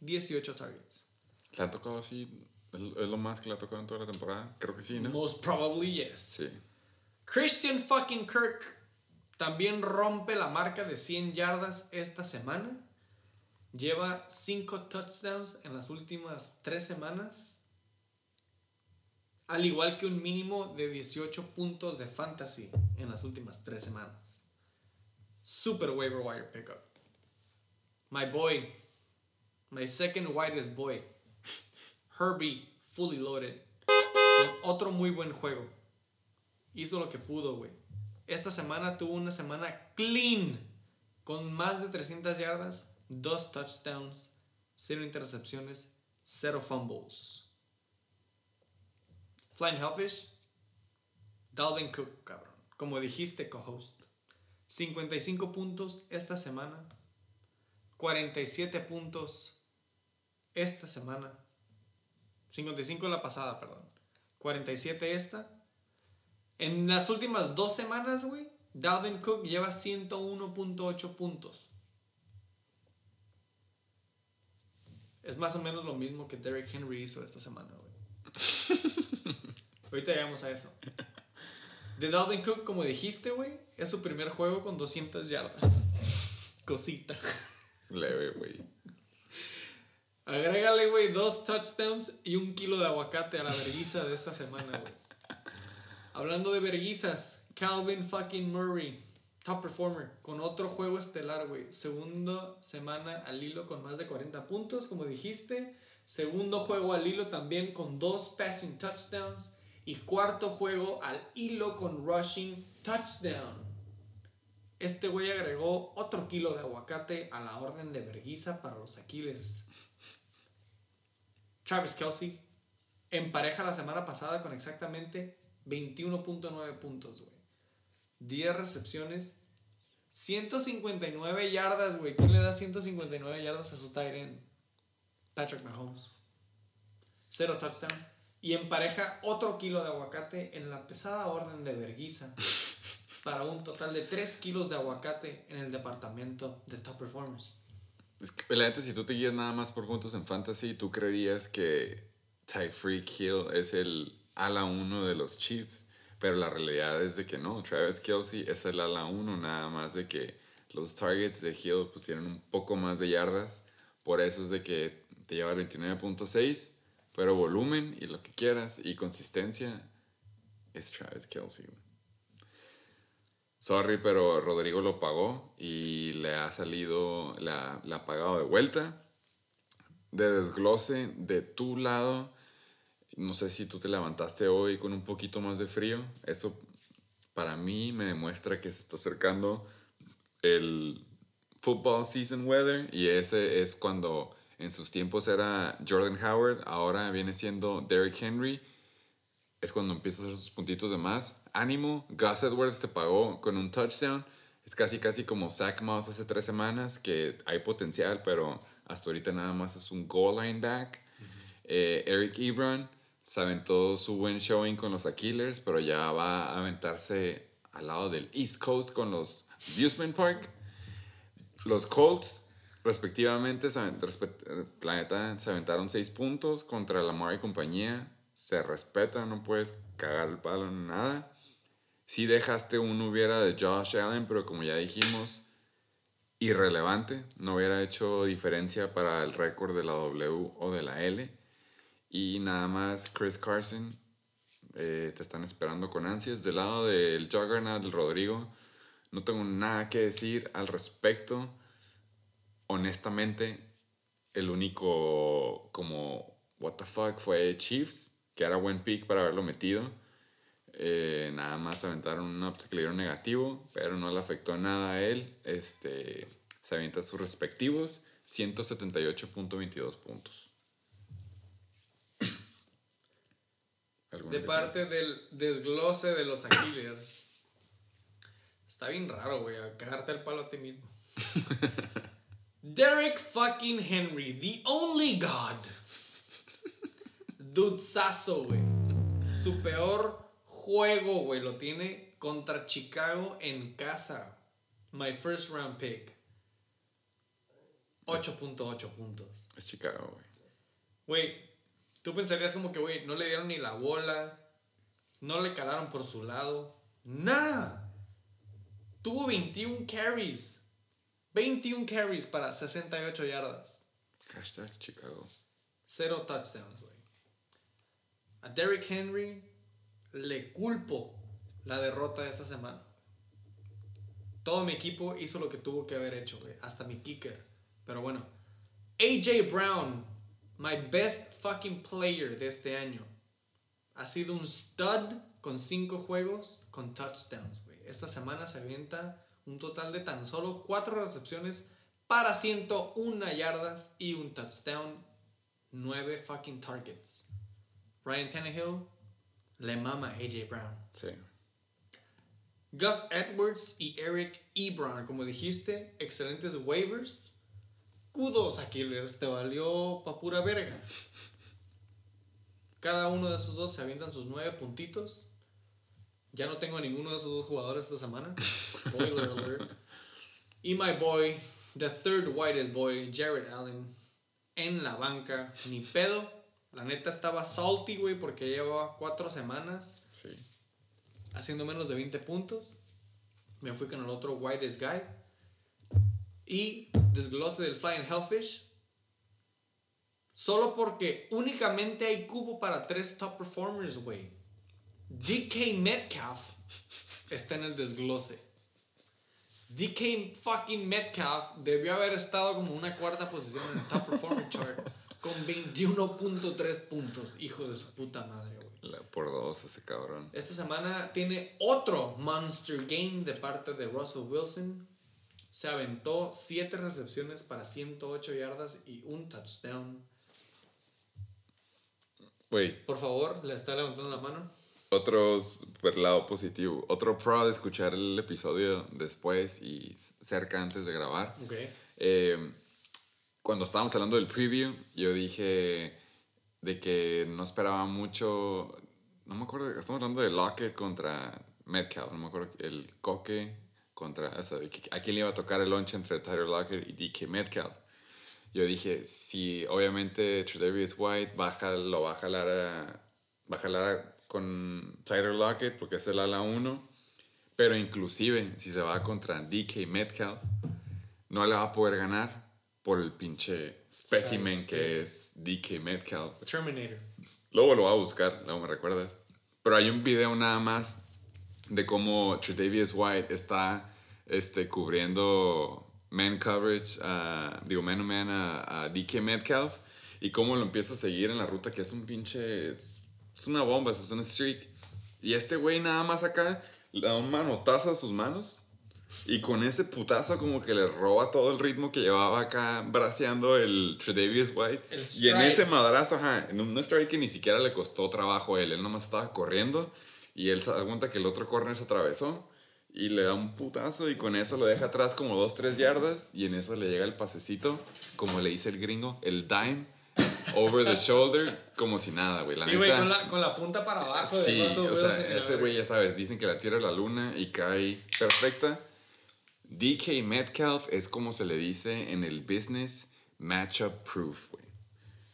18 targets. ¿Le ha tocado así? ¿Es, lo más que le ha tocado en toda la temporada? Creo que sí, ¿no? Most probably yes. Sí. Christian fucking Kirk también rompe la marca de 100 yardas esta semana. Lleva 5 touchdowns en las últimas 3 semanas. Al igual que un mínimo de 18 puntos de fantasy en las últimas 3 semanas. Super waiver wire pickup. My boy. My second whitest boy. Herbie, fully loaded. Otro muy buen juego hizo lo que pudo, güey. Esta semana tuvo una semana clean, con más de 300 yardas, 2 touchdowns, 0 intercepciones, 0 fumbles. Flying Hellfish, Dalvin Cook, cabrón. Como dijiste, co-host. 55 puntos esta semana, 47 puntos esta semana, 55 la pasada, perdón. 47 esta, en las últimas dos semanas, güey, Dalvin Cook lleva 101.8 puntos. Es más o menos lo mismo que Derrick Henry hizo esta semana, güey. Ahorita llegamos a eso. De Dalvin Cook, como dijiste, güey, es su primer juego con 200 yardas. Cosita. Leve, güey. Agrégale, güey, dos touchdowns y un kilo de aguacate a la verguiza de esta semana, güey. Hablando de verguizas, Calvin fucking Murray, top performer, con otro juego estelar, güey. Segundo semana al hilo con más de 40 puntos, como dijiste. Segundo juego al hilo también con dos passing touchdowns. Y cuarto juego al hilo con rushing touchdown. Este güey agregó otro kilo de aguacate a la orden de verguiza para los Aquilers. Travis Kelsey empareja la semana pasada con exactamente 21.9 puntos, güey. 10 recepciones, 159 yardas, güey. ¿Quién le da 159 yardas a su end? Patrick Mahomes. Cero touchdowns. Y empareja otro kilo de aguacate en la pesada orden de verguiza. para un total de 3 kilos de aguacate en el departamento de top performers. Es la neta, si tú te guías nada más por puntos en fantasy, tú creerías que Tyreek Hill es el ala 1 de los Chiefs. Pero la realidad es de que no, Travis Kelsey es el ala 1, nada más de que los targets de Hill pues tienen un poco más de yardas. Por eso es de que te lleva el 29.6, pero volumen y lo que quieras y consistencia es Travis Kelsey. Sorry, pero Rodrigo lo pagó y le ha salido, le ha pagado de vuelta. De desglose de tu lado, no sé si tú te levantaste hoy con un poquito más de frío. Eso para mí me demuestra que se está acercando el football season weather y ese es cuando en sus tiempos era Jordan Howard, ahora viene siendo Derrick Henry. Es cuando empieza a hacer sus puntitos de más. Ánimo, Gus Edwards se pagó con un touchdown. Es casi casi como Zach Moss hace tres semanas, que hay potencial, pero hasta ahorita nada más es un goal line back. Eh, Eric Ebron se aventó su buen showing con los Aquilers, pero ya va a aventarse al lado del East Coast con los Buseman Park. Los Colts, respectivamente, respe- la neta, se aventaron seis puntos contra Lamar y compañía. Se respeta, no puedes cagar el palo en nada. Si dejaste un hubiera de Josh Allen, pero como ya dijimos, irrelevante. No hubiera hecho diferencia para el récord de la W o de la L. Y nada más, Chris Carson, eh, te están esperando con ansias. Del lado del Juggernaut, del Rodrigo, no tengo nada que decir al respecto. Honestamente, el único como what the fuck fue Chiefs, que era buen pick para haberlo metido. eh, nada más aventaron un obstacle negativo, pero no le afectó nada a él. Este, se avienta sus respectivos 178.22 puntos. ¿Alguna De parte del desglose de los Aquiles. Está bien raro, güey, a cagarte el palo a ti mismo. Derek fucking Henry, the only God. Dudsazo, güey. Su peor juego, güey, lo tiene contra Chicago en casa. My first round pick. 8.8 puntos. Es Chicago, güey. Güey, tú pensarías como que, güey, no le dieron ni la bola, no le calaron por su lado, nada. Tuvo 21 carries, 21 carries para 68 yardas, Hashtag Chicago. cero touchdowns, güey. A Derrick Henry le culpo la derrota de esa semana. Todo mi equipo hizo lo que tuvo que haber hecho, hasta mi kicker. Pero bueno, AJ Brown, my best fucking player de este año, ha sido un stud con 5 juegos con touchdowns. Esta semana se avienta un total de tan solo 4 recepciones para 101 yardas y un touchdown, 9 fucking targets. Ryan Tannehill le mama a AJ Brown. Sí. Gus Edwards y Eric Ebron, como dijiste, excelentes waivers. Kudos a Killers, te valió pa' pura verga. Cada uno de esos dos se avientan sus nueve puntitos. Ya no tengo a ninguno de esos dos jugadores esta semana. Spoiler alert. Y my boy, the third whitest boy, Jared Allen, en la banca. Ni pedo. La neta estaba salty, güey, porque llevaba cuatro semanas Sí. haciendo menos de 20 puntos. Me fui con el otro Whitest Guy. Y desglose del Flying Hellfish. Solo porque únicamente hay cubo para tres top performers, güey. DK Metcalf está en el desglose. DK fucking Metcalf debió haber estado como una cuarta posición en el top performer chart con 21.3 puntos. Hijo de su puta madre, güey. Por dos ese cabrón. Esta semana tiene otro Monster Game de parte de Russell Wilson. Se aventó 7 recepciones para 108 yardas y un touchdown. Güey, Por favor, le está levantando la mano. otro super lado positivo. Otro pro de escuchar el episodio después y cerca antes de grabar. Ok. Eh, cuando estábamos hablando del preview, yo dije de que no esperaba mucho. No me acuerdo, estamos hablando de Lockett contra Metcalf. No me acuerdo, el Coque contra. O sea, a quién le iba a tocar el lunch entre Tyler Lockett y DK Metcalf. Yo dije, si obviamente Tredavious White va a jal- lo va a jalar, a- a- con Tyler Lockett porque es el ala 1. Pero inclusive, si se va contra DK Metcalf, no le va a poder ganar por el pinche specimen Sí. que es DK Metcalf. Terminator. Luego lo voy a buscar, luego me recuerdas. Pero hay un video nada más de cómo Tredavious White está este, cubriendo man coverage, a- digo, man to man a, a DK Metcalf y cómo lo empieza a seguir en la ruta que es un pinche... Es, es una bomba, es una streak. Y este güey nada más acá le da un manotazo a sus manos y con ese putazo como que le roba todo el ritmo que llevaba acá braceando el Tredavious White. El y en ese madrazo, ajá, en un strike que ni siquiera le costó trabajo a él. Él nomás estaba corriendo y él se da cuenta que el otro corner se atravesó y le da un putazo y con eso lo deja atrás como 2, 3 yardas y en eso le llega el pasecito, como le dice el gringo, el dime, over the shoulder, como si nada, güey. La Y güey, con la, con la punta para abajo de Sí, Russell o Wilson. sea, ese güey ya sabes, dicen que la tira a la luna y cae perfecta. DK Metcalf es como se le dice en el business matchup proof, güey.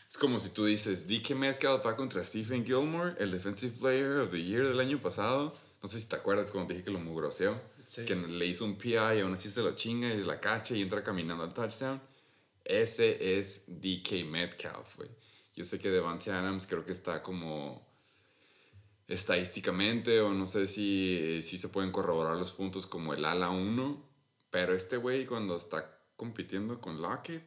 Es como si tú dices, DK Metcalf va contra Stephen Gilmore, el Defensive Player of the Year del año pasado. No sé si te acuerdas cuando te dije que lo mugroseó. Sí. Que le hizo un PI y aún así se lo chinga y la cacha y entra caminando al touchdown. Ese es DK Metcalf, güey. Yo sé que Devante Adams creo que está como estadísticamente o no sé si, si se pueden corroborar los puntos como el ala 1, pero este güey cuando está compitiendo con Lockett,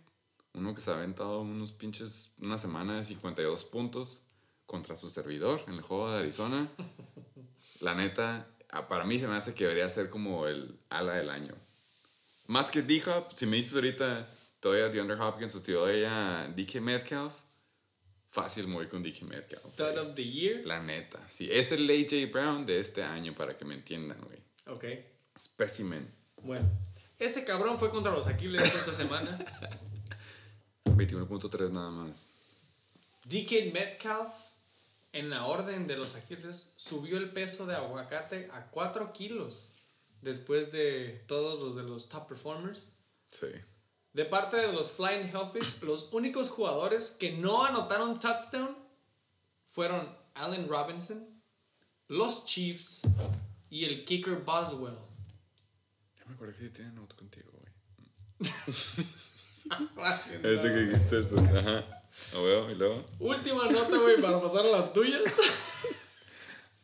uno que se ha aventado unos pinches una semana de 52 puntos contra su servidor en el juego de Arizona, la neta, ah, para mí se me hace que debería ser como el ala del año. Más que D-Hop, si me dices ahorita todavía DeAndre Hopkins o todavía DK Metcalf, fácil muy con DK Metcalf. Stud of the year. La neta, sí. Es el AJ Brown de este año, para que me entiendan, güey. Ok. Specimen. Bueno. Ese cabrón fue contra los Aquiles esta semana. 21.3 nada más. DK Metcalf, en la orden de los Aquiles, subió el peso de aguacate a 4 kilos después de todos los de los top performers. Sí. De parte de los Flying Hellfish, los únicos jugadores que no anotaron touchdown fueron Allen Robinson, los Chiefs y el kicker Boswell. Me acuerdo que sí tienen auto contigo, güey. Ahorita que dijiste eso. Ajá. Lo veo, y luego. Última nota, güey, para pasar a las tuyas.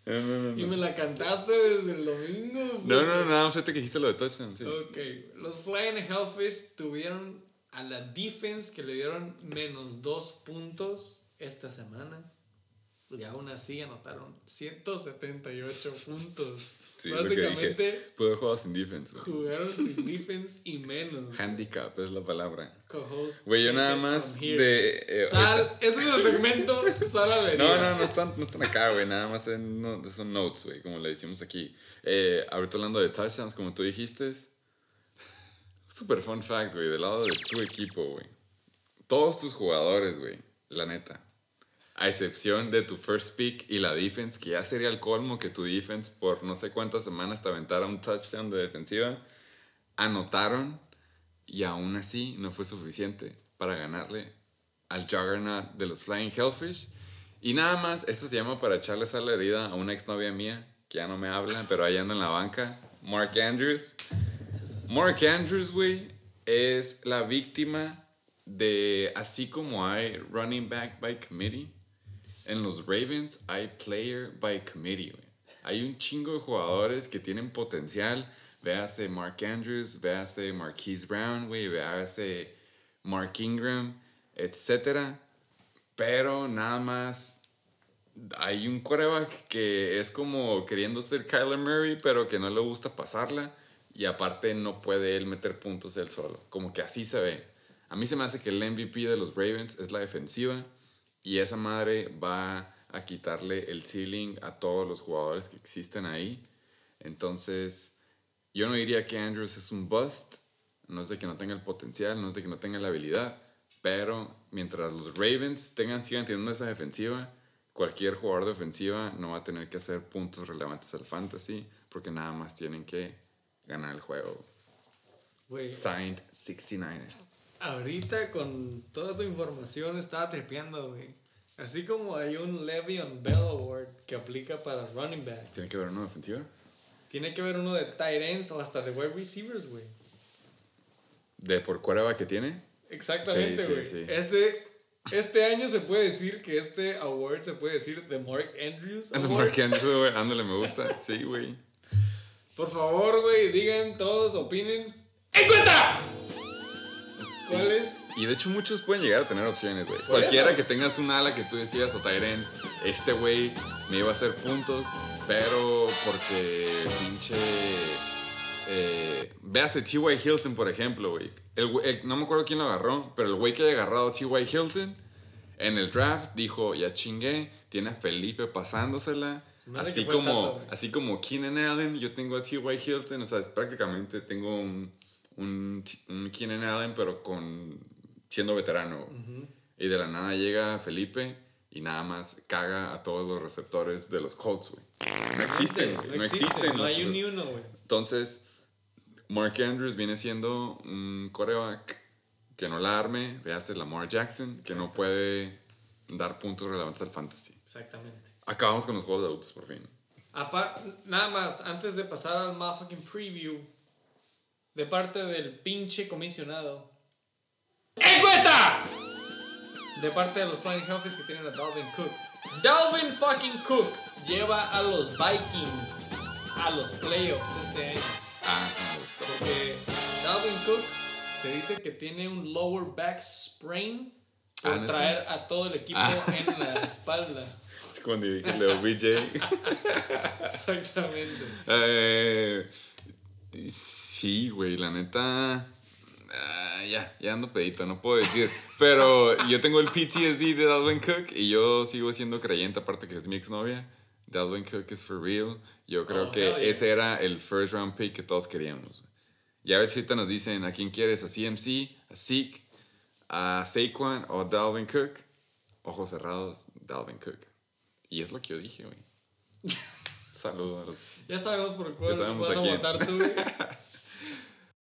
No, no, no. Y No, me la cantaste desde el domingo. no, no, nada más ahorita que dijiste lo de touchdown, sí. Ok, los Flying Hellfish tuvieron a la defense que le dieron menos dos puntos esta semana. Y aún así anotaron 178 puntos. Sí, Básicamente dije. Puedo jugar sin defense, güey. jugaron sin defense y menos. Handicap es la palabra. Co-host, Güey, yo nada más de, eh, Sal, ese es el segmento. Sal a la No, no, no están, no están acá, güey. Nada más en, no, son notes, güey, como le decimos aquí. Eh, ahorita hablando de touchdowns, como tú dijiste. Super fun fact, güey, del lado de tu equipo, güey. Todos tus jugadores, güey, la neta. A excepción de tu first pick y la defense, que ya sería el colmo que tu defense por no sé cuántas semanas te aventara un touchdown de defensiva. Anotaron y aún así no fue suficiente para ganarle al Juggernaut de los Flying Hellfish. Y nada más, esto se llama para echarle sal la herida a una exnovia mía, que ya no me habla, pero ahí anda en la banca, Mark Andrews. Mark Andrews, güey, es la víctima de, así como hay running back by committee, en los Ravens hay player by committee, güey. Hay un chingo de jugadores que tienen potencial. Véase Mark Andrews, véase Marquise Brown, güey, véase Mark Ingram, etcétera. Pero nada más hay un coreback que es como queriendo ser Kyler Murray, pero que no le gusta pasarla. Y aparte no puede él meter puntos él solo. Como que así se ve. A mí se me hace que el MVP de los Ravens es la defensiva. Y esa madre va a quitarle el ceiling a todos los jugadores que existen ahí. Entonces, yo no diría que Andrews es un bust. No es de que no tenga el potencial, no es de que no tenga la habilidad. Pero mientras los Ravens tengan, sigan teniendo esa defensiva, cualquier jugador de ofensiva no va a tener que hacer puntos relevantes al fantasy porque nada más tienen que ganar el juego. Signed 69ers. Ahorita con toda tu información estaba tripeando, güey. Así como hay un Le'Veon Bell Award que aplica para running backs. ¿Tiene que ver una ofensiva? Tiene que haber uno de tight ends o hasta de wide receivers, güey. ¿De por quarterback que tiene? Exactamente, Sí, sí, güey. sí. Este, este año se puede decir que este award se puede decir de Mark Andrews Award. marcando, güey. Ándale, me gusta. Sí, güey. Por favor, güey, digan todos, opinen. ¡En cuenta! ¿Cuál es? Y de hecho muchos pueden llegar a tener opciones, güey. Cualquiera eso. que tengas un ala que tú decías o Tyren, este güey me iba a hacer puntos, pero porque pinche... Eh, véase T.Y. Hilton, por ejemplo, güey. No me acuerdo quién lo agarró, pero el güey que haya agarrado a T.Y. Hilton en el draft dijo, ya chingué, tiene a Felipe pasándosela. Así como, güey. así como Keenan Allen, yo tengo a T.Y. Hilton, o sea, prácticamente tengo un, un, un Keenan Allen, pero con siendo veterano. Y de la nada llega Felipe y nada más caga a todos los receptores de los Colts, güey. No existen, güey, no, existen. No hay un ni uno, güey. Entonces, Mark Andrews viene siendo un coreback que no la arme, véase Lamar Jackson, que no puede dar puntos relevantes al fantasy. Exactamente. Acabamos con los juegos de autos, por fin. Apar- nada más, antes de pasar al motherfucking preview, de parte del pinche comisionado. ¡En cuenta! De parte de los Flying Hellfish que tienen a Dalvin Cook. Dalvin fucking Cook lleva a los Vikings a los playoffs este año. Ah, me gustó. Porque Dalvin Cook se dice que tiene un lower back sprain por Ah, traer a todo el equipo Ah. en la espalda. Es cuando dije Leo BJ. Exactamente. Eh, sí, güey, la neta. ah, ya, ya ando pedito, no puedo decir. Pero yo tengo el PTSD de Dalvin Cook y yo sigo siendo creyente, aparte que es mi exnovia. Dalvin Cook es for real. Yo creo Oh, que yeah. ese era el first round pick que todos queríamos. Y a ver si ahorita nos dicen a quién quieres, a CMC, a Zeke, a Saquon o Dalvin Cook. Ojos cerrados, Dalvin Cook. Y es lo que yo dije, güey. Saludos Ya sabemos por cuál Ya sabemos vas a quién. votar tú.